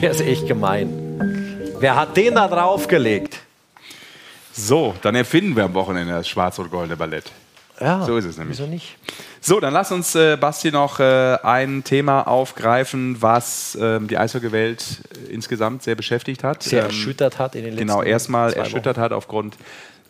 Der ist echt gemein. Wer hat den da draufgelegt? So, dann erfinden wir am Wochenende das schwarz-rot-goldene Ballett. Ja, So ist es nämlich. Wieso nicht? So, dann lass uns, äh, Basti, noch äh, ein Thema aufgreifen, was ähm, die Eishockeywelt äh, insgesamt sehr beschäftigt hat. Sehr Ähm, erschüttert hat in den letzten Genau, erstmal erschüttert hat aufgrund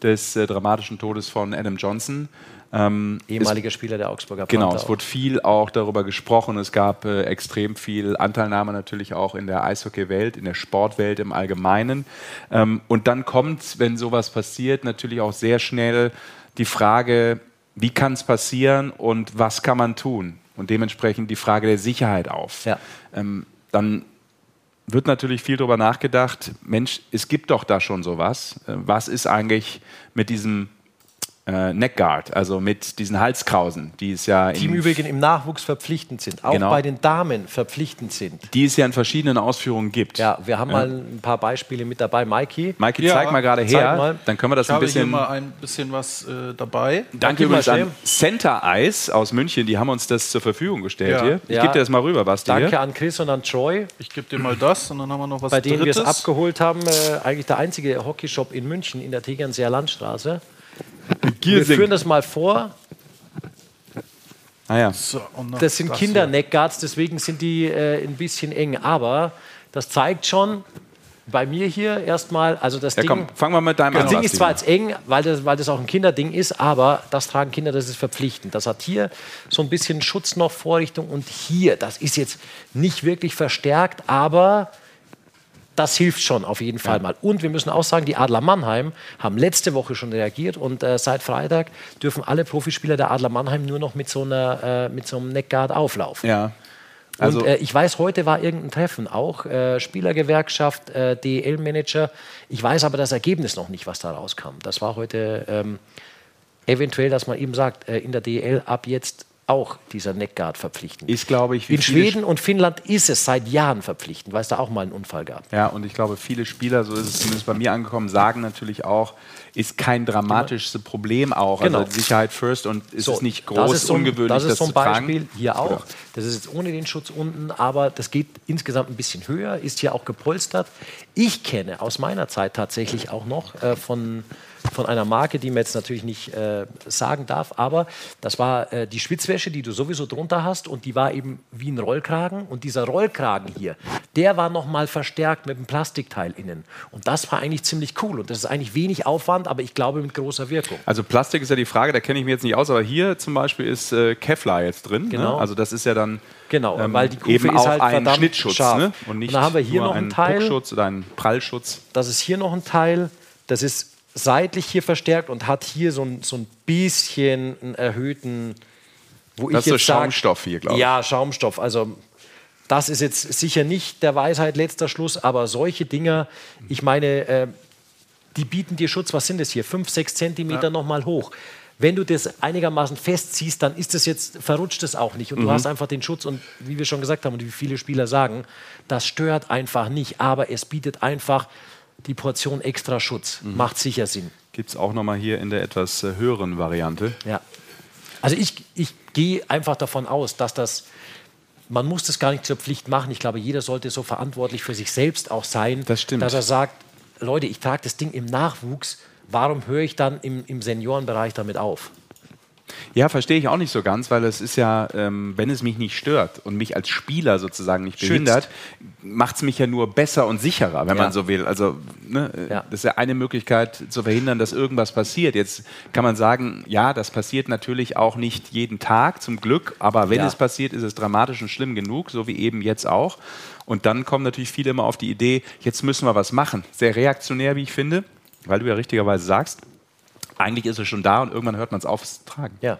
des äh, dramatischen Todes von Adam Johnson. Ähm, Ehemaliger Spieler der Augsburger Genau, Panther es auch. wurde viel auch darüber gesprochen. Es gab äh, extrem viel Anteilnahme natürlich auch in der Eishockeywelt, in der Sportwelt im Allgemeinen. Ähm, und dann kommt, wenn sowas passiert, natürlich auch sehr schnell die Frage, wie kann es passieren und was kann man tun? Und dementsprechend die Frage der Sicherheit auf. Ja. Ähm, dann wird natürlich viel darüber nachgedacht, Mensch, es gibt doch da schon sowas. Äh, Was ist eigentlich mit diesem äh, Neckguard, also mit diesen Halskrausen, die es ja Die im Übrigen im Nachwuchs verpflichtend sind, auch Genau. bei den Damen verpflichtend sind. die es ja in verschiedenen Ausführungen gibt. Ja, wir haben mal ein paar Beispiele mit dabei. Mikey, Maike, Ja, zeig mal gerade her, mal. dann können wir das Ich ein habe hier bisschen. mal ein bisschen was äh, dabei. Danke übrigens an. Center Ice aus München, die haben uns das zur Verfügung gestellt Ja. hier. Ich Ja. gebe dir das mal rüber, Basti. danke Hier. an Chris und an Troy, Ich gebe dir mal das und dann haben wir noch was bei denen wir es abgeholt haben. Äh, eigentlich der einzige Hockeyshop in München in der Tegernseer Landstraße. Wir führen das mal vor. Ah, ja. So, Das sind. Kinder-Neckguards, deswegen sind die äh, ein bisschen eng. Aber das zeigt schon bei mir hier erstmal, also das ja, Ding. komm, fangen wir mit deinem Das an. Ding ist zwar jetzt eng, weil das, weil das auch ein Kinderding ist, aber das tragen Kinder, das ist verpflichtend. Das hat hier so ein bisschen Schutz noch, Vorrichtung und hier, das ist jetzt nicht wirklich verstärkt, aber das hilft schon auf jeden Fall mal. Und wir müssen auch sagen, die Adler Mannheim haben letzte Woche schon reagiert und äh, seit Freitag dürfen alle Profispieler der Adler Mannheim nur noch mit so, einer, äh, mit so einem Neckguard auflaufen. Ja. Also, und äh, ich weiß, heute war irgendein Treffen, auch äh, Spielergewerkschaft, äh, DEL-Manager. Ich weiß aber das Ergebnis noch nicht, was da rauskam. Das war heute ähm, eventuell, dass man eben sagt, äh, in der DEL ab jetzt auch dieser Neckguard verpflichtend. ist, glaube ich, in Schweden und Finnland ist es seit Jahren verpflichtend, weil es da auch mal einen Unfall gab. Ja, und ich glaube, viele Spieler, so ist es zumindest bei mir angekommen, sagen natürlich auch, ist kein dramatischste Problem auch. Genau. Also Sicherheit first und ist So, es nicht das groß, ist so ein, ungewöhnlich, Das das, ist so ein. Beispiel hier auch. Das ist jetzt ohne den Schutz unten, aber das geht insgesamt ein bisschen höher, ist hier auch gepolstert. Ich kenne aus meiner Zeit tatsächlich auch noch äh, von, von einer Marke, die man jetzt natürlich nicht äh, sagen darf, aber das war äh, die Schwitzwäsche, die du sowieso drunter hast und die war eben wie ein Rollkragen und dieser Rollkragen hier, der war nochmal verstärkt mit einem Plastikteil innen und das war eigentlich ziemlich cool und das ist eigentlich wenig Aufwand, aber ich glaube mit großer Wirkung. Also Plastik ist ja die Frage, da kenne ich mich jetzt nicht aus, aber hier zum Beispiel ist äh, Kevlar jetzt drin. Genau. Ne? Also das ist ja dann Genau, ähm, weil die Kufe eben ist halt ein verdammt Schnittschutz scharf. ne? und nicht Und dann haben wir hier nur noch einen ein Teil. Puckschutz oder ein Prallschutz. Das ist hier noch ein Teil, das ist seitlich hier verstärkt und hat hier so ein, so ein bisschen einen erhöhten, wo Das ich ist jetzt so sag- Schaumstoff hier, glaube ich. Ja, Schaumstoff. Also das ist jetzt sicher nicht der Weisheit letzter Schluss, aber solche Dinger, ich meine, äh, die bieten dir Schutz, was sind das hier? Fünf, sechs Zentimeter noch nochmal hoch. Wenn du das einigermaßen festziehst, dann ist das jetzt, verrutscht es auch nicht. Und Mhm. du hast einfach den Schutz. Und wie wir schon gesagt haben und wie viele Spieler sagen, das stört einfach nicht. Aber es bietet einfach die Portion extra Schutz. Mhm. Macht sicher Sinn. Gibt es auch nochmal hier in der etwas äh, höheren Variante. Ja. Also ich, ich gehe einfach davon aus, dass das, man muss das gar nicht zur Pflicht machen. Ich glaube, jeder sollte so verantwortlich für sich selbst auch sein, Das stimmt. dass er sagt, Leute, ich trage das Ding im Nachwuchs, warum höre ich dann im, im Seniorenbereich damit auf? Ja, verstehe ich auch nicht so ganz, weil es ist ja, ähm, wenn es mich nicht stört und mich als Spieler sozusagen nicht behindert, macht es mich ja nur besser und sicherer, wenn Ja. man so will. Also ne, äh, Ja. das ist ja eine Möglichkeit zu verhindern, dass irgendwas passiert. Jetzt kann man sagen, ja, das passiert natürlich auch nicht jeden Tag, zum Glück, aber wenn Ja. es passiert, ist es dramatisch und schlimm genug, so wie eben jetzt auch. Und dann kommen natürlich viele immer auf die Idee, jetzt müssen wir was machen. Sehr reaktionär, wie ich finde, weil du ja richtigerweise sagst, eigentlich ist es schon da und irgendwann hört man es auf, es zu tragen. Ja.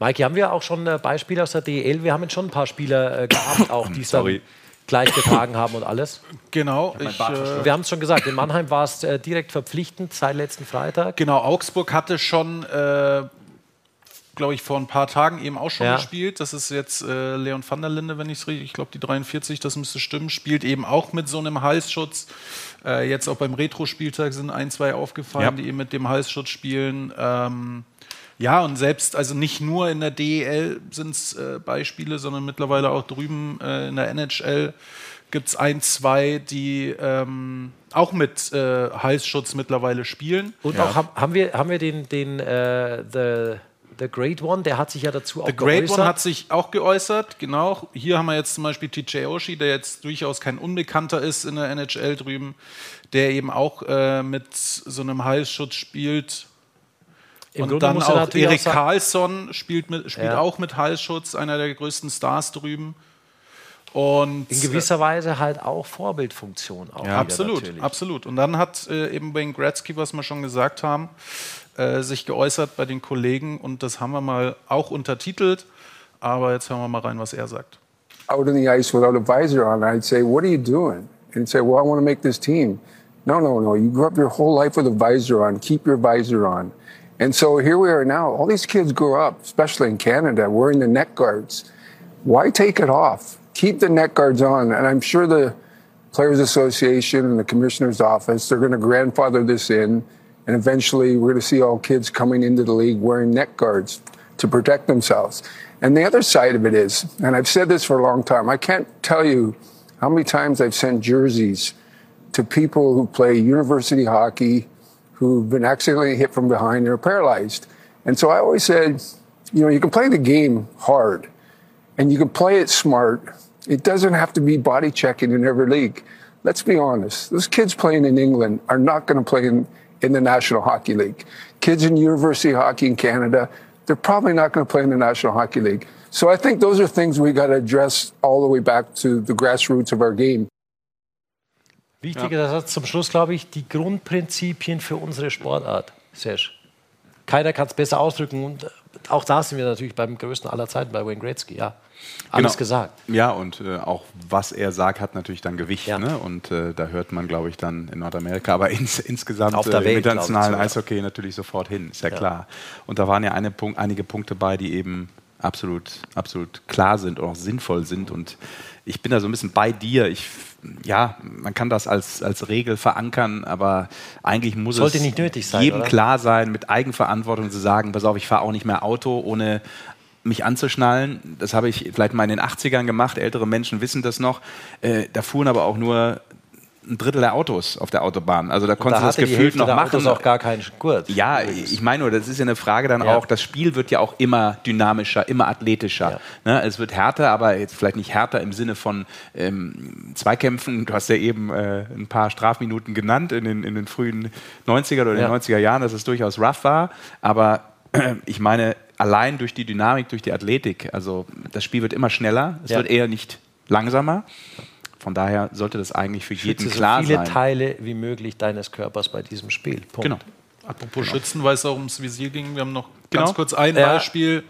Maike, haben wir auch schon äh, Beispiele aus der DEL? Wir haben jetzt schon ein paar Spieler äh, gehabt, auch die es dann gleich getragen haben und alles. Genau, ich, äh, Wir haben es schon gesagt, in Mannheim war es äh, direkt verpflichtend seit letzten Freitag. genau, Augsburg hatte schon, äh, glaube ich, vor ein paar Tagen eben auch schon Ja. gespielt. Das ist jetzt äh, Leon van der Linde, wenn ich es richtig, ich glaube die 43, das müsste stimmen, spielt eben auch mit so einem Halsschutz. Äh, jetzt auch beim Retro-Spieltag sind ein, zwei aufgefallen, Ja. die eben mit dem Halsschutz spielen. Ähm, ja, und selbst, also nicht nur in der DEL sind es äh, Beispiele, sondern mittlerweile auch drüben äh, in der NHL gibt es ein, zwei, die ähm, auch mit äh, Halsschutz mittlerweile spielen. Und auch haben, haben, wir, haben wir den, den äh, the, the Great One, der hat sich ja dazu auch The Great geäußert. One hat sich auch geäußert, genau. Hier haben wir jetzt zum Beispiel TJ Oshie, der jetzt durchaus kein Unbekannter ist in der NHL drüben, der eben auch äh, mit so einem Halsschutz spielt. Im und Grunde dann auch Erik auch Karlsson spielt, mit, spielt Ja. auch mit Halsschutz, einer der größten Stars drüben. Und In gewisser Weise halt auch Vorbildfunktion. Auch wieder absolut, natürlich. absolut. Und dann hat äh, eben Wayne Gretzky, was wir schon gesagt haben, äh, sich geäußert bei den Kollegen und das haben wir mal auch untertitelt. Aber jetzt hören wir mal rein, was er sagt. out on the ice without a visor on, I'd say, What are you doing? And say, Well, I want to make this team. No, no, no. You grew up your whole life with a visor on. Keep your visor on. And so here we are now. All these kids grew up, especially in Canada, wearing the neck guards. Why take it off? Keep the neck guards on. And I'm sure the Players Association and the Commissioner's Office, they're going to grandfather this in. And eventually we're going to see all kids coming into the league wearing neck guards to protect themselves. And the other side of it is, and I've said this for a long time, I can't tell you how many times I've sent jerseys to people who play university hockey who've been accidentally hit from behind and are paralyzed. And so I always said, you know, you can play the game hard and you can play it smart. It doesn't have to be body checking in every league. Let's be honest. Those kids playing in England are not going to play in, in the National Hockey League. Kids in university hockey in Canada, they're probably not going to play in the National Hockey League. So I think those are things we got to address all the way back to the grassroots of our game. Wichtiger Satz zum Schluss, glaube ich, die Grundprinzipien für unsere Sportart. Serge. Keiner kann es besser ausdrücken. Und äh, auch da sind wir natürlich beim größten aller Zeiten, bei Wayne Gretzky. Ja, alles Genau. gesagt. Ja, und äh, auch was er sagt, hat natürlich dann Gewicht. Ne? Und äh, da hört man, glaube ich, dann in Nordamerika, aber ins, insgesamt Auf der äh, Welt, im internationalen sogar. Eishockey natürlich sofort hin, ist ja, Ja. klar. Und da waren ja eine Punkt, einige Punkte bei, die eben absolut, absolut klar sind und auch sinnvoll sind. Und ich bin da so ein bisschen bei dir. Ich, ja, man kann das als, als Regel verankern, aber eigentlich muss Sollte es sein, jedem oder? klar sein, mit Eigenverantwortung zu sagen, pass auf, ich fahre auch nicht mehr Auto, ohne mich anzuschnallen. Das habe ich vielleicht mal in den 80ern gemacht. Ältere Menschen wissen das noch. Äh, da fuhren aber auch nur ein Drittel der Autos auf der Autobahn. Also da konntest du das Hälfte noch der machen. Autos auch gar keinen Gurt. Ja, ich meine nur, das ist ja eine Frage dann Ja. auch, das Spiel wird ja auch immer dynamischer, immer athletischer. Ne? Es wird härter, aber jetzt vielleicht nicht härter im Sinne von ähm, Zweikämpfen. Du hast ja eben äh, ein paar Strafminuten genannt in den, in den frühen 90er oder Ja. den 90er Jahren, dass es durchaus rough war. Aber äh, ich meine, allein durch die Dynamik, durch die Athletik, also das Spiel wird immer schneller, es Ja. wird eher nicht langsamer. Von daher sollte das eigentlich für jeden Schütze so klar viele sein. Teile wie möglich deines Körpers bei diesem Spiel. Punkt. Genau. Apropos Schützen, weil es auch ums Visier ging. Wir haben noch Genau. ganz kurz ein Ja. Beispiel.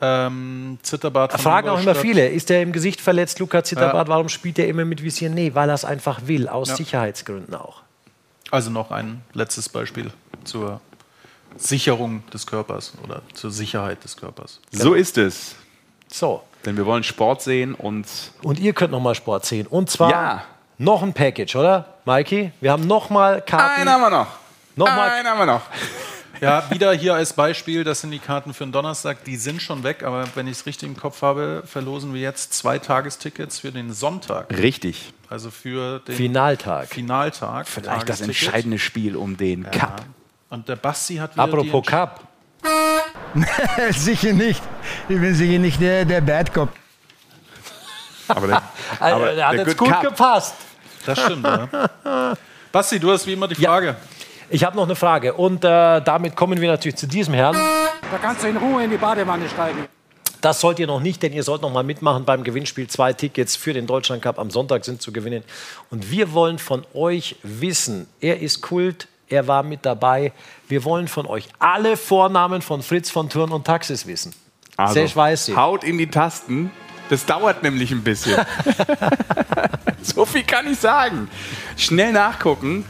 Ähm, Zitterbart von Fragen auch immer viele. Ist er im Gesicht verletzt, Luca Zitterbart? Ja. Warum spielt er immer mit Visier? Nee, weil er es einfach will, aus Ja. Sicherheitsgründen auch. Also noch ein letztes Beispiel zur Sicherung des Körpers oder zur Sicherheit des Körpers. So ist es. So. Denn wir wollen Sport sehen und Und ihr könnt noch mal Sport sehen. Und zwar Ja. noch ein Package, oder, Mikey? Wir haben noch mal Karten. Einen haben wir noch. Noch mal Einen haben wir noch. Ja, wieder hier als Beispiel, das sind die Karten für den Donnerstag, die sind schon weg, aber wenn ich es richtig im Kopf habe, verlosen wir jetzt zwei Tagestickets für den Sonntag. Richtig. Also für den Finaltag. Finaltag. Vielleicht das entscheidende Spiel um den Ja. Cup. Und der Basti hat wieder Apropos die Cup. sicher nicht. Ich bin sicher nicht der, der Bad Cop. Aber der, Also, der hat jetzt gut gepasst. Das stimmt, ja. Basti, du hast wie immer die Frage. Ich habe noch eine Frage. Und äh, damit kommen wir natürlich zu diesem Herrn. Da kannst du in Ruhe in die Badewanne steigen. Das sollt ihr noch nicht, denn ihr sollt noch mal mitmachen beim Gewinnspiel. Zwei Tickets für den Deutschland Cup am Sonntag sind zu gewinnen. Und wir wollen von euch wissen, er ist Kult, er war mit dabei. Wir wollen von euch alle Vornamen von Fritz von Thurn und Taxis wissen. Also, Sehr weiß sie. haut in die Tasten. Das dauert nämlich ein bisschen. so viel kann ich sagen. Schnell nachgucken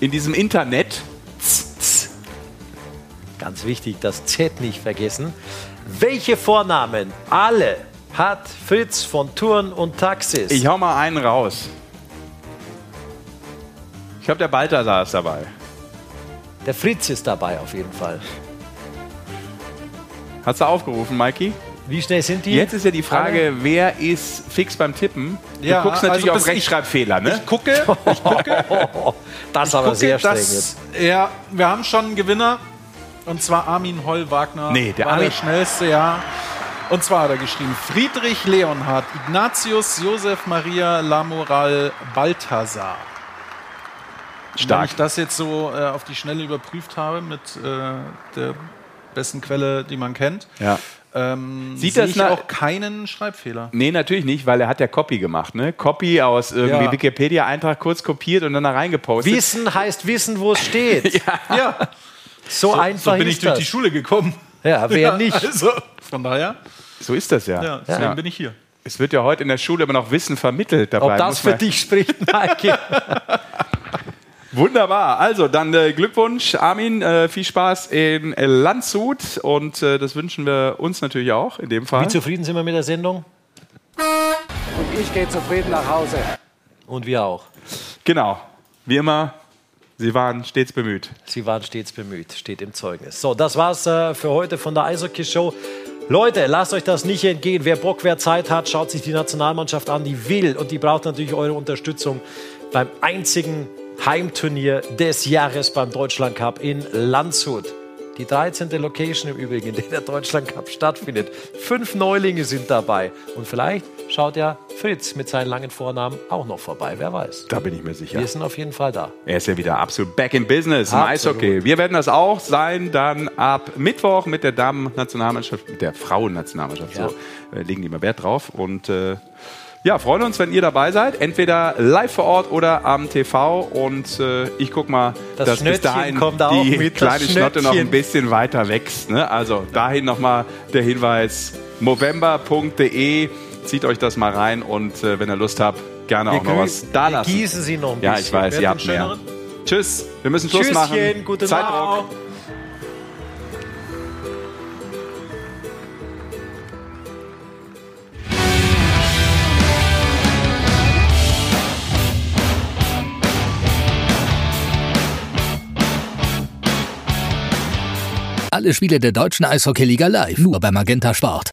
in diesem Internet. Ganz wichtig, das Z nicht vergessen. Welche Vornamen alle hat Fritz von Thurn und Taxis? Ich hau mal einen raus. Ich glaube, der Balthasar ist dabei. Der Fritz ist dabei auf jeden Fall. Hast du aufgerufen, Mikey? Wie schnell sind die? Jetzt ist ja die Frage, wer ist fix beim Tippen? Ja, du guckst natürlich also auf Rechtschreibfehler, ne? Ich gucke, ich gucke, das ist aber gucke, sehr streng dass- jetzt. Ja, wir haben schon einen Gewinner. Und zwar Armin Holl-Wagner. Nee, der war Armin- der schnellste, ja. Und zwar hat er geschrieben: Friedrich Leonhard, Ignatius Josef Maria Lamoral Balthasar. Stark. Wenn ich das jetzt so äh, auf die Schnelle überprüft habe mit äh, der besten Quelle, die man kennt, Ja. Ähm, Sieht das ich nach- auch keinen Schreibfehler. Nee, natürlich nicht, weil er hat ja Copy gemacht, ne? Copy aus irgendwie Ja. Wikipedia-Eintrag kurz kopiert und dann da reingepostet. Wissen heißt wissen, wo es steht. Ja, So, einfach so bin ich durch das. die Schule gekommen. Ja, wer nicht? Also, von daher, So ist das ja. ja, deswegen bin ich hier. Es wird ja heute in der Schule immer noch Wissen vermittelt dabei. Ob das für dich spricht, Maike? Wunderbar. Also dann äh, Glückwunsch, Armin. Äh, viel Spaß in äh, Landshut und äh, das wünschen wir uns natürlich auch in dem Fall. Wie zufrieden sind wir mit der Sendung? Und ich gehe zufrieden nach Hause. Und wir auch. Genau. Wie immer, Sie waren stets bemüht. Sie waren stets bemüht, steht im Zeugnis. So, das war's äh, für heute von der Eishockey Show. Leute, lasst euch das nicht entgehen. Wer Bock, wer Zeit hat, schaut sich die Nationalmannschaft an. Die will und die braucht natürlich eure Unterstützung beim einzigen Heimturnier des Jahres beim Deutschland Cup in Landshut. Die 13. Location im Übrigen, in der der Deutschland Cup stattfindet. Fünf Neulinge sind dabei. Und vielleicht schaut ja Fritz mit seinen langen Vornamen auch noch vorbei. Wer weiß. Da bin ich mir sicher. Wir sind auf jeden Fall da. Er ist ja wieder absolut back in business im Absolut. Eishockey. Wir werden das auch sein, dann ab Mittwoch mit der Damen-Nationalmannschaft, mit der Frauen-Nationalmannschaft. Ja. So äh, legen die immer Wert drauf. Und äh, ja, freuen uns, wenn ihr dabei seid. Entweder live vor Ort oder am TV. Und äh, ich guck mal, Das dass bis dahin kommt auch die mit, kleine Schnotte noch ein bisschen weiter wächst. Ne? Also dahin nochmal der Hinweis: movember.de. Zieht euch das mal rein und äh, wenn ihr Lust habt, gerne auch noch was da wir lassen. gießen sie noch ein Ja, bisschen. ich weiß, ihr habt mehr. Tschüss, wir müssen Schluss Tschüsschen, machen. gute Zeitdruck. Nacht. Alle Spiele der deutschen Eishockeyliga live, nur bei Magenta Sport.